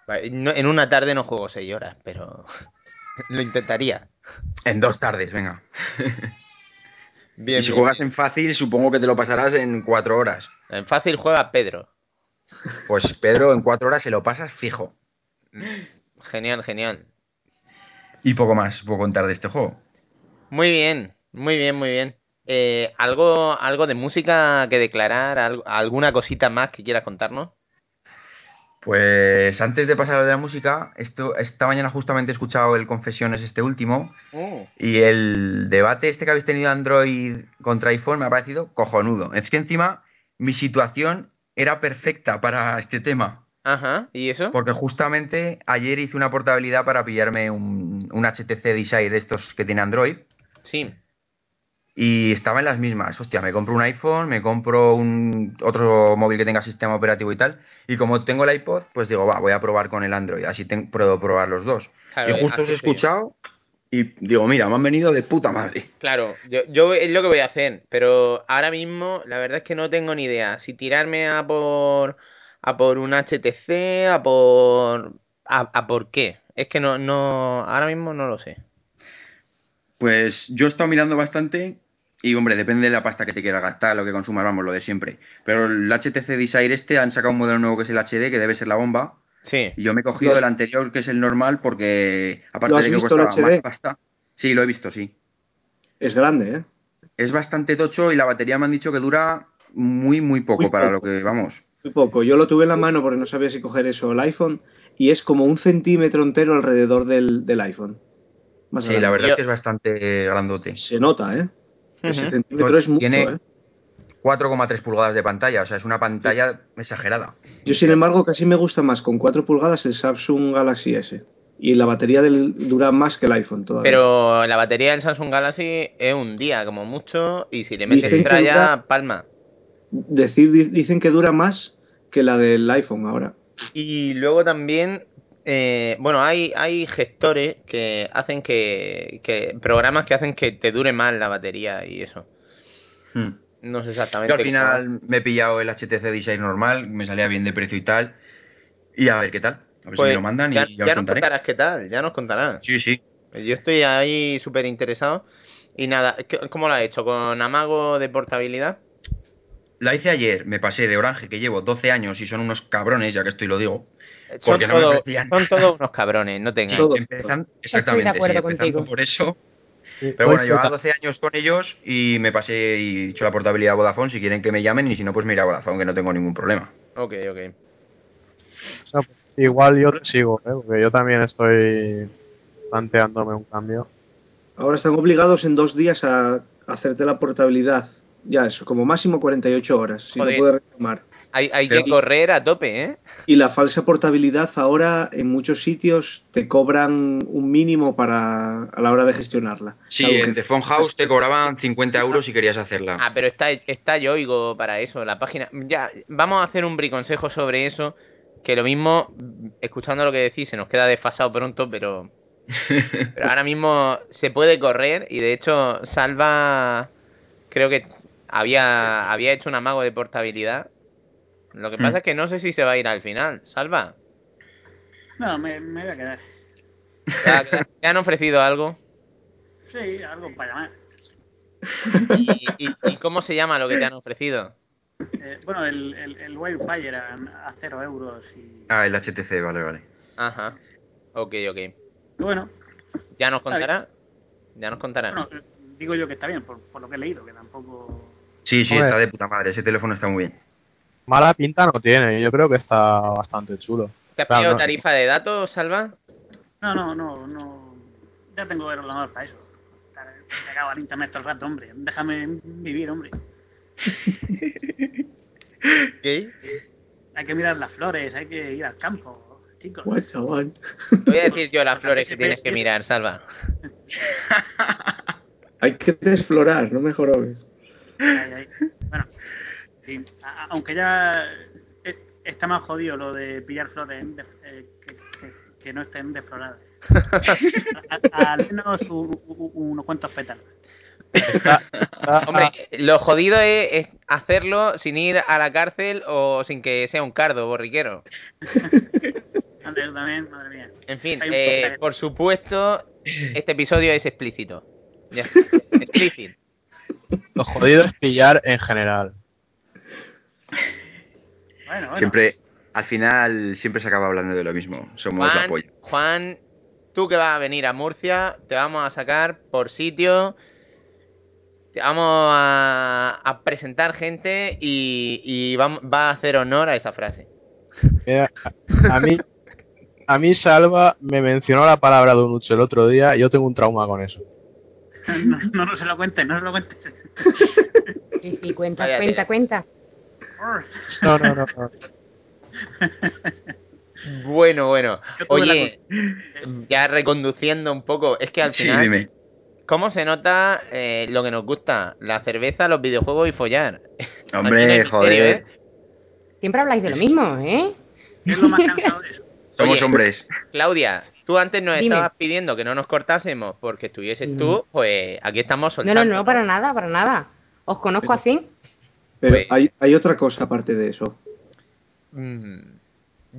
Vale, no- en una tarde no juego 6 horas, pero lo intentaría. En dos tardes, venga. Bien, y si bien, juegas bien. en fácil, supongo que te lo pasarás en cuatro horas. En fácil juega Pedro. Pues Pedro, en cuatro horas se lo pasas fijo. Genial, genial. Y poco más puedo contar de este juego. Muy bien, muy bien, muy bien. Eh, ¿algo, ¿Algo de música que declarar? ¿Algo- ¿Alguna cosita más que quieras contarnos? Pues antes de pasar a lo de la música, esto, esta mañana justamente he escuchado el Confesiones este último y el debate este que habéis tenido Android contra iPhone me ha parecido cojonudo. Es que encima mi situación era perfecta para este tema. Ajá, ¿y eso? Porque justamente ayer hice una portabilidad para pillarme un, un HTC Desire de estos que tiene Android Sí. Y estaba en las mismas. Hostia, me compro un iPhone, me compro un otro móvil que tenga sistema operativo y tal. Y como tengo el iPod, pues digo, va, voy a probar con el Android, así puedo probar los dos. Claro, y justo os he escuchado y digo, mira, me han venido de puta madre. Claro, yo, yo es lo que voy a hacer, pero ahora mismo la verdad es que no tengo ni idea. Si tirarme a por a por un HTC, a por a, a por qué. Es que no, no, ahora mismo no lo sé. Pues yo he estado mirando bastante y, hombre, depende de la pasta que te quieras gastar, lo que consumas, vamos, lo de siempre. Pero el HTC Desire este han sacado un modelo nuevo que es el HD, que debe ser la bomba. Sí. Y yo me he cogido Lo- el anterior, que es el normal, porque aparte ¿Lo has de que HD? más pasta. Sí, lo he visto, sí. Es grande, ¿eh? Es bastante tocho y la batería me han dicho que dura muy, muy poco Muy para poco. lo que vamos. Muy poco. Yo lo tuve en la mano porque no sabía si coger eso o el iPhone y es como un centímetro entero alrededor del, del iPhone. Más Sí, grande. la verdad Yo- es que es bastante grandote. Se nota, ¿eh? Ese Ujú. centímetro es mucho, Tiene- ¿eh? 4,3 pulgadas de pantalla, o sea, es una pantalla exagerada. Yo, sin embargo, casi me gusta más con 4 pulgadas el Samsung Galaxy S. Y la batería del, dura más que el iPhone todavía. Pero la batería del Samsung Galaxy es un día como mucho y si le metes tralla, dura- palma. Decir, di- dicen que dura más que la del iPhone ahora. Y luego también, eh, bueno, hay, hay gestores que hacen que, que, programas que hacen que te dure más la batería y eso. Hmm. No sé Yo exactamente. al cómo final me he pillado el HTC Design normal, me salía bien de precio y tal. Y a ver qué tal. A ver Pues si me lo mandan y ya, ya, ya os nos contaré. contarás qué tal, ya nos contarás. Sí, sí. Yo estoy ahí súper interesado. Y nada, ¿qué- ¿cómo lo has hecho? ¿Con amago de portabilidad? La hice ayer, me pasé de Orange, que llevo 12 años y son unos cabrones, ya que estoy lo digo. Son, no todo- son todos unos cabrones, no te Sí, engañes. Todo. empezan, exactamente, sí, acuerdo empezando contigo. por eso. Pero bueno, llevaba toca- 12 años con ellos y me pasé y he hecho la portabilidad a Vodafone. Si quieren que me llamen y si no, pues me iré a Vodafone, que no tengo ningún problema. Ok, ok. Igual yo te sigo, ¿eh? porque yo también estoy planteándome un cambio. Ahora están obligados en dos días a hacerte la portabilidad. Ya eso, como máximo 48 horas, si Joder. no puedes reclamar. Hay, hay Pero- que correr a tope, ¿eh? Y la falsa portabilidad ahora en muchos sitios te cobran un mínimo para a la hora de gestionarla. Sí, en The Phone House te cobraban 50 euros si querías hacerla. Ah, pero está, está Yoigo para eso, la página. Ya, vamos a hacer un briconsejo sobre eso. que lo mismo, escuchando lo que decís, se nos queda desfasado pronto, pero, pero ahora mismo se puede correr y de hecho Salva creo que había, había hecho un amago de portabilidad. Lo que pasa Hmm. es que no sé si se va a ir al final. Salva, No, me, me voy a quedar. ¿te han ofrecido algo? Sí, algo para llamar. ¿Y, y- y cómo se llama lo que te han ofrecido? Eh, bueno, el, el, el Wildfire a, a 0 euros y... Ah, el HTC, vale, vale. Ajá. Ok, ok. bueno, ¿Ya nos contará? Ya nos contará. bueno, digo yo que está bien, por, por lo que he leído, que tampoco... Sí, sí, está de puta madre. Ese teléfono está muy bien. Mala pinta no tiene, yo creo que está bastante chulo. ¿Te has Claro, pillado no. tarifa de datos, Salva? No, no, no, no... Ya tengo el ordenador para eso. Estar pegado al internet todo el rato, hombre. Déjame vivir, hombre. ¿Qué? Hay que mirar las flores, hay que ir al campo, chicos. Guay, chaval. Te voy a decir yo las flores que tienes que mirar, Salva. Hay que desflorar, no me ahí. Bueno, sí, aunque ya eh, está más jodido lo de pillar flores eh, que, que- que no estén desfloradas. Al menos un- un- unos cuantos pétalos. Está- Hombre, lo jodido es, es hacerlo sin ir a la cárcel o sin que sea un cardo borriquero. También, madre mía. En fin, eh, por supuesto, este episodio es explícito. Ya. Explícito. lo jodido es pillar en general. Bueno, bueno. Siempre, al final, siempre se acaba hablando de lo mismo. Somos la Juan, polla. Juan, tú que vas a venir a Murcia, te vamos a sacar por sitio. Te vamos a, a presentar gente y, va a hacer honor a esa frase. Mira, a mí, a mí Salva me mencionó la palabra Donuts el otro día y yo tengo un trauma con eso. No, no, no se lo cuentes, no se lo cuentes. Sí, sí, cuenta, cuenta, cuenta. No, no, no. no. Bueno, bueno. Oye, ya reconduciendo un poco, es que al Sí, final, dime. ¿cómo se nota eh, lo que nos gusta? La cerveza, los videojuegos y follar. No Hombre, misterio, joder. ¿eh? Siempre habláis de lo mismo, ¿eh? Es lo más cansado de eso. Somos Oye, hombres. Claudia, tú antes nos Dime. estabas pidiendo que no nos cortásemos porque estuvieses Mm. tú, pues aquí estamos No, soltando. no, no, para nada, para nada. Os conozco así. Pero Pues- hay, hay otra cosa aparte de eso. Mm,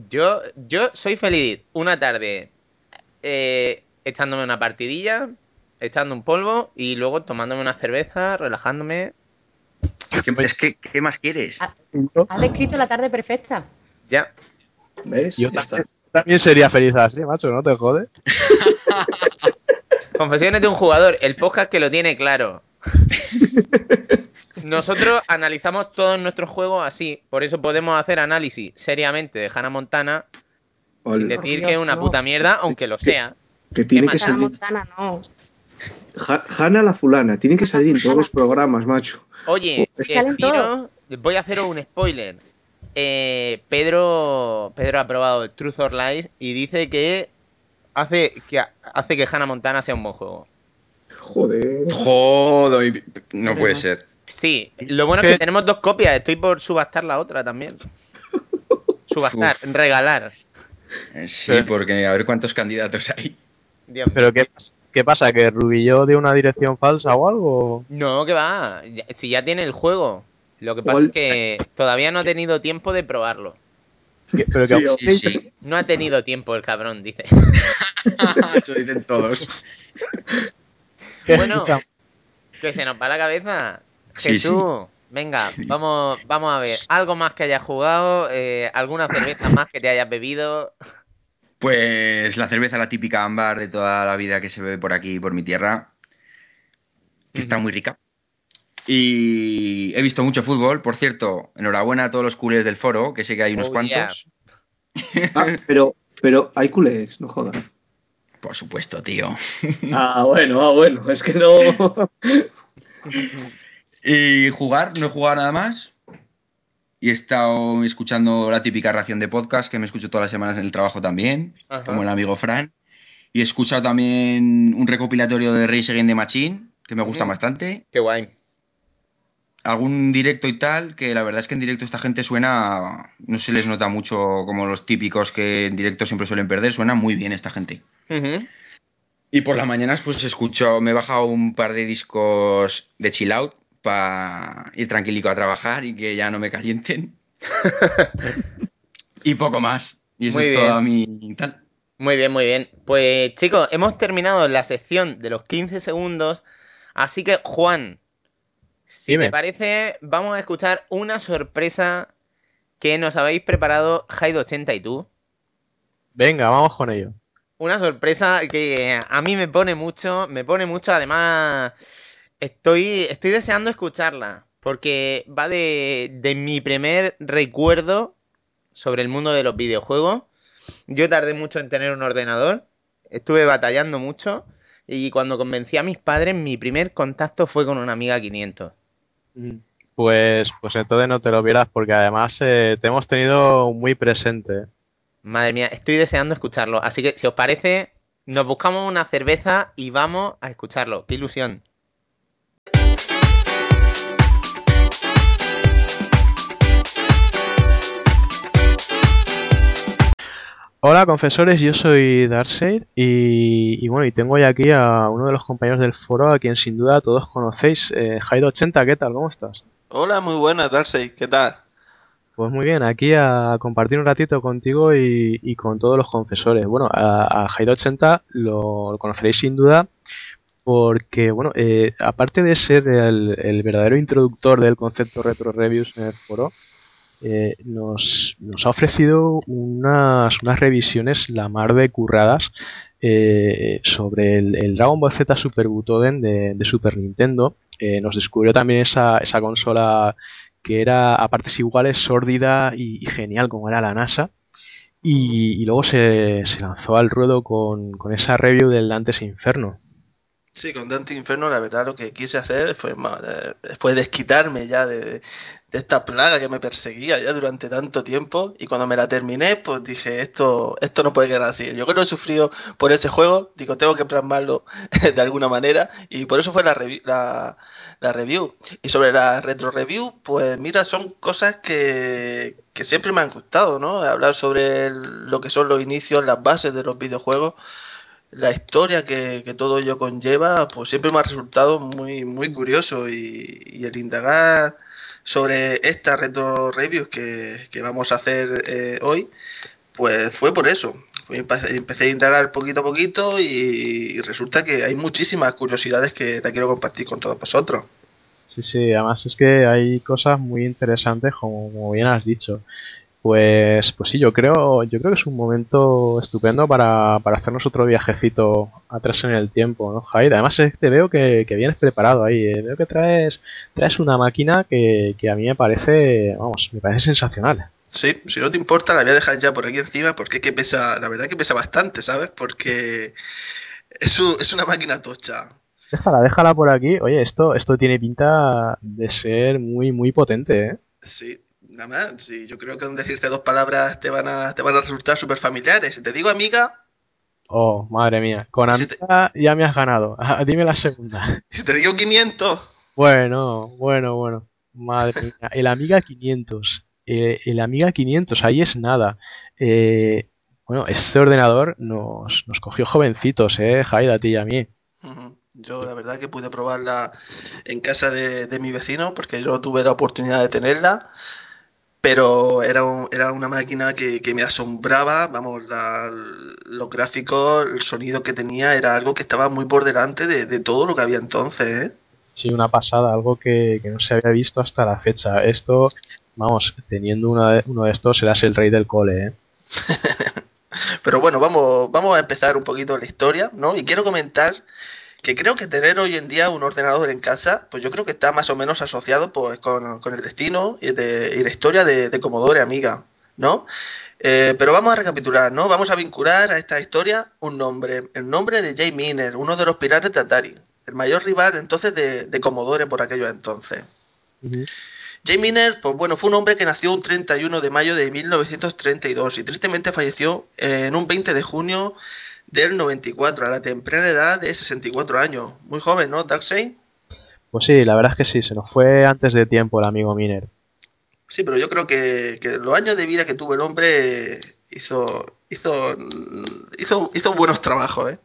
Yo, yo soy feliz una tarde eh, echándome una partidilla, echando un polvo y luego tomándome una cerveza, relajándome. ¿Qué- Es que, ¿qué más quieres? Ah. Has descrito la tarde perfecta. Ya. ¿Ves? Yo también, también sería feliz así, macho, no te jode. Confesiones de un jugador, el podcast que lo tiene claro. Nosotros analizamos todos nuestros juegos así, por eso podemos hacer análisis seriamente de Hannah Montana sin decir Dios, que es una no. puta mierda, aunque lo sea. que tiene ¿Qué que? Hannah salir. Montana, no. Ja- Hanna la fulana, tiene que salir en todos los programas, macho. Oye, deciros, voy a haceros un spoiler. Eh, Pedro, Pedro ha probado el Truth or Lies y dice que hace que hace que Hannah Montana sea un buen juego. Joder. Joder, no puede ser. Sí, lo bueno es que tenemos dos copias. Estoy por subastar la otra también. Subastar, Uf. regalar. Eh, Sí, porque a ver cuántos candidatos hay. Dios. Pero ¿qué, pasa? ¿qué pasa? ¿Que Rubillo dio una dirección falsa o algo? No, que va. Si ya tiene el juego. Lo que pasa es que todavía no ha tenido tiempo de probarlo. ¿Qué- pero Sí, que- Sí, sí. No ha tenido tiempo el cabrón, dice. Eso dicen todos. Bueno, que se nos va la cabeza. Sí, Jesús, venga, vamos, vamos a ver. Algo más que hayas jugado, eh, alguna cerveza más que te hayas bebido. Pues la cerveza, la típica ámbar de toda la vida que se bebe por aquí, por mi tierra, que está muy rica. Y he visto mucho fútbol, por cierto, enhorabuena a todos los culés del foro, que sé que hay unos Oh, cuantos. Ah, pero, pero hay culés, no jodas. Por supuesto, tío. Ah, bueno, ah, bueno, es que no. Y jugar, no he jugado nada más. Y he estado escuchando la típica ración de podcast que me escucho todas las semanas en el trabajo también, Ajá. como el amigo Fran. Y he escuchado también un recopilatorio de Race Against the Machine, que me gusta Ujú. bastante. Qué guay. algún directo y tal, que la verdad es que en directo esta gente suena, no se les nota mucho como los típicos que en directo siempre suelen perder, suena muy bien esta gente. Ujú. Y por las mañanas pues escucho, me he bajado un par de discos de chill out para ir tranquilico a trabajar y que ya no me calienten. y poco más. Y eso Muy es bien. toda mi tal. Muy bien, muy bien. Pues chicos, hemos terminado la sección de los 15 segundos. Así que, Juan, si Dime. te parece, vamos a escuchar una sorpresa que nos habéis preparado Hyde80 y tú. Venga, vamos con ello. Una sorpresa que a mí me pone mucho, me pone mucho, además estoy, estoy deseando escucharla, porque va de, de mi primer recuerdo sobre el mundo de los videojuegos. Yo tardé mucho en tener un ordenador, estuve batallando mucho, y cuando convencí a mis padres, mi primer contacto fue con una Amiga 500. Pues, pues entonces no te lo vieras porque además eh, te hemos tenido muy presente. Madre mía, estoy deseando escucharlo, así que si os parece, nos buscamos una cerveza y vamos a escucharlo. ¡Qué ilusión! Hola confesores, yo soy Darkseid y, y bueno, y tengo ya aquí a uno de los compañeros del foro a quien sin duda todos conocéis, eh, Hyde80, ¿qué tal? ¿Cómo estás? Hola, muy buenas, Darcy, ¿qué tal? Pues muy bien, aquí a compartir un ratito contigo y, y con todos los confesores. Bueno, a, a Hyde80 lo, lo conoceréis sin duda porque, bueno, eh, aparte de ser el, el verdadero introductor del concepto retro reviews en el foro, eh, nos, ha ofrecido unas, revisiones la mar de curradas eh, sobre el, Dragon Ball Z Super Butoden de, Super Nintendo. Eh, nos descubrió también esa, consola que era a partes iguales sórdida y, genial como era la NASA. Y, luego se, se lanzó al ruedo con, con esa review del Dantes Inferno. Sí, con Dante Inferno la verdad lo que quise hacer fue desquitarme ya de, esta plaga que me perseguía ya durante tanto tiempo y cuando me la terminé pues dije esto, esto no puede quedar así. Yo creo que he sufrido por ese juego, digo tengo que plasmarlo de alguna manera y por eso fue la, revi- la, review. Y sobre la retro review pues mira son cosas que, que siempre me han gustado, ¿no? Hablar sobre lo que son los inicios, las bases de los videojuegos la historia que, todo ello conlleva, pues siempre me ha resultado muy, muy curioso y, el indagar sobre esta retro reviews que, vamos a hacer eh, hoy, pues fue por eso. Empecé, a indagar poquito a poquito y, resulta que hay muchísimas curiosidades que la quiero compartir con todos vosotros. Sí, sí, además es que hay cosas muy interesantes, como bien has dicho. Pues, pues sí, yo creo, yo creo que es un momento estupendo para, para hacernos otro viajecito atrás en el tiempo, ¿no, Jair? Además te veo que, que vienes preparado ahí, eh. Veo que traes, traes una máquina que, que a mí me parece, vamos, me parece sensacional. Sí, si no te importa, la voy a dejar ya por aquí encima porque es que pesa, la verdad que pesa bastante, ¿sabes? Porque es, un- es una máquina tocha. Déjala, déjala por aquí. Oye, esto, esto tiene pinta de ser muy, muy potente, ¿eh? Sí, nada más. Sí, yo creo que con decirte dos palabras te van a, te van a resultar súper familiares. Si te digo amiga, Oh, madre mía. Con Si te- Amiga ya me has ganado. Ah, Dime la segunda. si te digo 500, Bueno, bueno, bueno. Madre mía. El Amiga 500. Eh, el Amiga 500, ahí es nada. Eh, bueno, este ordenador nos, nos cogió jovencitos, ¿eh? Jaida, a ti y a mí. Yo la verdad que pude probarla en casa de, de mi vecino porque yo no tuve la oportunidad de tenerla, pero era, un- era una máquina que, que me asombraba, vamos, la- los gráficos, el sonido que tenía era algo que estaba muy por delante de, de todo lo que había entonces, ¿eh? Sí, una pasada, algo que, que no se había visto hasta la fecha. Esto, vamos, teniendo de- uno de estos serás el rey del cole, ¿eh? Pero bueno, vamos, vamos a empezar un poquito la historia, ¿no? Y quiero comentar que creo que tener hoy en día un ordenador en casa, pues yo creo que está más o menos asociado pues, con, con el destino y, de- y la historia de, de Commodore Amiga, ¿no? Eh, pero vamos a recapitular, ¿no? Vamos a vincular a esta historia un nombre, el nombre de Jay Miner, uno de los pilares de Atari, el mayor rival entonces de, de Commodore por aquellos entonces. Jay Miner, pues bueno, fue un hombre que nació un 31 de mayo de 1932 y tristemente falleció en un 20 de junio del 94, a la temprana edad de 64 años. Muy joven, ¿no, Darkseid? Pues sí, la verdad es que sí, se nos fue antes de tiempo el amigo Miner. Sí, pero yo creo que, que los años de vida que tuvo el hombre hizo, hizo, hizo, hizo buenos trabajos, ¿eh?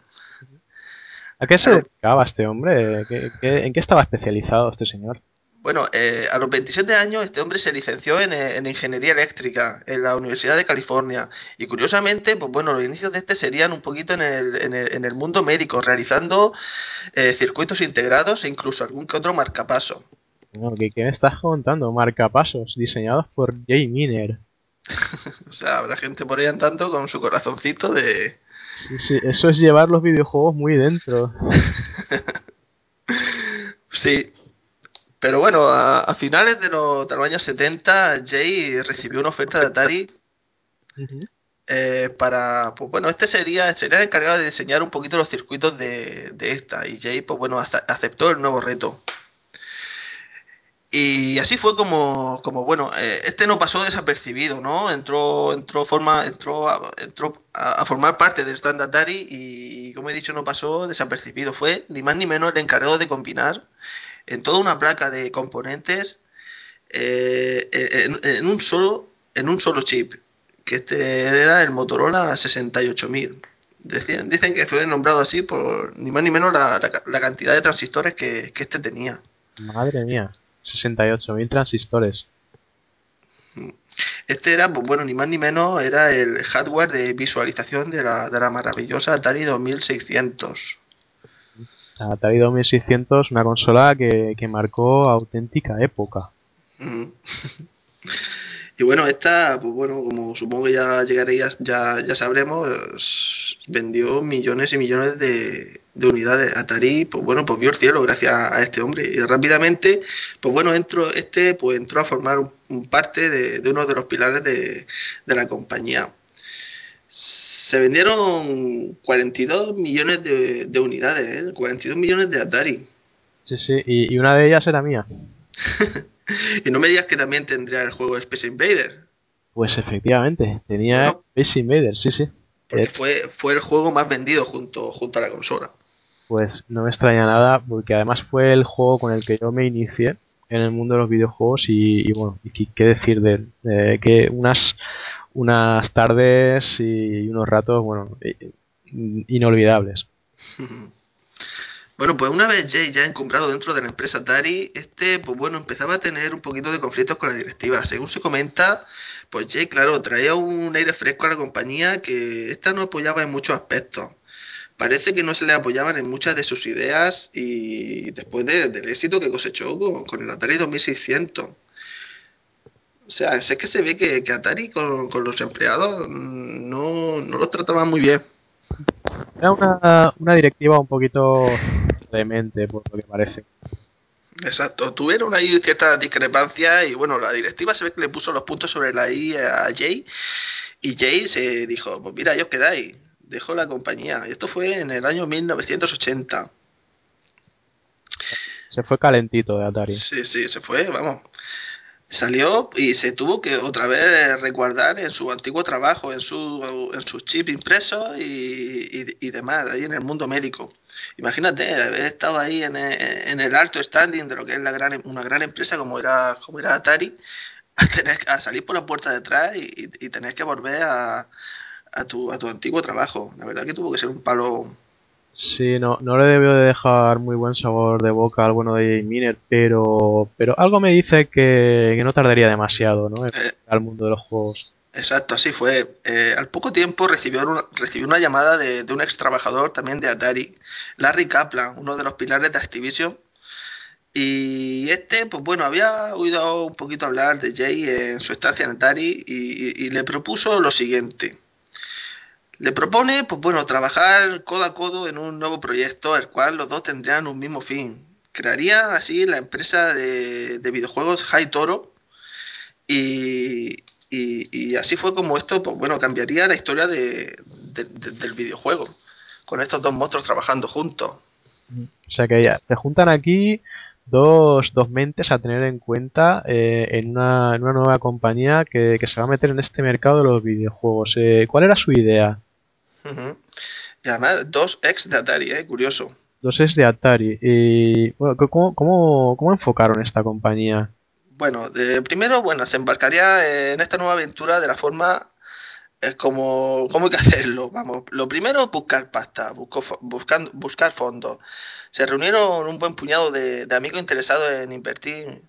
¿A qué se dedicaba este hombre? ¿Qué- qué- en qué estaba especializado este señor? Bueno, eh, a los 27 años este hombre se licenció en, eh, en Ingeniería Eléctrica en la Universidad de California y curiosamente, pues bueno, los inicios de este serían un poquito en el, en el, en el mundo médico, realizando eh, circuitos integrados e incluso algún que otro marcapaso. No, ¿qué, qué me estás contando? Marcapasos, diseñados por Jay Miner. O sea, habrá gente por ahí andando con su corazoncito de... Sí, sí, eso es llevar los videojuegos muy dentro. Sí. Pero bueno, a, a finales de los, de los años 70, Jay recibió una oferta de Atari eh, para, pues bueno, este sería, sería el encargado de diseñar un poquito los circuitos de, de esta. Y Jay, pues bueno, ace- aceptó el nuevo reto. Y así fue como, como bueno, eh, este no pasó desapercibido, ¿no? Entró, entró, forma, entró, a, entró a, a formar parte del stand Atari y, como he dicho, no pasó desapercibido. Fue ni más ni menos el encargado de combinar en toda una placa de componentes eh, en, en un solo, en un solo chip, que este era el Motorola 68000. Decían, dicen que fue nombrado así por ni más ni menos la, la cantidad de transistores que, que este tenía. Madre mía, 68.000 transistores. Este era, pues bueno, ni más ni menos, era el hardware de visualización de la, de la maravillosa Atari 2600. La Atari 2600, una consola que, que marcó auténtica época. Y bueno, esta, pues bueno, como supongo que ya llegaréis, ya, ya sabremos, vendió millones y millones de, de unidades. Atari, pues bueno, pues vio el cielo gracias a este hombre. Y rápidamente, pues bueno, entró, este pues entró a formar un, un parte de, de uno de los pilares de, de la compañía. Se vendieron 42 millones de, de unidades, ¿eh? 42 millones de Atari. Sí, sí, y, y una de ellas era mía. Y no me digas que también tendría el juego Space Invader. Pues efectivamente, tenía. Space Invaders, sí, sí. Porque Eh, fue, fue el juego más vendido junto, junto a la consola. Pues no me extraña nada, porque además fue el juego con el que yo me inicié en el mundo de los videojuegos y, y bueno, y qué- qué decir de él. Eh, que unas, unas tardes y unos ratos, bueno, inolvidables. Bueno, pues una vez Jay ya encumbrado dentro de la empresa Atari, este, pues bueno, empezaba a tener un poquito de conflictos con la directiva. Según se comenta, pues Jay, claro, traía un aire fresco a la compañía que esta no apoyaba en muchos aspectos. Parece que no se le apoyaban en muchas de sus ideas y después de- del éxito que cosechó con, con el Atari 2600. O sea, es que se ve que, que Atari con, con los empleados no, no los trataba muy bien. Era una, una directiva un poquito demente, por lo que parece. Exacto, tuvieron ahí ciertas discrepancias y bueno, la directiva se ve que le puso los puntos sobre la I a Jay y Jay se dijo, pues mira, ya os quedáis, dejó la compañía. Y esto fue en el año 1980. Se fue calentito de Atari. Sí, sí, se fue, vamos. Salió y se tuvo que otra vez resguardar en su antiguo trabajo, en su, en sus chips impresos y, y- demás, ahí en el mundo médico. Imagínate haber estado ahí en el, en el alto standing de lo que es la gran, una gran empresa como era, como era Atari, a, tener, a salir por la puerta de atrás y, y- y tener que volver a, a tu, a tu antiguo trabajo. La verdad que tuvo que ser un palo. Sí, no, no le debió de dejar muy buen sabor de boca al bueno de Jay Miner, pero, pero algo me dice que, que no tardaría demasiado, ¿no? En Eh. al mundo de los juegos. Exacto, así fue. Eh, al poco tiempo recibió una, recibió una llamada de, de un ex trabajador también de Atari, Larry Kaplan, uno de los pilares de Activision. Y este, pues bueno, había oído un poquito hablar de Jay en su estancia en Atari y, y- y le propuso lo siguiente. Le propone, pues bueno, trabajar codo a codo en un nuevo proyecto, el cual los dos tendrían un mismo fin. Crearía así la empresa de, de videojuegos High Toro y, y- así fue como esto, pues bueno, cambiaría la historia de- de- de- del videojuego, con estos dos monstruos trabajando juntos. O sea que ya se juntan aquí dos, dos mentes a tener en cuenta eh, en, una, una nueva compañía que, que se va a meter en este mercado de los videojuegos. Eh, ¿Cuál era su idea? Y además, dos ex de Atari, ¿eh? Curioso. dos es de Atari. Y, bueno, ¿cómo, cómo, cómo enfocaron esta compañía? Bueno, de, primero, bueno, se embarcaría en esta nueva aventura de la forma es como, ¿cómo hay que hacerlo? Vamos, lo primero buscar pasta, busco, buscando, buscar fondos. Se reunieron un buen puñado de, amigos interesados en invertir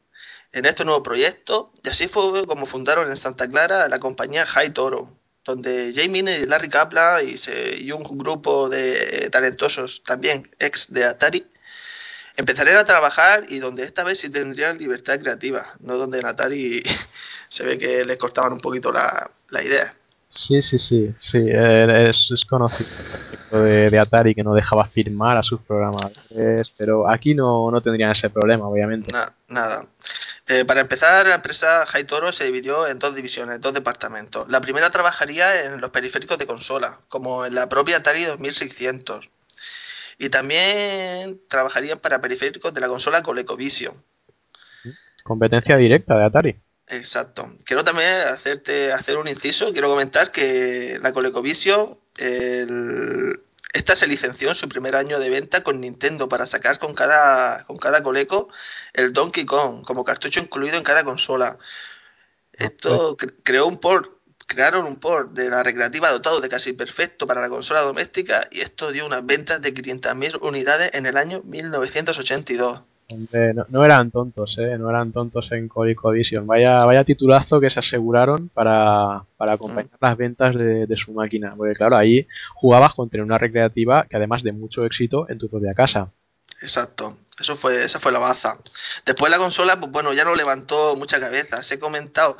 en este nuevo proyecto y así fue como fundaron en Santa Clara la compañía High Toro, donde Jamie y Larry Kaplan y, y un grupo de talentosos también ex de Atari empezarían a trabajar y donde esta vez sí tendrían libertad creativa, no donde en Atari se ve que les cortaban un poquito la, la idea. Sí, sí, sí, sí, es, es conocido de, de, Atari que no dejaba firmar a sus programadores, pero aquí no, no tendrían ese problema, obviamente. nada. Eh, para empezar, la empresa Toro se dividió en dos divisiones, dos departamentos. La primera trabajaría en los periféricos de consola, como en la propia Atari 2600. Y también trabajarían para periféricos de la consola ColecoVision. Competencia directa de Atari. Exacto. Quiero también hacerte hacer un inciso. Quiero comentar que la ColecoVision, esta se licenció en su primer año de venta con Nintendo para sacar con cada, con cada Coleco el Donkey Kong como cartucho incluido en cada consola. Esto creó un port, crearon un port de la recreativa dotado de casi perfecto para la consola doméstica y esto dio unas ventas de 500.000 unidades en el año 1982 no, eran tontos, ¿eh? No eran tontos en ColecoVision. Vaya, vaya titulazo que se aseguraron para, acompañar las ventas de, su máquina. Porque claro, ahí jugabas contra una recreativa que además de mucho éxito en tu propia casa. Exacto. Eso fue, esa fue la baza. Después la consola, pues bueno, ya no levantó mucha cabeza. Se he comentado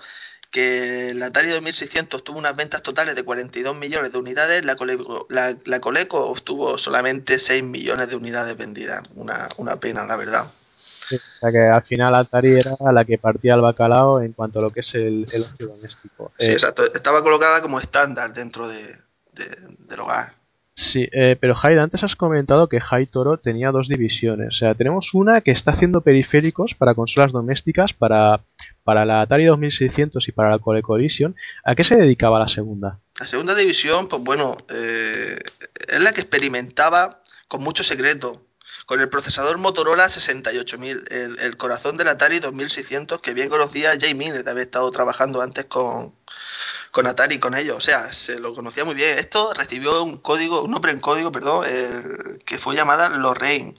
que la Atari 2600 tuvo unas ventas totales de 42 millones de unidades, la Coleco, la, Coleco obtuvo solamente 6 millones de unidades vendidas. Una, una pena, la verdad. O sea que al final Atari era la que partía el bacalao en cuanto a lo que es el, el ocio doméstico. Sí, eh, exacto. Estaba colocada como estándar dentro de, del hogar. Sí, eh, pero Hyde, antes has comentado que High Toro tenía dos divisiones. O sea, tenemos una que está haciendo periféricos para consolas domésticas, para, para la Atari 2600 y para la ColecoVision. ¿A qué se dedicaba la segunda? La segunda división, pues bueno, eh, es la que experimentaba con mucho secreto con el procesador Motorola 68000, el, el corazón del Atari 2600 que bien conocía Jay Miner, había estado trabajando antes con, con Atari con ellos, o sea, se lo conocía muy bien. Esto recibió un código, un nombre en código, perdón, que fue llamada Lorraine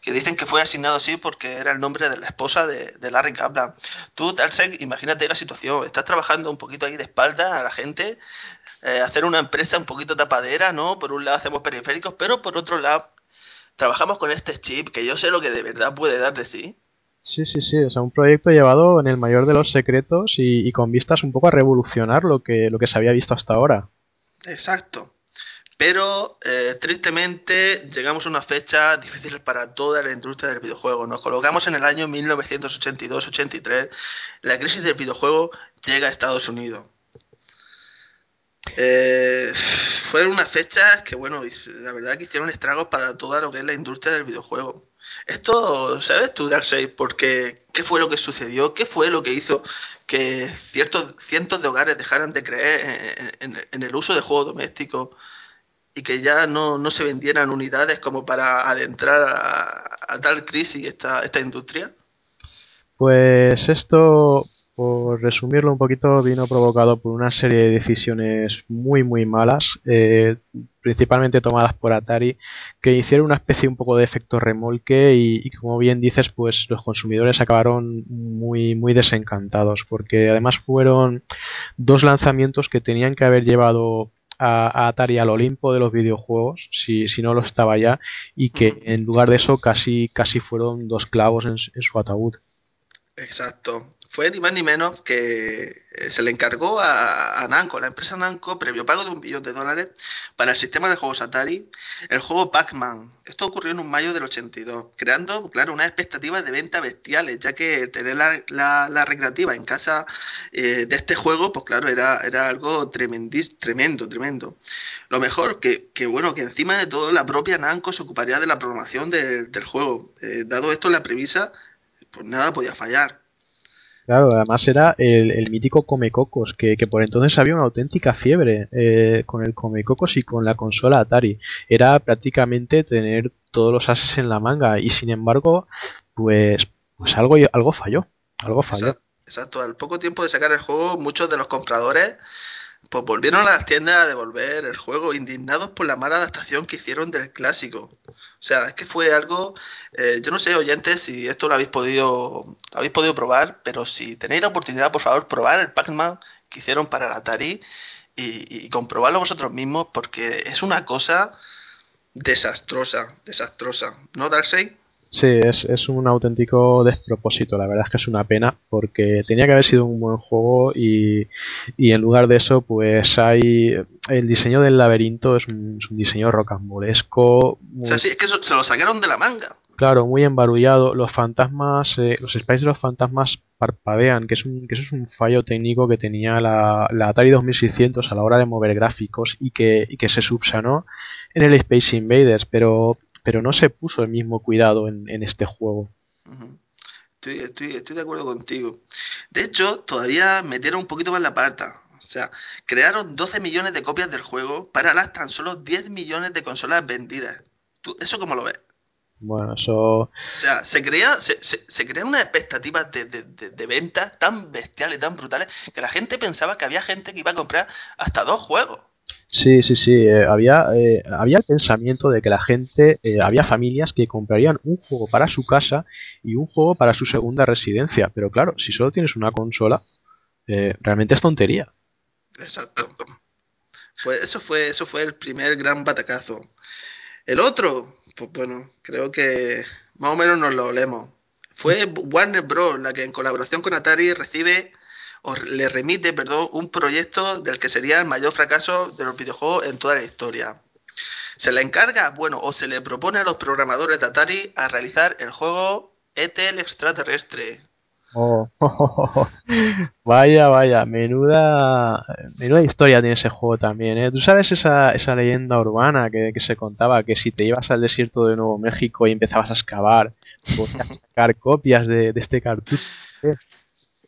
que dicen que fue asignado así porque era el nombre de la esposa de, Larry Kaplan. Tú, Tarsek, imagínate la situación, estás trabajando un poquito ahí de espalda a la gente, eh, hacer una empresa un poquito tapadera, ¿no? Por un lado hacemos periféricos, pero por otro lado trabajamos con este chip que yo sé lo que de verdad puede dar de sí. Sí, sí, sí, o sea, un proyecto llevado en el mayor de los secretos y, con vistas un poco a revolucionar lo que, lo que se había visto hasta ahora. Exacto. Pero eh, tristemente llegamos a una fecha difícil para toda la industria del videojuego. Nos colocamos en el año 1982-83. La crisis del videojuego llega a Estados Unidos. Eh, fueron unas fechas que, bueno, la verdad que hicieron estragos para toda lo que es la industria del videojuego. Esto, ¿sabes tú, Darkseid? Porque, ¿qué fue lo que sucedió? ¿Qué fue lo que hizo que ciertos, cientos de hogares dejaran de creer en, el uso de juegos domésticos y que ya no, se vendieran unidades como para adentrar a, tal crisis esta, esta industria? Pues esto por resumirlo un poquito, vino provocado por una serie de decisiones muy muy malas, eh, principalmente tomadas por Atari, que hicieron una especie un poco de efecto remolque y, como bien dices, pues los consumidores acabaron muy muy desencantados, porque además fueron dos lanzamientos que tenían que haber llevado a, Atari al Olimpo de los videojuegos, si, si no lo estaba ya, y que en lugar de eso casi casi fueron dos clavos en su ataúd. Exacto fue ni más ni menos que eh, se le encargó a, a, Namco, la empresa Namco, previo pago de un billón de dólares para el sistema de juegos Atari, el juego Pac-Man. Esto ocurrió en un mayo del 82, creando, claro, unas expectativas de venta bestiales, ya que tener la, recreativa en casa eh, de este juego, pues claro, era, era algo tremendis, tremendo, tremendo. Lo mejor, que, que, bueno, que encima de todo la propia Namco se ocuparía de la programación del juego. Eh, dado esto, la premisa, pues nada podía fallar. Claro, además era el, mítico Comecocos, que, por entonces había una auténtica fiebre eh, con el Comecocos y con la consola Atari. Era prácticamente tener todos los ases en la manga y sin embargo, pues, pues algo, algo falló. Algo falló. Exacto. Al poco tiempo de sacar el juego, muchos de los compradores pues volvieron a las tiendas a devolver el juego, indignados por la mala adaptación que hicieron del clásico. O sea, es que fue algo, eh, yo no sé, oyentes, si esto lo habéis podido, lo habéis podido probar, pero si tenéis la oportunidad, por favor, probar el Pac-Man que hicieron para el Atari y, y comprobarlo vosotros mismos, porque es una cosa desastrosa, desastrosa. ¿No, Darkseid? Sí, es, es un auténtico despropósito, la verdad es que es una pena porque tenía que haber sido un buen juego y, y en lugar de eso pues hay el diseño del laberinto es un, es un diseño rocambolesco, muy, O sea, sí, es que eso se lo sacaron de la manga. claro, muy embarullado, los fantasmas, eh, los sprites de los fantasmas parpadean, que, es un, que eso es un fallo técnico que tenía la, la Atari 2600 a la hora de mover gráficos y que, y que se subsanó en el Space Invaders, pero pero no se puso el mismo cuidado en, en este juego. Estoy, estoy, estoy de acuerdo contigo. De hecho, todavía metieron un poquito más la pata. O sea, crearon 12 millones de copias del juego para las tan solo 10 millones de consolas vendidas. ¿Tú, ¿Eso cómo lo ves? Bueno, eso O sea, se crea, se, se, se crea una expectativa de, de, de, de venta tan bestiales, tan brutales, que la gente pensaba que había gente que iba a comprar hasta dos juegos. Sí, sí, sí. eh, había, eh, había el pensamiento de que la gente, eh, había familias que comprarían un juego para su casa y un juego para su segunda residencia. Pero claro, si solo tienes una consola, eh, realmente es tontería. Exacto. Pues eso fue, eso fue el primer gran batacazo. El otro, pues bueno, creo que más o menos nos lo olemos. Fue Warner Bros. la que en colaboración con Atari recibe o le remite, perdón, un proyecto del que sería el mayor fracaso de los videojuegos en toda la historia. Se le encarga, bueno, o se le propone a los programadores de Atari a realizar el juego ET el extraterrestre. Oh, Vaya, vaya, menuda, menuda historia tiene ese juego también, ¿eh? ¿Tú sabes esa, esa leyenda urbana que, se contaba que si te ibas al desierto de Nuevo México y empezabas a excavar, podías sacar copias de, de este cartucho?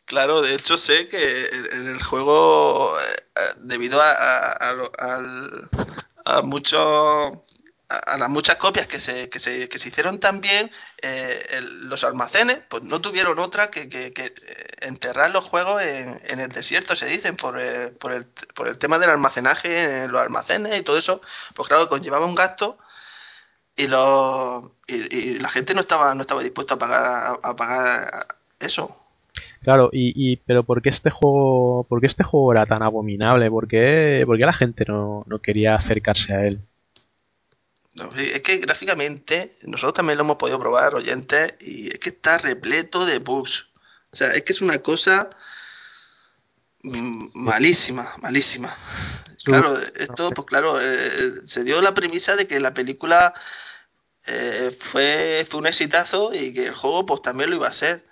Claro, de hecho sé que en el juego, eh, debido a, a, a, mucho- a- las muchas copias que se, que se, que se hicieron también, eh, los almacenes pues no tuvieron otra que, que- eh, enterrar los juegos en, en el desierto, se dicen, por, el- por, el, por el tema del almacenaje en los almacenes y todo eso, pues claro, conllevaba un gasto y, los, y, la gente no estaba, no estaba dispuesta a pagar, a pagar eso. Claro, y, y pero ¿por qué este juego, por qué este juego era tan abominable? ¿Por qué, por qué la gente no, no quería acercarse a él? No, es que gráficamente nosotros también lo hemos podido probar, oyentes, y es que está repleto de bugs. O sea, es que es una cosa mm, malísima, malísima. Claro, esto, pues claro, eh, se dio la premisa de que la película eh, fue, fue un exitazo y que el juego pues también lo iba a ser.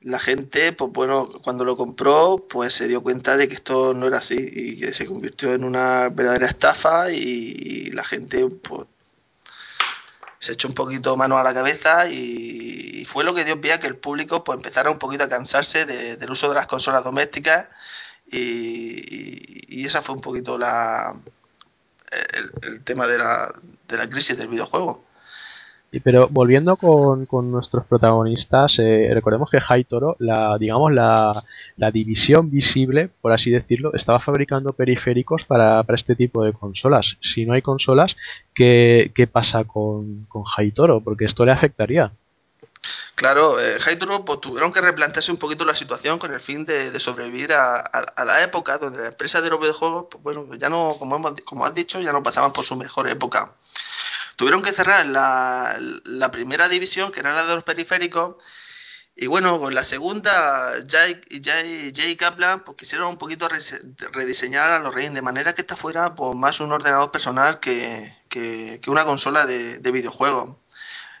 La gente, pues bueno, cuando lo compró, pues se dio cuenta de que esto no era así y que se convirtió en una verdadera estafa y la gente, pues se echó un poquito mano a la cabeza y, fue lo que dio pie a que el público pues empezara un poquito a cansarse de- del uso de las consolas domésticas y esa fue un poquito la el, el tema de la, de la crisis del videojuego. Pero volviendo con, con nuestros protagonistas, eh, recordemos que Toro, la, digamos, la, la división visible, por así decirlo, estaba fabricando periféricos para, para este tipo de consolas. Si no hay consolas, ¿qué, qué pasa con, con Toro? Porque esto le afectaría. Claro, eh, Hytro pues, tuvieron que replantearse un poquito la situación con el fin de, de sobrevivir a, a- la época donde las empresas de los videojuegos, pues bueno, ya no, como, hemos, como has dicho, ya no pasaban por su mejor época. Tuvieron que cerrar la, primera división, que era la de los periféricos, y bueno, con la segunda, Jay, Kaplan, pues quisieron un poquito rediseñar a los Reyes de manera que esta fuera pues, más un ordenador personal que, que- una consola de, de videojuegos.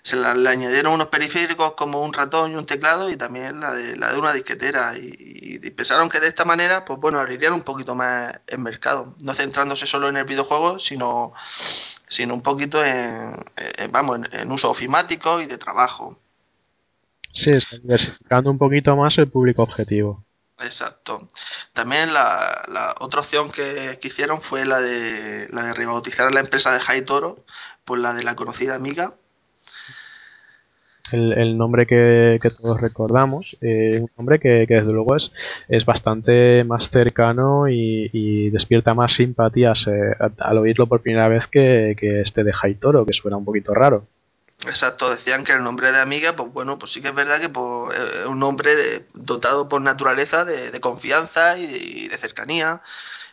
Se le añadieron unos periféricos como un ratón y un teclado y también la de, la de una disquetera. Y pensaron que de esta manera, pues bueno, abrirían un poquito más el mercado. No centrándose solo en el videojuego, sino, sino un poquito en, en- vamos, en, en uso ofimático y de trabajo. Sí, está diversificando un poquito más el público objetivo. Exacto. También la, la otra opción que, que hicieron fue la de, la de rebautizar a la empresa de High Toro por la de la conocida amiga. El, nombre que, que todos recordamos, eh, un nombre que, que desde luego es, es bastante más cercano y, despierta más simpatías eh, al oírlo por primera vez que, que este de Haitoro, que suena un poquito raro. Exacto, decían que el nombre de amiga, pues bueno, pues sí que es verdad que pues, es un nombre de- dotado por naturaleza de, confianza y de, cercanía.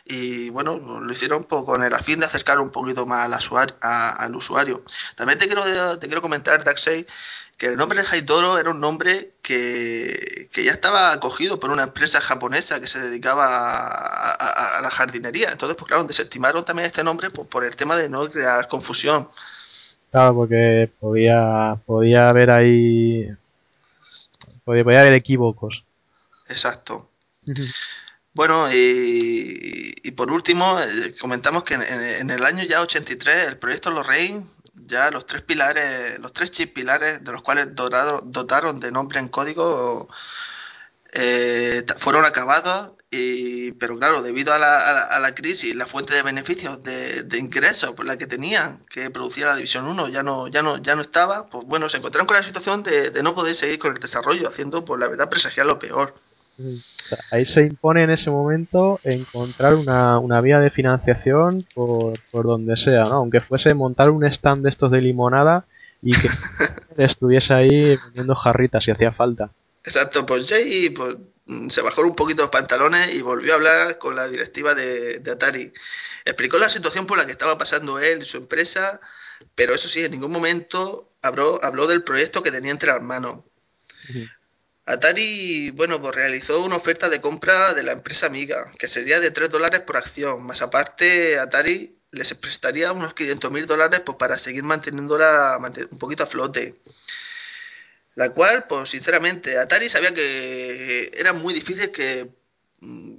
Y bueno, lo hicieron pues, con el afín de acercar un poquito más al usuario. al usuario. También te quiero, te quiero comentar, Darkseid, que el nombre de Haitoro era un nombre que, que ya estaba acogido por una empresa japonesa que se dedicaba a, a- a la jardinería. Entonces, pues claro, desestimaron también este nombre pues, por el tema de no crear confusión. Claro, porque podía, podía haber ahí. Podía, podía haber equívocos. Exacto. Bueno, y, y por último, eh, comentamos que en, en- en el año ya 83, el proyecto Lorraine, ya los tres pilares, los tres chips pilares de los cuales dorado- dotaron de nombre en código eh, fueron acabados, y, pero claro, debido a la, a la- a la crisis, la fuente de beneficios de, de ingresos por la que tenían, que producía la División 1, ya no, ya no, ya no estaba, pues bueno, se encontraron con la situación de, de no poder seguir con el desarrollo, haciendo, pues la verdad, presagiar lo peor. Sea, ahí se impone en ese momento encontrar una, una vía de financiación por, por donde sea, ¿no? Aunque fuese montar un stand de estos de limonada y que estuviese ahí vendiendo jarritas si hacía falta. Exacto, pues Jay pues, mm, se bajó un poquito los pantalones y volvió a hablar con la directiva de, de Atari. Explicó la situación por la que estaba pasando él y su empresa, pero eso sí, en ningún momento habló, habló del proyecto que tenía entre las manos. Atari, bueno, pues realizó una oferta de compra de la empresa amiga, que sería de 3 dólares por acción, más aparte Atari les prestaría unos 500 mil dólares pues, para seguir manteniéndola manten- un poquito a flote. La cual, pues sinceramente, Atari sabía que era muy difícil que mm,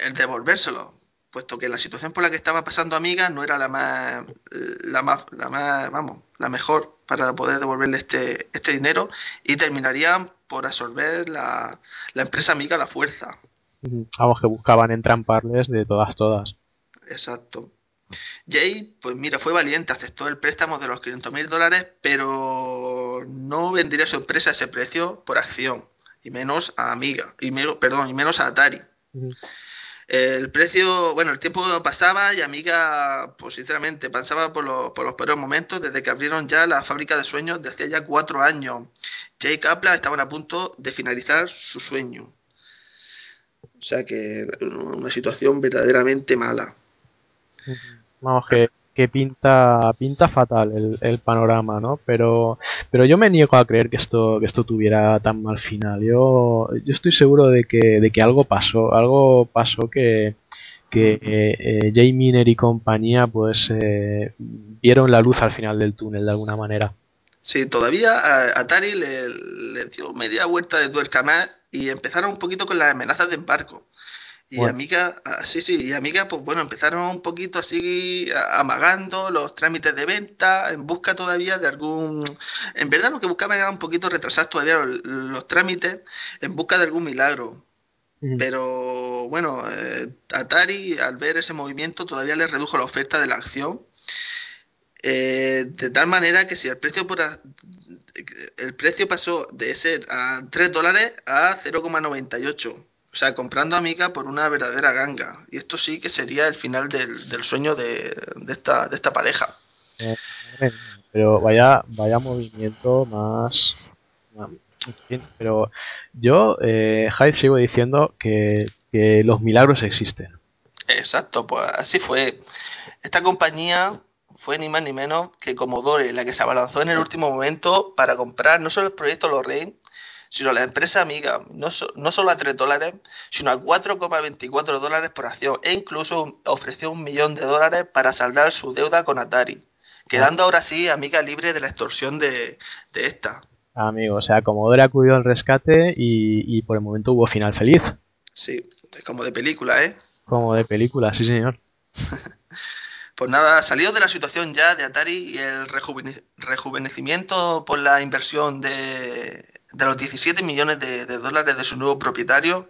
el devolvérselo, puesto que la situación por la que estaba pasando Amiga no era la más, la más, la más, vamos, la mejor para poder devolverle este, este dinero y terminarían por absorber la, la empresa Amiga a la fuerza. Vamos, que buscaban entramparles de todas, todas. Exacto. Jay, pues mira, fue valiente, aceptó el préstamo de los 500 mil dólares, pero no vendería su empresa a ese precio por acción, y menos a Amiga, y me- perdón, y menos a Atari. El precio, bueno, el tiempo pasaba y Amiga, pues sinceramente, pasaba por los, por los peores momentos desde que abrieron ya la fábrica de sueños de hacía ya cuatro años. Jay y Kaplan estaban a punto de finalizar su sueño. O sea que una situación verdaderamente mala. Vamos, que, que pinta, pinta fatal el, el panorama, ¿no? Pero, pero yo me niego a creer que esto, que esto tuviera tan mal final. Yo, yo estoy seguro de que, de que algo pasó, algo pasó que, que eh, Jay Miner y compañía pues eh, vieron la luz al final del túnel de alguna manera. Sí, todavía a Atari le, le dio media vuelta de tuerca más y empezaron un poquito con las amenazas de embargo. Y Bueno. Amiga, ah, sí, sí, y Amiga, pues bueno, empezaron un poquito así amagando los trámites de venta en busca todavía de algún... En verdad lo que buscaban era un poquito retrasar todavía los, los trámites en busca de algún milagro. Pero bueno, eh, Atari al ver ese movimiento todavía le redujo la oferta de la acción. eh, de tal manera que si el precio por a- el precio pasó de ser a 3 dólares a 0,98. O sea, comprando Amiga por una verdadera ganga. Y esto sí que sería el final del, del sueño de, de esta, de esta pareja. Eh, Pero vaya, vaya movimiento más. Pero yo, eh, Hyde, sigo diciendo que, que los milagros existen. Exacto, pues así fue. Esta compañía fue ni más ni menos que Commodore la que se abalanzó en el último momento para comprar no solo el proyecto Lorraine, sino la empresa amiga, no, so- no solo a 3 dólares, sino a 4,24 dólares por acción, e incluso ofreció un millón de dólares para saldar su deuda con Atari, quedando ahora sí amiga libre de la extorsión de, de esta. Amigo, o sea, Commodore acudió al rescate y, y por el momento hubo final feliz. Sí, como de película, ¿eh? Como de película, sí señor. Pues nada, salido de la situación ya de Atari y el rejuvene- rejuvenecimiento por la inversión de, de los 17 millones de, de dólares de su nuevo propietario.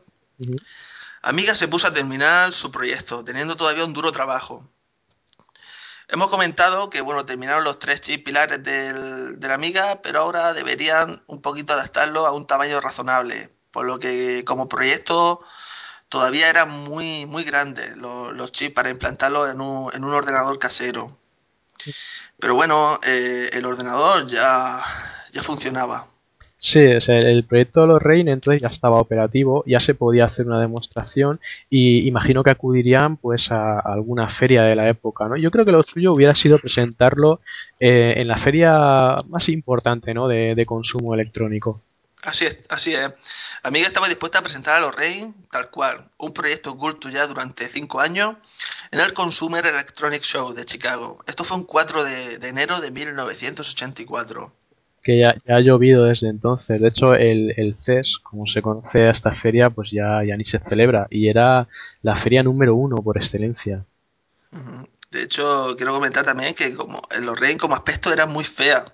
Amiga se puso a terminar su proyecto, teniendo todavía un duro trabajo. Hemos comentado que bueno, terminaron los tres chips pilares del, de la Amiga, pero ahora deberían un poquito adaptarlo a un tamaño razonable, por lo que como proyecto todavía eran muy, muy grandes los, los chips para implantarlos en un, en un ordenador casero. Pero bueno, eh, el ordenador ya, ya funcionaba. Sí, o el proyecto Lorraine entonces ya estaba operativo, ya se podía hacer una demostración y imagino que acudirían pues a alguna feria de la época, ¿no? Yo creo que lo suyo hubiera sido presentarlo eh, en la feria más importante, ¿no? De, de consumo electrónico. Así es, así es. Amiga estaba dispuesta a presentar a los Rey tal cual, un proyecto oculto ya durante cinco años en el Consumer Electronic Show de Chicago. Esto fue un 4 de, de enero de 1984. Que ya, ha llovido desde entonces. De hecho, el, CES, como se conoce a esta feria, pues ya, ya ni se celebra. Y era la feria número uno por excelencia. De hecho, quiero comentar también que como el Lorraine como aspecto era muy fea,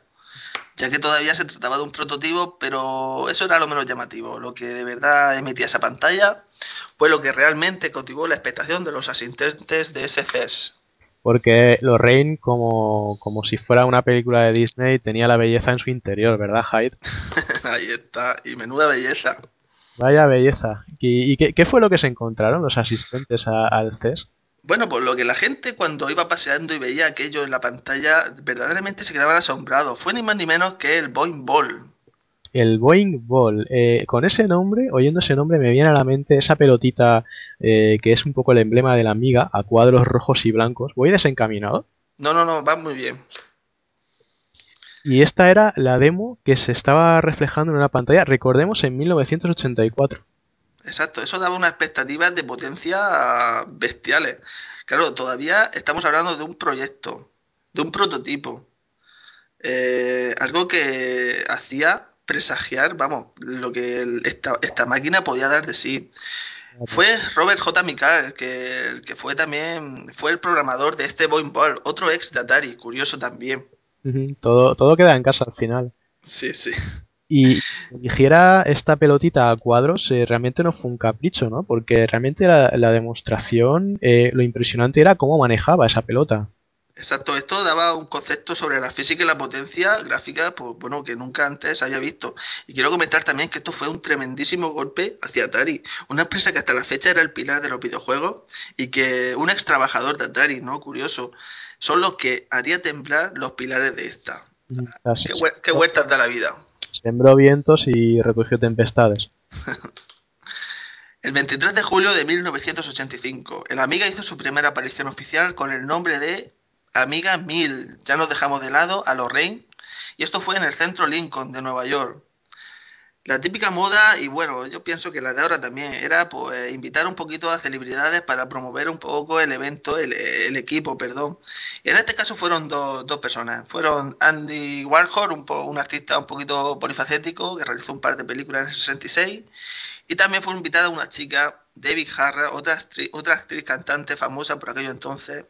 ya que todavía se trataba de un prototipo, pero eso era lo menos llamativo. Lo que de verdad emitía esa pantalla fue lo que realmente cautivó la expectación de los asistentes de ese CES. Porque Lorraine, como, como si fuera una película de Disney, tenía la belleza en su interior, ¿verdad, Hyde? Ahí está, y menuda belleza. Vaya belleza. ¿Y, y qué, qué fue lo que se encontraron los asistentes a- al CES? Bueno, por lo que la gente cuando iba paseando y veía aquello en la pantalla, verdaderamente se quedaban asombrados. Fue ni más ni menos que el Boing Ball. El Boeing Ball. Eh, con ese nombre, oyendo ese nombre, me viene a la mente esa pelotita eh, que es un poco el emblema de la amiga, a cuadros rojos y blancos. Voy desencaminado. No, no, no, va muy bien. Y esta era la demo que se estaba reflejando en una pantalla, recordemos, en 1984. Exacto, eso daba unas expectativas de potencia bestiales. Claro, todavía estamos hablando de un proyecto, de un prototipo. Eh, algo que hacía presagiar, vamos, lo que el- esta, esta máquina podía dar de sí. Fue Robert J. Mikal, que, que fue también, fue el programador de este Boing Ball, otro ex de Atari, curioso también. Todo, todo queda en casa al final. Sí, sí. Y eligiera esta pelotita a cuadros eh, realmente no fue un capricho, ¿no? Porque realmente la, la demostración, eh, lo impresionante era cómo manejaba esa pelota. Exacto, esto daba un concepto sobre la física y la potencia gráfica, pues bueno, que nunca antes había visto. Y quiero comentar también que esto fue un tremendísimo golpe hacia Atari, una empresa que hasta la fecha era el pilar de los videojuegos y que un ex trabajador de Atari, ¿no? Curioso, son los que haría temblar los pilares de esta. Sea, se- Qué, hue- qué vueltas da la vida. sembró vientos y recogió tempestades. El 23 de julio de 1985, el Amiga hizo su primera aparición oficial con el nombre de Amiga 1000. Ya nos dejamos de lado a Lorraine. Y esto fue en el centro Lincoln de Nueva York. La típica moda, y bueno, yo pienso que la de ahora también, era pues invitar un poquito a celebridades para promover un poco el evento, el, el equipo, perdón. En este caso fueron dos, dos personas. Fueron Andy Warhol, un, un artista un poquito polifacético que realizó un par de películas en el 66. Y también fue invitada una chica, Debbie Harra, otra actriz, otra actriz cantante famosa por aquello entonces.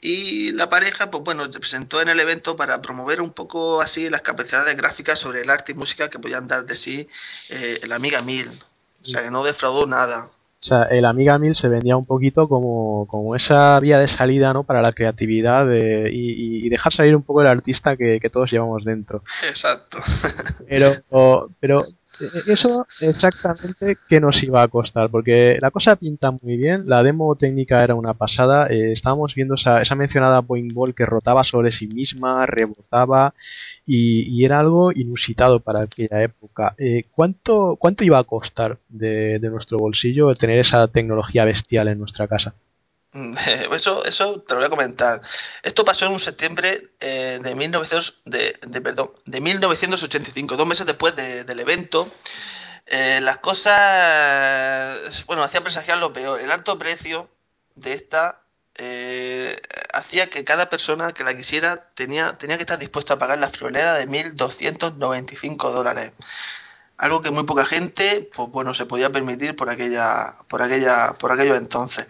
Y la pareja, pues bueno, se presentó en el evento para promover un poco así las capacidades gráficas sobre el arte y música que podían dar de sí eh, el Amiga 1000. O sea, que no defraudó nada. O sea, el Amiga 1000 se vendía un poquito como, como esa vía de salida, ¿no? Para la creatividad de- y, y dejar salir un poco el artista que, que todos llevamos dentro. Exacto. Pero, pero eso exactamente qué nos iba a costar, porque la cosa pinta muy bien, la demo técnica era una pasada, eh, estábamos viendo esa, esa mencionada Boing Ball que rotaba sobre sí misma, rebotaba y, y era algo inusitado para aquella época. Eh, ¿cuánto, ¿Cuánto iba a costar de, de nuestro bolsillo tener esa tecnología bestial en nuestra casa? Eso, eso te lo voy a comentar. Esto pasó en un septiembre eh, de, 1900, de, de- perdón, de 1985, dos meses después de- del evento. Eh, las cosas, bueno, hacían presagiar lo peor. El alto precio de esta eh, hacía que cada persona que la quisiera tenía, tenía que estar dispuesto a pagar la friolera de 1.295 dólares. Algo que muy poca gente, pues bueno, se podía permitir por aquella, por aquella, por aquello entonces.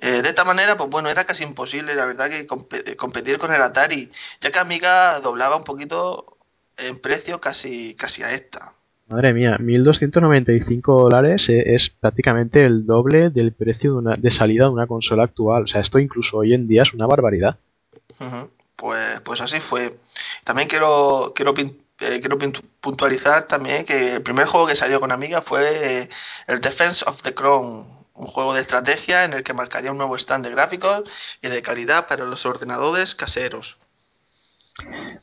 Eh, de esta manera, pues bueno, era casi imposible, la verdad, que comp- competir con el Atari, ya que Amiga doblaba un poquito en precio casi, casi a esta. Madre mía, 1.295 dólares e- es prácticamente el doble del precio de, una- de salida de una consola actual. O sea, esto incluso hoy en día es una barbaridad. Pues, pues así fue. También quiero, quiero, eh, quiero puntualizar también que el primer juego que salió con Amiga fue eh, el Defense of the Crown, un juego de estrategia en el que marcaría un nuevo stand de gráficos y de calidad para los ordenadores caseros.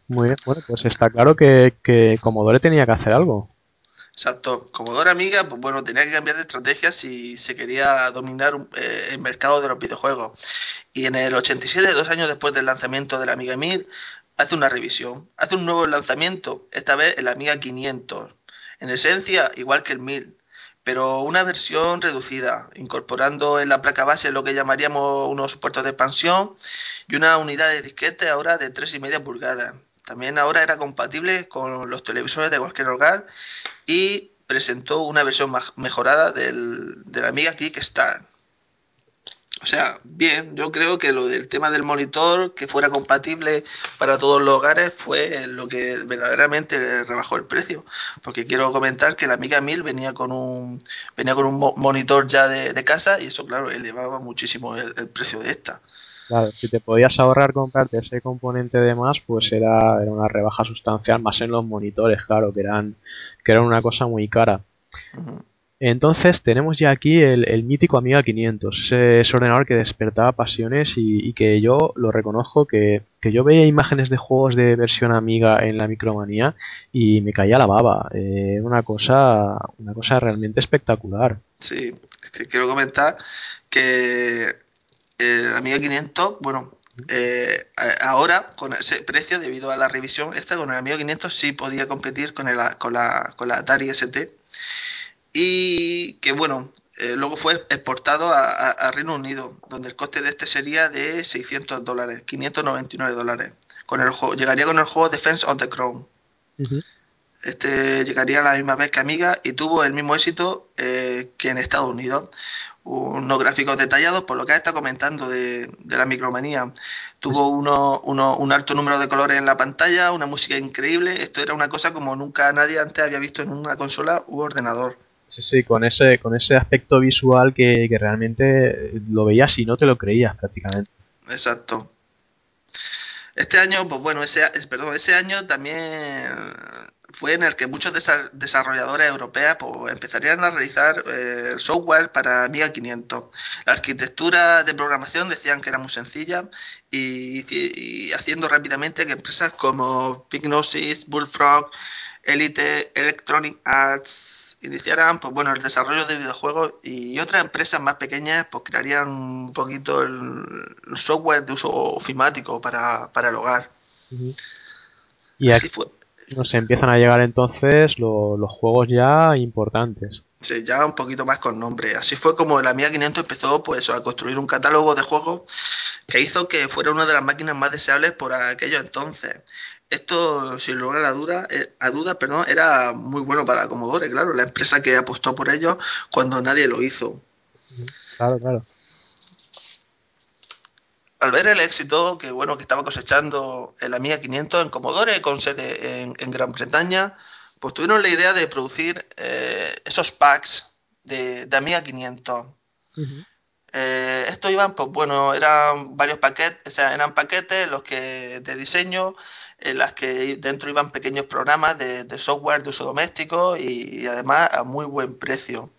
Muy bien, bueno, pues está claro que, que Commodore tenía que hacer algo. Exacto. Commodore Amiga, pues bueno, tenía que cambiar de estrategia si se quería dominar eh, el mercado de los videojuegos. Y en el 87, dos años después del lanzamiento de la Amiga 1000, hace una revisión, hace un nuevo lanzamiento, esta vez el Amiga 500. En esencia, igual que el 1000, pero una versión reducida, incorporando en la placa base lo que llamaríamos unos puertos de expansión y una unidad de disquete ahora de 3,5 pulgadas. También ahora era compatible con los televisores de cualquier hogar y presentó una versión mejorada del, de la Amiga Kickstarter. O sea, bien, yo creo que lo del tema del monitor que fuera compatible para todos los hogares fue lo que verdaderamente rebajó el precio. Porque quiero comentar que la Amiga 1000 venía con un, venía con un mo- monitor ya de, de casa y eso, claro, elevaba muchísimo el, el precio de esta. Claro, si te podías ahorrar comprarte ese componente de más, pues era, era una rebaja sustancial, más en los monitores, claro, que eran, que eran una cosa muy cara. Ujú. Entonces tenemos ya aquí el, mítico Amiga 500, ese, ordenador que despertaba pasiones y, que yo lo reconozco que, que yo veía imágenes de juegos de versión Amiga en la Micromanía y me caía la baba, eh, una cosa, una cosa realmente espectacular. Sí, es que quiero comentar que el Amiga 500, bueno, eh, ahora con ese precio, debido a la revisión, esta con el Amiga 500 sí podía competir con, el, con, la, con la Atari ST. Y que bueno, eh, luego fue exportado a, a- a Reino Unido, donde el coste de este sería de 600 dólares, 599 dólares. Con el juego, llegaría con el juego Defense of the Crown. Este llegaría a la misma vez que Amiga y tuvo el mismo éxito eh, que en Estados Unidos. Unos gráficos detallados, por lo que está comentando de, de la micromanía. Tuvo uno, uno- un alto número de colores en la pantalla, una música increíble. Esto era una cosa como nunca nadie antes había visto en una consola u ordenador. Sí, sí, con ese, con ese aspecto visual que, que realmente lo veías y no te lo creías prácticamente. Exacto. Este año, pues bueno, ese, es- perdón, ese año también fue en el que muchos desa- desarrolladores europeos pues, empezarían a realizar eh, software para Amiga 500. La arquitectura de programación decían que era muy sencilla y, y haciendo rápidamente que empresas como Pignosis, Bullfrog, Elite, Electronic Arts iniciaran pues bueno el desarrollo de videojuegos y otras empresas más pequeñas pues crearían un poquito el, el software de uso ofimático para, para el hogar. Y Así fue. nos empiezan a llegar entonces lo- los juegos ya importantes. Sí, ya un poquito más con nombre. Así fue como la Amiga 500 empezó pues, a construir un catálogo de juegos que hizo que fuera una de las máquinas más deseables por aquello entonces. Esto, sin lugar a duda, eh, a duda, perdón, era muy bueno para Commodore, claro, la empresa que apostó por ello cuando nadie lo hizo. Claro, claro. Al ver el éxito que bueno que estaba cosechando el Amiga 500 en Commodore con sede en, en Gran Bretaña, pues tuvieron la idea de producir eh, esos packs de, de Amiga 500. Eh, esto iban, pues bueno, eran varios paquetes, o sea, eran paquetes los que de diseño, en las que dentro iban pequeños programas de, software de uso doméstico y, y además a muy buen precio.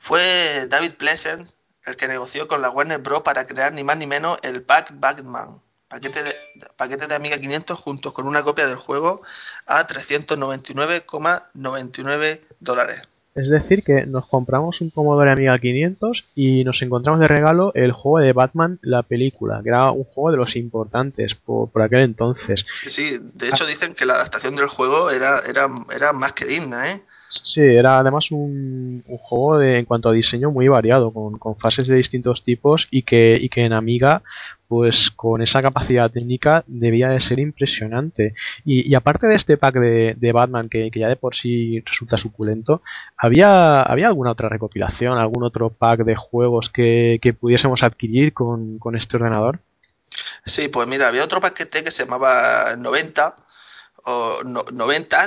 Fue David Pleasant el que negoció con la Warner Bros. para crear ni más ni menos el pack Batman, paquete de, paquete de Amiga 500 juntos con una copia del juego a 399,99 dólares. Es decir, que nos compramos un Commodore Amiga 500 y nos encontramos de regalo el juego de Batman, la película, que era un juego de los importantes por, por aquel entonces. Sí, de hecho dicen que la adaptación del juego era, era, era más que digna, ¿eh? Sí, era además un, juego de, en cuanto a diseño muy variado, con, fases de distintos tipos y que, en Amiga pues con esa capacidad técnica debía de ser impresionante. Y, aparte de este pack de, Batman, que, ya de por sí resulta suculento, ¿había, ¿había alguna otra recopilación, algún otro pack de juegos que, pudiésemos adquirir con, este ordenador? Sí, pues mira, había otro paquete que se llamaba 90 o 90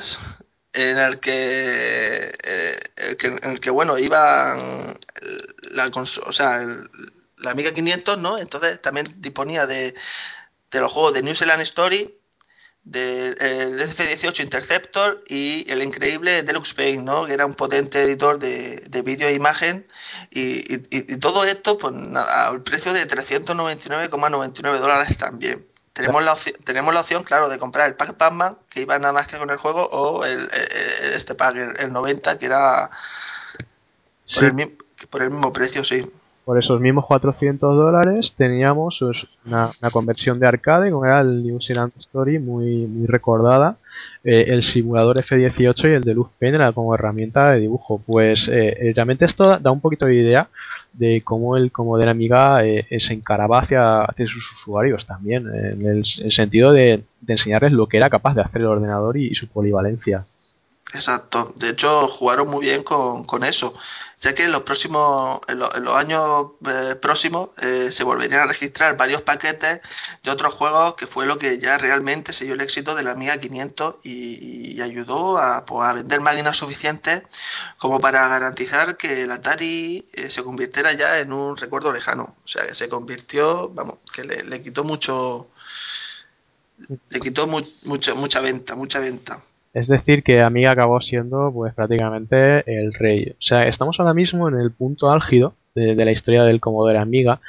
en el que, eh, en el que bueno, iban la, o sea, la Amiga 500, ¿no? Entonces también disponía de, de los juegos de New Zealand Story, del SF-18 Interceptor y el increíble Deluxe Paint, ¿no? que era un potente editor de, de vídeo e imagen. Y, y, todo esto, pues nada, al precio de 399,99 dólares también. Tenemos la, opción, tenemos la opción, claro, de comprar el pack Batman, que iba nada más que con el juego, o el, este pack, el, 90, que era por el mismo precio, sí. Por esos mismos 400 dólares teníamos pues, una, conversión de arcade, como era el New Zealand Story, muy, muy recordada, eh, el simulador F18 y el de Luz Paint como herramienta de dibujo. Pues eh, eh, realmente esto da un poquito de idea de cómo el como de la Amiga se encaraba hacia, hacia, sus usuarios también, en el, sentido de, enseñarles lo que era capaz de hacer el ordenador y su polivalencia. Exacto. De hecho, jugaron muy bien con, con eso, ya que en los próximos, en, los años eh, próximos eh, se volverían a registrar varios paquetes de otros juegos, que fue lo que ya realmente selló el éxito de la Amiga 500 y, ayudó a, pues, a, vender máquinas suficientes como para garantizar que el Atari eh, se convirtiera ya en un recuerdo lejano. O sea, que se convirtió, vamos, que le, quitó mucho, le quitó mucha, mucha venta, mucha venta. Es decir, que Amiga acabó siendo pues prácticamente el rey. O sea, estamos ahora mismo en el punto álgido de, la historia del Commodore Amiga,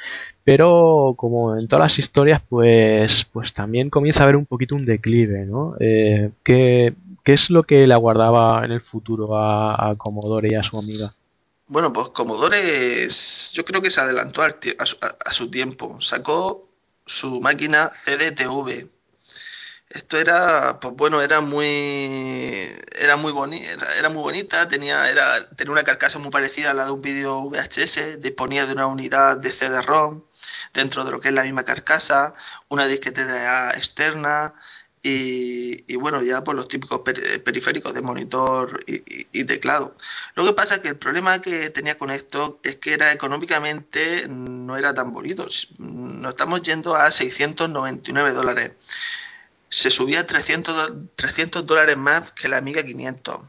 pero como en todas las historias, pues, pues también comienza a haber un poquito un declive, ¿no? Eh, ¿qué, es lo que le aguardaba en el futuro a, a Commodore y a su amiga? Bueno, pues Commodore yo creo que se adelantó a su tiempo. Sacó su máquina CDTV, esto era, pues bueno, era muy, era muy bonita, era, muy bonita, tenía, era, tenía una carcasa muy parecida a la de un vídeo VHS, disponía de una unidad de CD-ROM dentro de lo que es la misma carcasa, una disquetera externa y, bueno, ya por los típicos periféricos de monitor y, teclado. Lo que pasa es que el problema que tenía con esto es que era económicamente no era tan bonito. Nos estamos yendo a 699 dólares se subía 300, 300 dólares más que la Amiga 500.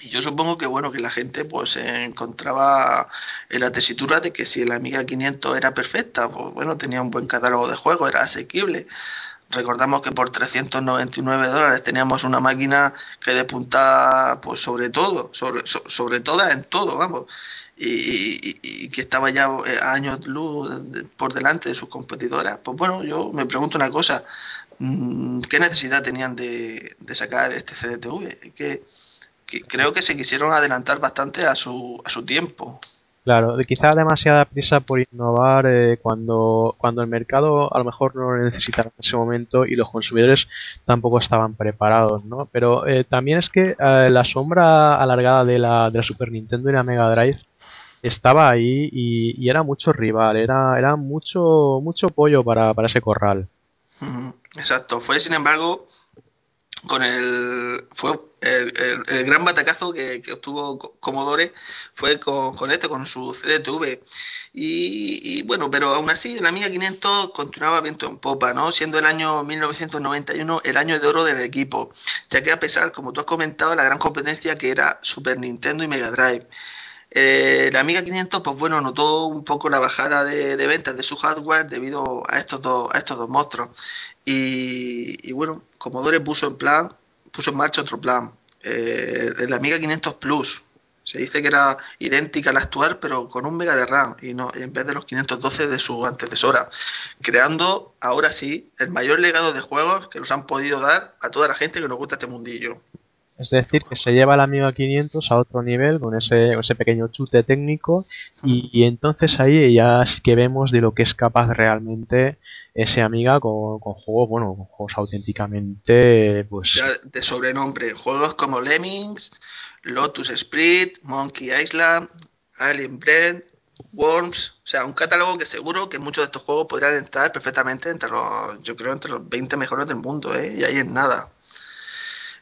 Y yo supongo que bueno, que la gente pues se encontraba en la tesitura de que si la Amiga 500 era perfecta, pues bueno, tenía un buen catálogo de juegos, era asequible. Recordamos que por 399 dólares teníamos una máquina que despuntaba pues sobre todo, sobre, sobre todas en todo, vamos. Y, que estaba ya eh, años luz por delante de sus competidoras. Pues bueno, yo me pregunto una cosa, ¿qué necesidad tenían de, sacar este CDTV? Que, creo que se quisieron adelantar bastante a su, a su tiempo. Claro, quizá demasiada prisa por innovar eh, cuando, cuando el mercado a lo mejor no lo necesitaba en ese momento y los consumidores tampoco estaban preparados, ¿no? Pero eh, también es que eh, la sombra alargada de la, de la Super Nintendo y la Mega Drive estaba ahí y, y era mucho rival, era, era mucho, mucho pollo para, para ese corral. Exacto, fue sin embargo con el fue el, gran batacazo que, obtuvo Commodore fue con, este, con su CDTV. Y, bueno, pero aún así la Amiga 500 continuaba viento en popa, ¿no? Siendo el año 1991 el año de oro del equipo, ya que a pesar, como tú has comentado, la gran competencia que era Super Nintendo y Mega Drive. Eh, la Amiga 500, pues bueno, notó un poco la bajada de, ventas de su hardware debido a estos dos, a estos dos monstruos. Y, bueno, Commodore puso en plan, puso en marcha otro plan, eh, la Amiga 500 Plus. Se dice que era idéntica a la actual, pero con un mega de RAM y no en vez de los 512 de su antecesora, creando ahora sí el mayor legado de juegos que nos han podido dar a toda la gente que nos gusta este mundillo. Es decir, que se lleva la Amiga 500 a otro nivel con ese, ese pequeño chute técnico y, entonces ahí ya sí que vemos de lo que es capaz realmente ese Amiga con, juegos, bueno, con juegos auténticamente, pues... de sobrenombre, juegos como Lemmings, Lotus Sprint, Monkey Island, Alien Brand, Worms, o sea, un catálogo que seguro que muchos de estos juegos podrían entrar perfectamente entre los, yo creo, entre los 20 mejores del mundo, ¿eh? Y ahí es nada.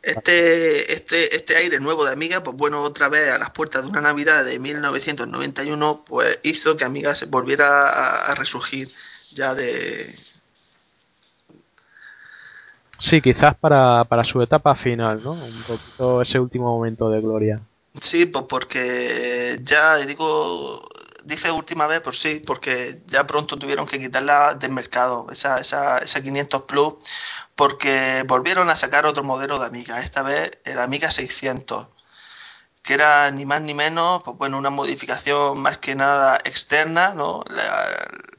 Este, este, este aire nuevo de Amiga, pues bueno, otra vez a las puertas de una Navidad de 1991, pues hizo que Amiga se volviera a, a resurgir ya de... Sí, quizás para, para su etapa final, ¿no? Un poquito ese último momento de gloria. Sí, pues porque ya digo, dice última vez, pues sí, porque ya pronto tuvieron que quitarla del mercado, esa, esa, esa 500 Plus, porque volvieron a sacar otro modelo de Amiga, esta vez el Amiga 600, que era ni más ni menos, pues bueno, una modificación más que nada externa, ¿no?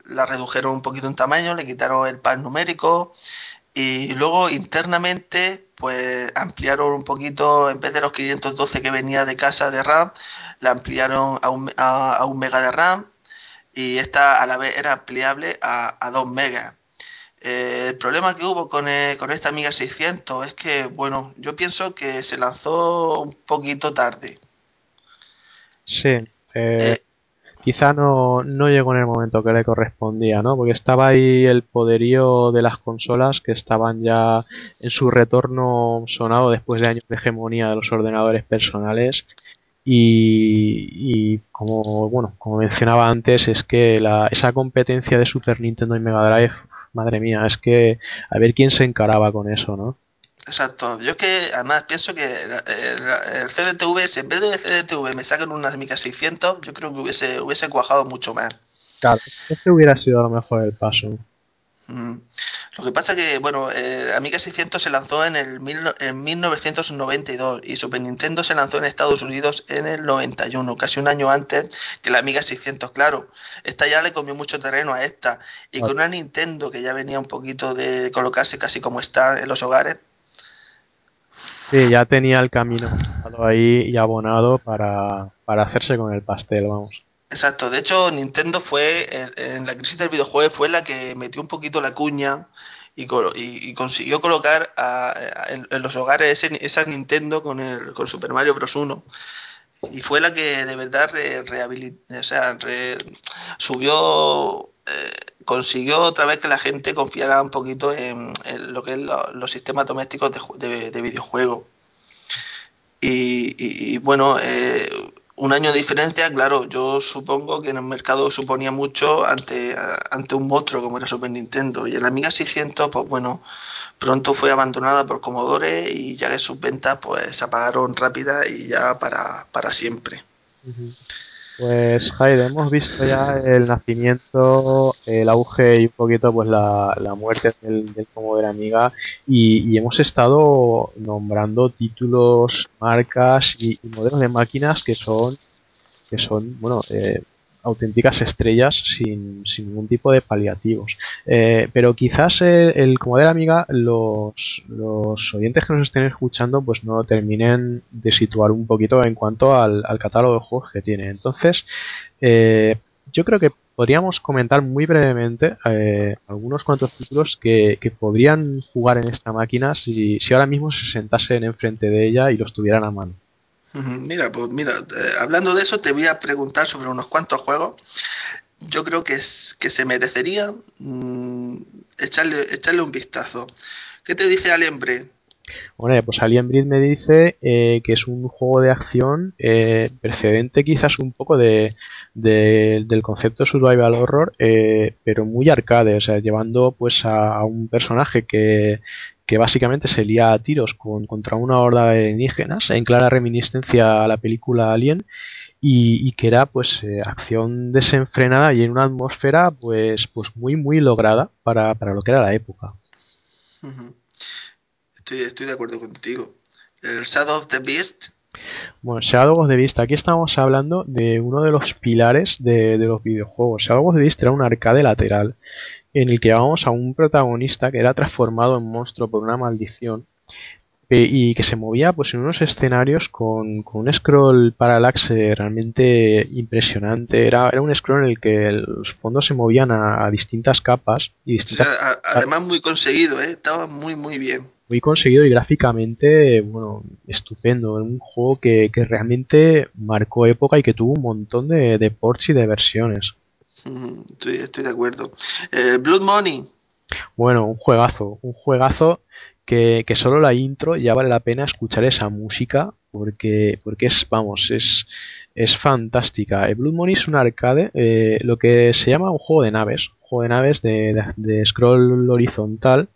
La, redujeron un poquito en tamaño, le quitaron el par numérico y luego internamente pues ampliaron un poquito, en vez de los 512 que venía de casa de RAM, la ampliaron a un, a un mega de RAM y esta a la vez era ampliable a, a 2 megas. Eh, el problema que hubo con, eh, con esta Amiga 600 es que, bueno, yo pienso que se lanzó un poquito tarde. Sí, eh, quizá no, no llegó en el momento que le correspondía, ¿no? Porque estaba ahí el poderío de las consolas que estaban ya en su retorno sonado después de años de hegemonía de los ordenadores personales. Y, y como bueno, como mencionaba antes, es que la, esa competencia de Super Nintendo y Mega Drive, madre mía, es que a ver quién se encaraba con eso, ¿no? Exacto. Yo es que además pienso que el, el CDTV, si en vez de CDTV me sacan unas Amiga 600, yo creo que hubiese, hubiese cuajado mucho más. Claro, ese hubiera sido a lo mejor el paso. Mm. Lo que pasa que, bueno, eh, Amiga 600 se lanzó en, el mil, en 1992 y Super Nintendo se lanzó en Estados Unidos en el 91, casi un año antes que la Amiga 600, claro. Esta ya le comió mucho terreno a esta. Y con una Nintendo que ya venía un poquito de colocarse casi como está en los hogares, Sí, ya tenía el camino ahí y abonado para, para hacerse con el pastel, vamos. Exacto, de hecho Nintendo fue, en, la crisis del videojuego fue la que metió un poquito la cuña y, consiguió colocar en, los hogares esa Nintendo con, el, con Super Mario Bros. 1. Y fue la que de verdad re, rehabilitó, o sea, re, subió, eh, consiguió otra vez que la gente confiara un poquito en, lo que es lo, los sistemas domésticos de, de, de videojuegos. Y, y, bueno, eh, un año de diferencia, claro, yo supongo que en el mercado suponía mucho ante, ante un monstruo como era Super Nintendo. Y el Amiga 600, pues bueno, pronto fue abandonada por Commodore y ya que sus ventas pues se apagaron rápida y ya para, para siempre. Pues Jaide, hemos visto ya el nacimiento, el auge y un poquito pues la, la muerte del, del Commodore Amiga y, y, hemos estado nombrando títulos, marcas y, y, modelos de máquinas que son que son bueno eh, auténticas estrellas sin, sin, ningún tipo de paliativos. Eh, pero quizás el, el Commodore Amiga, los, los, oyentes que nos estén escuchando, pues no lo terminen de situar un poquito en cuanto al, al catálogo de juegos que tiene. Entonces, eh, yo creo que podríamos comentar muy brevemente eh, algunos cuantos títulos que, que, podrían jugar en esta máquina si, si ahora mismo se sentasen enfrente de ella y los tuvieran a mano. Mira, pues mira, eh, hablando de eso, te voy a preguntar sobre unos cuantos juegos. Yo creo que, es, que se merecería mmm, echarle, echarle un vistazo. ¿Qué te dice Alien Breed? Bueno, pues Alien Breed me dice eh, que es un juego de acción eh, precedente quizás un poco de, de, del concepto survival horror, eh, pero muy arcade, o sea, llevando pues a, un personaje que, que básicamente se lía a tiros con, contra una horda de alienígenas, en clara reminiscencia a la película Alien, y, que era pues eh, acción desenfrenada y en una atmósfera pues, pues muy muy lograda para, para lo que era la época. Estoy, estoy de acuerdo contigo. El Shadow of the Beast bueno, Shadow of the Beast, aquí estamos hablando de uno de los pilares de, de, los videojuegos. Shadow of the Beast era un arcade lateral en el que llevábamos a un protagonista que era transformado en monstruo por una maldición y que se movía pues en unos escenarios con, con un scroll parallaxe realmente impresionante. Era, era un scroll en el que los fondos se movían a, a distintas capas y distintas... O sea, a, además muy conseguido, ¿eh? estaba muy muy bien. Muy conseguido y gráficamente, bueno, estupendo. Un juego que, que realmente marcó época y que tuvo un montón de, de ports y de versiones. Estoy, estoy de acuerdo. Eh, Blood Money. Bueno, un juegazo, un juegazo que, que solo la intro ya vale la pena escuchar esa música porque, porque es, vamos, es, es fantástica. El Blood Money es un arcade, eh, lo que se llama un juego de naves, un juego de naves de, de- de scroll horizontal.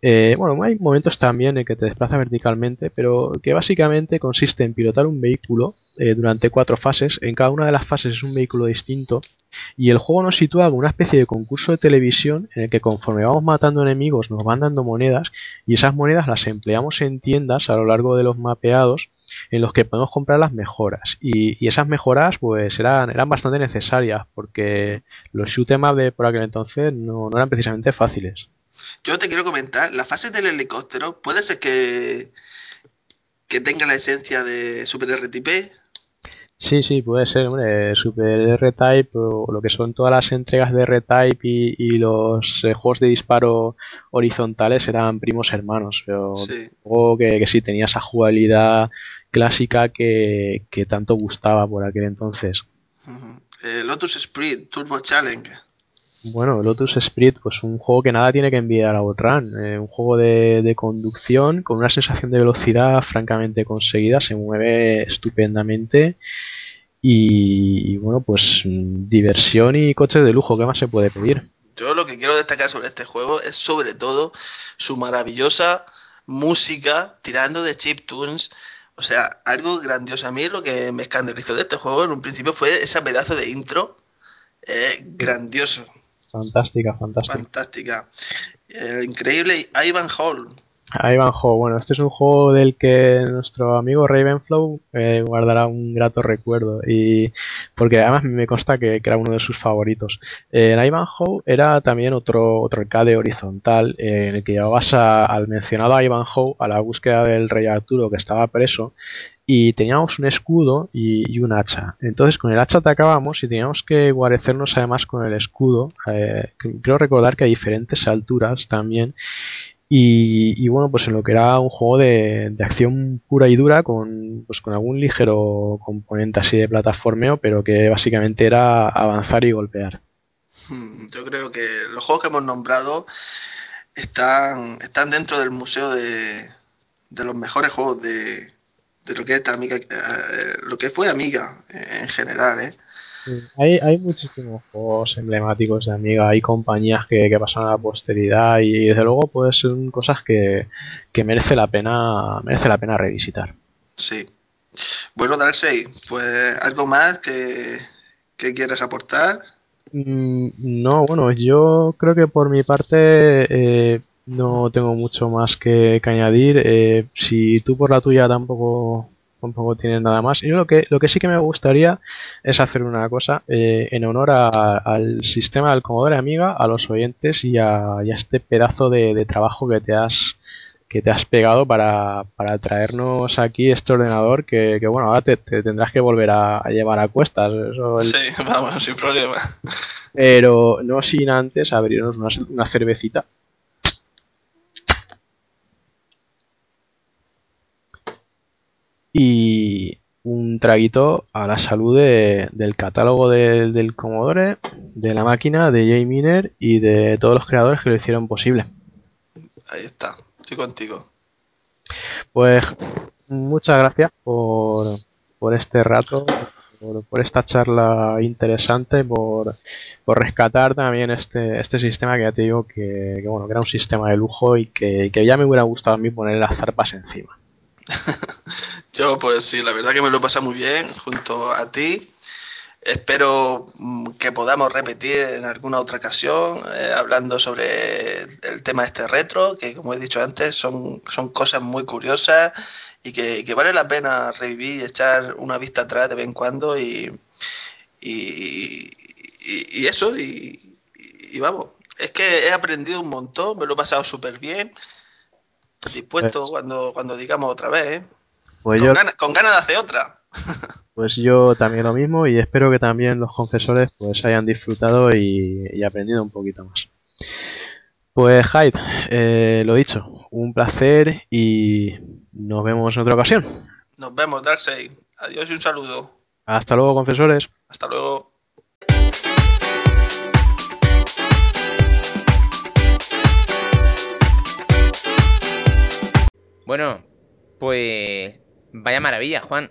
Eh, bueno, hay momentos también en que te desplaza verticalmente, pero que básicamente consiste en pilotar un vehículo eh, durante cuatro fases. En cada una de las fases es un vehículo distinto. Y el juego nos sitúa como una especie de concurso de televisión en el que conforme vamos matando enemigos nos van dando monedas y esas monedas las empleamos en tiendas a lo largo de los mapeados en los que podemos comprar las mejoras. Y, esas mejoras pues eran, bastante necesarias porque los shoot 'em up de por aquel entonces no eran precisamente fáciles. Yo te quiero comentar, la fase del helicóptero puede ser que, que tenga la esencia de Super RTP. Sí, sí, puede ser, hombre, Super R-Type o lo que son todas las entregas de R-Type y, y los eh, juegos de disparo horizontales eran primos hermanos, pero Sí. que, que sí tenía esa jugabilidad clásica que, que tanto gustaba por aquel entonces. Eh, Lotus Sprint Turbo Challenge. Bueno, Lotus Spirit, pues un juego que nada tiene que envidiar a Outrun. eh, un juego de, conducción con una sensación de velocidad francamente conseguida, se mueve estupendamente. Y, bueno, pues mm, diversión y coches de lujo, ¿qué más se puede pedir? Yo lo que quiero destacar sobre este juego es sobre todo su maravillosa música tirando de chiptunes. O sea, algo grandioso. A mí lo que me escandalizó de este juego en un principio fue ese pedazo de intro. eh, grandioso, Fantástica, fantástica. fantástica. Eh, increíble Ivan Hall. Ivanhoe, bueno, este es un juego del que nuestro amigo Ravenflow eh, guardará un grato recuerdo y porque además me consta que, que era uno de sus favoritos. Eh, el Ivanhoe era también otro, otro arcade horizontal eh, en el que llevabas a- al mencionado Ivanhoe a la búsqueda del rey Arturo que estaba preso y teníamos un escudo y, y un hacha. Entonces con el hacha atacábamos y teníamos que guarecernos además con el escudo. Eh, cre- creo recordar que a diferentes alturas también. Y, y bueno, pues en lo que era un juego de, de acción pura y dura con, pues con algún ligero componente así de plataformeo, pero que básicamente era avanzar y golpear. Hmm, Yo creo que los juegos que hemos nombrado están, están dentro del museo de, de los mejores juegos de, de lo que es esta amiga, eh, lo que fue Amiga eh, en general, ¿eh? Hay, hay muchísimos juegos emblemáticos de Amiga, hay compañías que, que pasan a la posteridad y desde luego pues son cosas que, que merece la pena merece la pena revisitar. Sí. Bueno, Darkseid, pues algo más que, que quieras aportar. Mm, No, bueno, yo creo que por mi parte eh, no tengo mucho más que, que añadir. Eh, si tú por la tuya tampoco, tampoco tienes nada más. Yo lo que, lo que sí que me gustaría es hacer una cosa eh, en honor a- al sistema del Commodore Amiga, a los oyentes y a, y a este pedazo de, de trabajo que te has que te has pegado para, para traernos aquí este ordenador que, que, bueno, ahora te, te tendrás que volver a, a llevar a cuestas. Eso el- Sí, vamos, sin problema. pero no sin antes abrirnos una, una cervecita. Y un traguito a la salud de- del catálogo de- del Commodore, de la máquina, de J. Miner y de todos los creadores que lo hicieron posible. Ahí está, estoy contigo. Pues muchas gracias por, por este rato, por, por esta charla interesante, por, por rescatar también este, este sistema que ya te digo que, que, bueno, que era un sistema de lujo y que, que ya me hubiera gustado a mí poner las zarpas encima. Yo, pues sí, la verdad que me lo he pasado muy bien junto a ti. Espero mm, que podamos repetir en alguna otra ocasión eh, hablando sobre el tema este retro, que como he dicho antes son, son cosas muy curiosas y que, vale la pena revivir y echar una vista atrás de vez en cuando y- y eso, y, y vamos, es que he aprendido un montón, me lo he pasado súper bien, dispuesto Pues- cuando, cuando digamos otra vez, ¿eh? Pues con, yo, ganas, con ganas de hacer otra. pues yo también lo mismo y espero que también los confesores pues hayan disfrutado y, y aprendido un poquito más. Pues Hyde, eh, lo dicho, un placer y nos vemos en otra ocasión. Nos vemos, Darkseid. Adiós y un saludo. Hasta luego, confesores. Hasta luego. Bueno, pues vaya maravilla, Juan.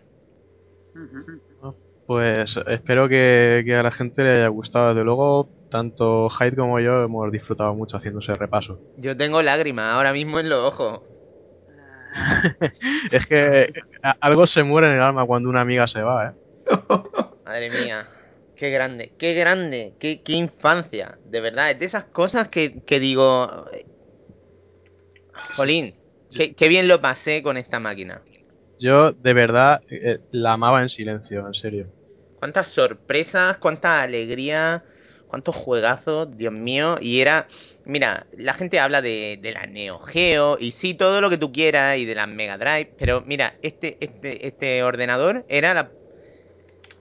Pues espero que, que a la gente le haya gustado. Desde luego, tanto Hyde como yo hemos disfrutado mucho haciendo ese repaso. Yo tengo lágrimas ahora mismo en los ojos. Es que algo se muere en el alma cuando una amiga se va, ¿eh? Madre mía, qué grande, qué grande, qué, qué infancia. De verdad, es de esas cosas que, que digo... eh, Jolín, qué, qué bien lo pasé con esta máquina. Yo, de verdad, eh, la amaba en silencio, en serio. Cuántas sorpresas, cuánta alegría, cuántos juegazos, Dios mío. Y era, mira, la gente habla de, de la Neo Geo y sí, todo lo que tú quieras y de la Mega Drive, pero mira, este, este, este ordenador era la,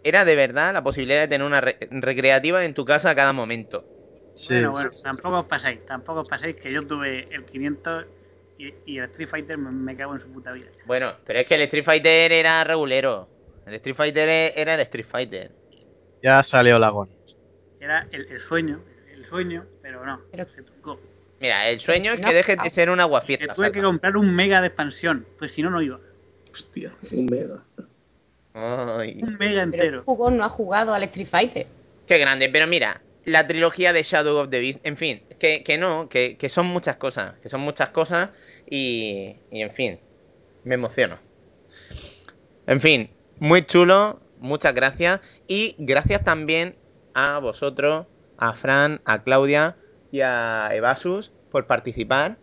era de verdad la posibilidad de tener una re- recreativa en tu casa a cada momento. Sí, bueno, bueno, sí, sí, tampoco os paséis, tampoco os paséis que yo tuve el 500 y, y el Street Fighter me, me cago en su puta vida. Bueno, pero es que el Street Fighter era regulero. El Street Fighter e- era el Street Fighter. Ya salió la Goni. Era el, el sueño, el sueño, pero no, Pero- se trucó. Mira, el sueño es que No. dejes de ser una guafiesta. tuve que comprar un mega de expansión, pues si no, no iba. Hostia, un mega. Ay. Un mega entero. el jugón no ha jugado al Street Fighter. Qué grande, pero mira, la trilogía de Shadow of the Beast, en fin, que, que no, que, que son muchas cosas, que son muchas cosas y, y en fin, me emociono. En fin, muy chulo, muchas gracias y gracias también a vosotros, a Fran, a Claudia y a Evasus por participar.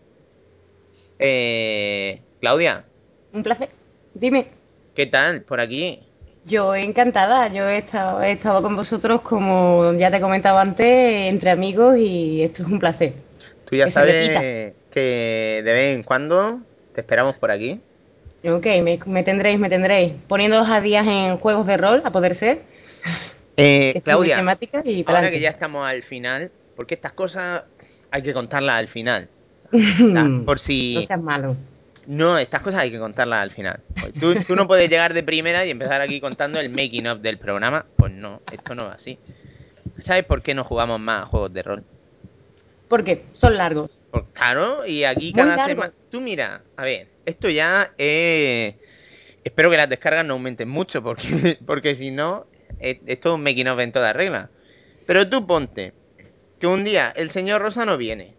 Eh, Claudia, Un placer. Dime. ¿qué tal por aquí? Yo encantada, yo he estado, he estado con vosotros como ya te he comentado antes, entre amigos y esto es un placer. Tú ya Que sabes. Que de vez en cuando te esperamos por aquí. Ok, me, me tendréis, me tendréis. Poniéndoos a días en juegos de rol, a poder ser. Eh, muy Claudia, y ahora que ya estamos al final, porque estas cosas hay que contarlas al final. Por No si... seas malo. No, estas cosas hay que contarlas al final. Pues Tú, tú no puedes llegar de primera y empezar aquí contando el making of del programa. Pues no, esto no va así. ¿Sabes por qué no jugamos más a juegos de rol? Porque son largos. Claro, y aquí Muy cada semana. Tú mira, a ver, esto ya es. Espero que las descargas no aumenten mucho, porque, porque si no, es- esto es un making of en toda regla. Pero tú ponte que un día el señor Rosa no viene,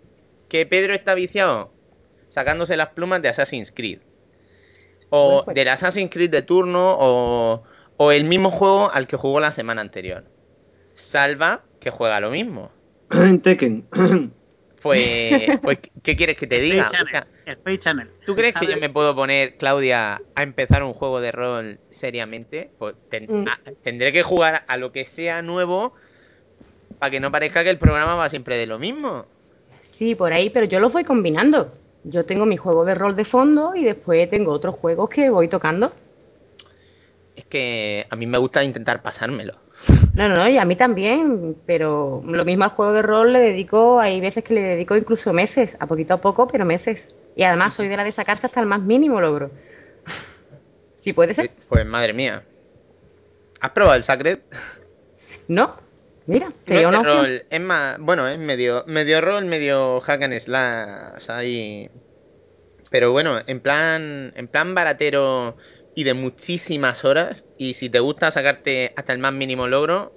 que Pedro está viciado sacándose las plumas de Assassin's Creed, o pues. del Assassin's Creed de turno, o, o el mismo juego al que jugó la semana anterior. Salva que juega lo mismo. Tekken. Pues, pues ¿qué quieres que te diga? Space O sea, Channel. ¿Tú crees que yo me puedo poner, Claudia, a empezar un juego de rol seriamente? Pues ten- Mm. a- tendré que jugar a lo que sea nuevo para que no parezca que el programa va siempre de lo mismo. Sí, por ahí, pero yo los voy combinando. Yo tengo mi juego de rol de fondo y después tengo otros juegos que voy tocando. Es que a mí me gusta intentar pasármelo. No, no, no, y a mí también, pero lo mismo al juego de rol le dedico, hay veces que le dedico incluso meses, a poquito a poco, pero meses. Y además soy de la de sacarse hasta el más mínimo logro. Si puede ser. Pues madre mía. ¿Has probado el Sacred? No, mira, No sería es rol, más, bueno, es medio, medio rol, medio hack and slash ahí. Pero bueno, en plan, en plan baratero y de muchísimas horas. Y si te gusta sacarte hasta el más mínimo logro,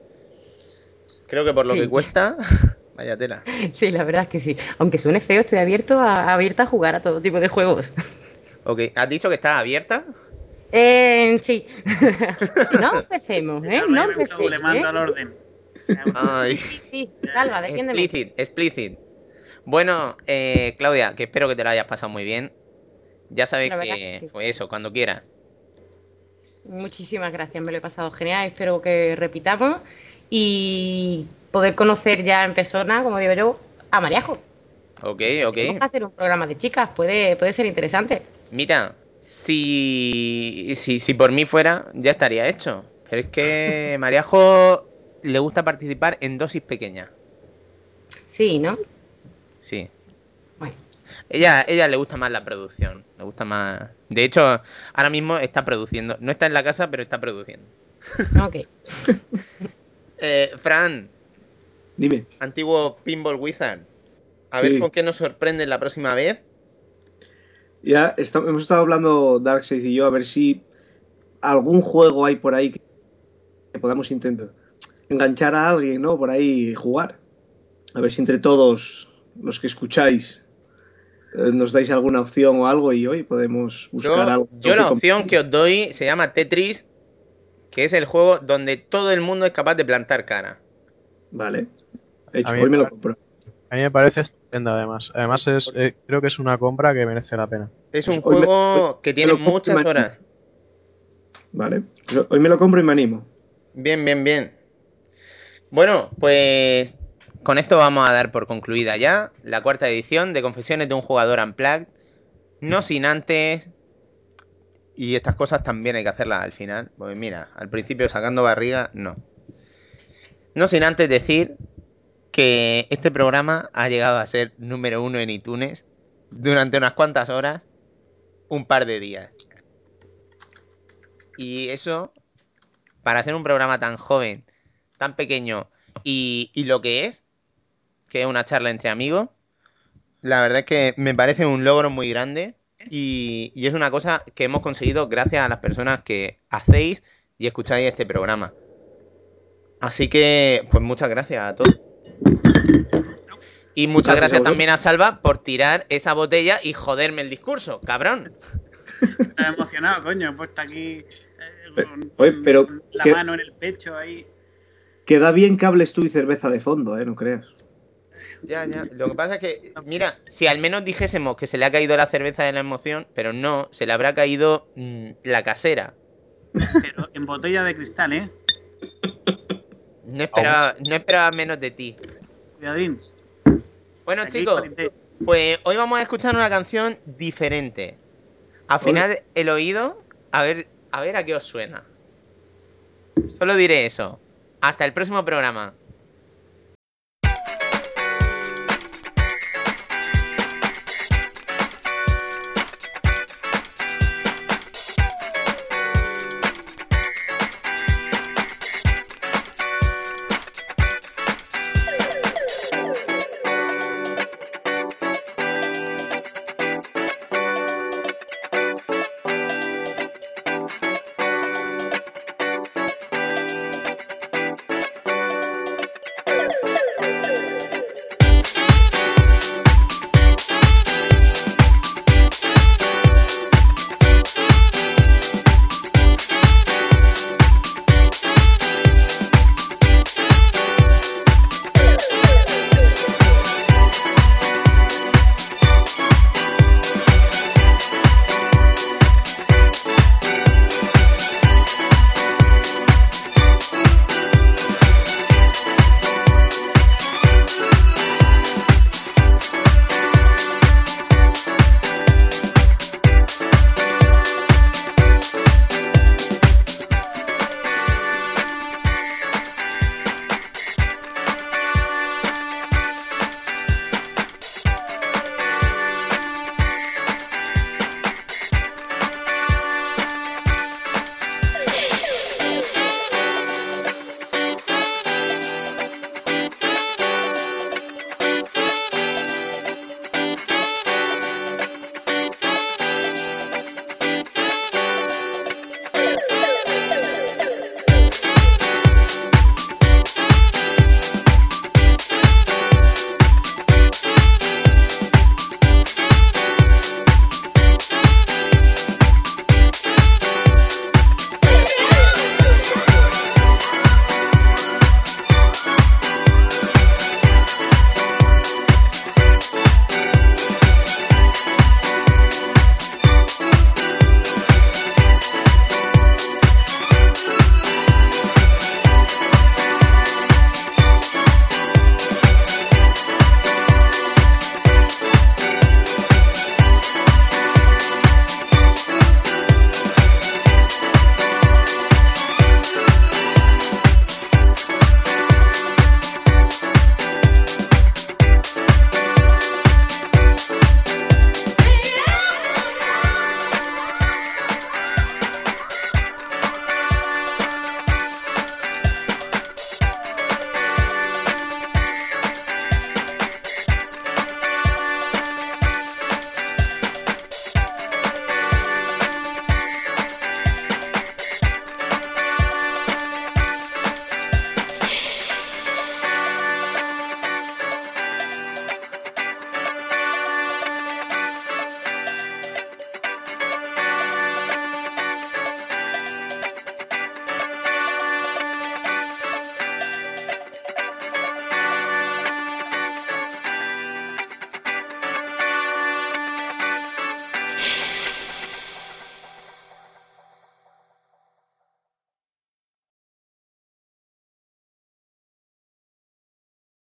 creo que por lo Sí. que cuesta, vaya tela. Sí, la verdad es que sí. Aunque suene feo, estoy abierto a, abierta a jugar a todo tipo de juegos. Ok, ¿has dicho que está abierta? Eh, sí. no empecemos, ¿eh? No empecemos. Le mando ¿eh? al orden. Ay, Sí, salva, defiéndeme. explicit, explicit. Bueno, eh, Claudia, que espero que te lo hayas pasado muy bien. Ya sabes que, que sí. pues eso, cuando quieras. Muchísimas gracias, me lo he pasado genial. Espero que repitamos y poder conocer ya en persona, como digo yo, a Mariajo. Ok, ok. Vamos a hacer un programa de chicas, puede, puede ser interesante. Mira, si, si, si por mí fuera, ya estaría hecho. Pero es que Mariajo le gusta participar en dosis pequeñas. Sí, ¿no? Sí. Ella, ella le gusta más la producción. Le gusta más. De hecho, ahora mismo está produciendo. No está en la casa, pero está produciendo. Ok. Eh, Fran, Dime. antiguo Pinball Wizard. A Sí. ver con qué nos sorprende la próxima vez. Ya está- hemos estado hablando Darkseid y yo a ver si algún juego hay por ahí que podamos intentar enganchar a alguien, ¿no? Por ahí y jugar. A ver si entre todos los que escucháis nos dais alguna opción o algo y hoy podemos buscar Yo, algo. yo la opción que os doy se llama Tetris, que es el juego donde todo el mundo es capaz de plantar cara. Vale. Hecho, A mí hoy me lo compro. A mí me parece estupenda además. Además es, eh, creo que es una compra que merece la pena. Es un Pues hoy me- juego que tiene muchas horas. Vale. Pues Hoy me lo compro y me animo. Bien, bien, bien. Bueno, pues con esto vamos a dar por concluida ya la cuarta edición de Confesiones de un jugador Unplugged. No sin antes. Y estas cosas también hay que hacerlas al final. Pues mira, al principio sacando barriga, no. No sin antes decir que este programa ha llegado a ser número uno en iTunes durante unas cuantas horas, un par de días. Y eso, para ser un programa tan joven, tan pequeño y, y lo que es, que es una charla entre amigos, la verdad es que me parece un logro muy grande y, y es una cosa que hemos conseguido gracias a las personas que hacéis y escucháis este programa. Así que, pues muchas gracias a todos. Y muchas Gracias también a Salva por tirar esa botella y joderme el discurso, cabrón. Estás emocionado, coño. He puesto aquí eh, Pe- con- oye, con pero la ¿qué- mano en el pecho ahí. Queda bien que hables tú y cerveza de fondo, ¿eh? No creas. Ya, ya. Lo que pasa es que, mira, si al menos dijésemos que se le ha caído la cerveza de la emoción, pero no, se le habrá caído mm, la casera. Pero en botella de cristal, ¿eh? No esperaba, no esperaba menos de ti. Cuidadín. Bueno, Aquí, chicos, pues hoy vamos a escuchar una canción diferente. Al final el oído, a ver, a ver a qué os suena. Solo diré eso. Hasta el próximo programa.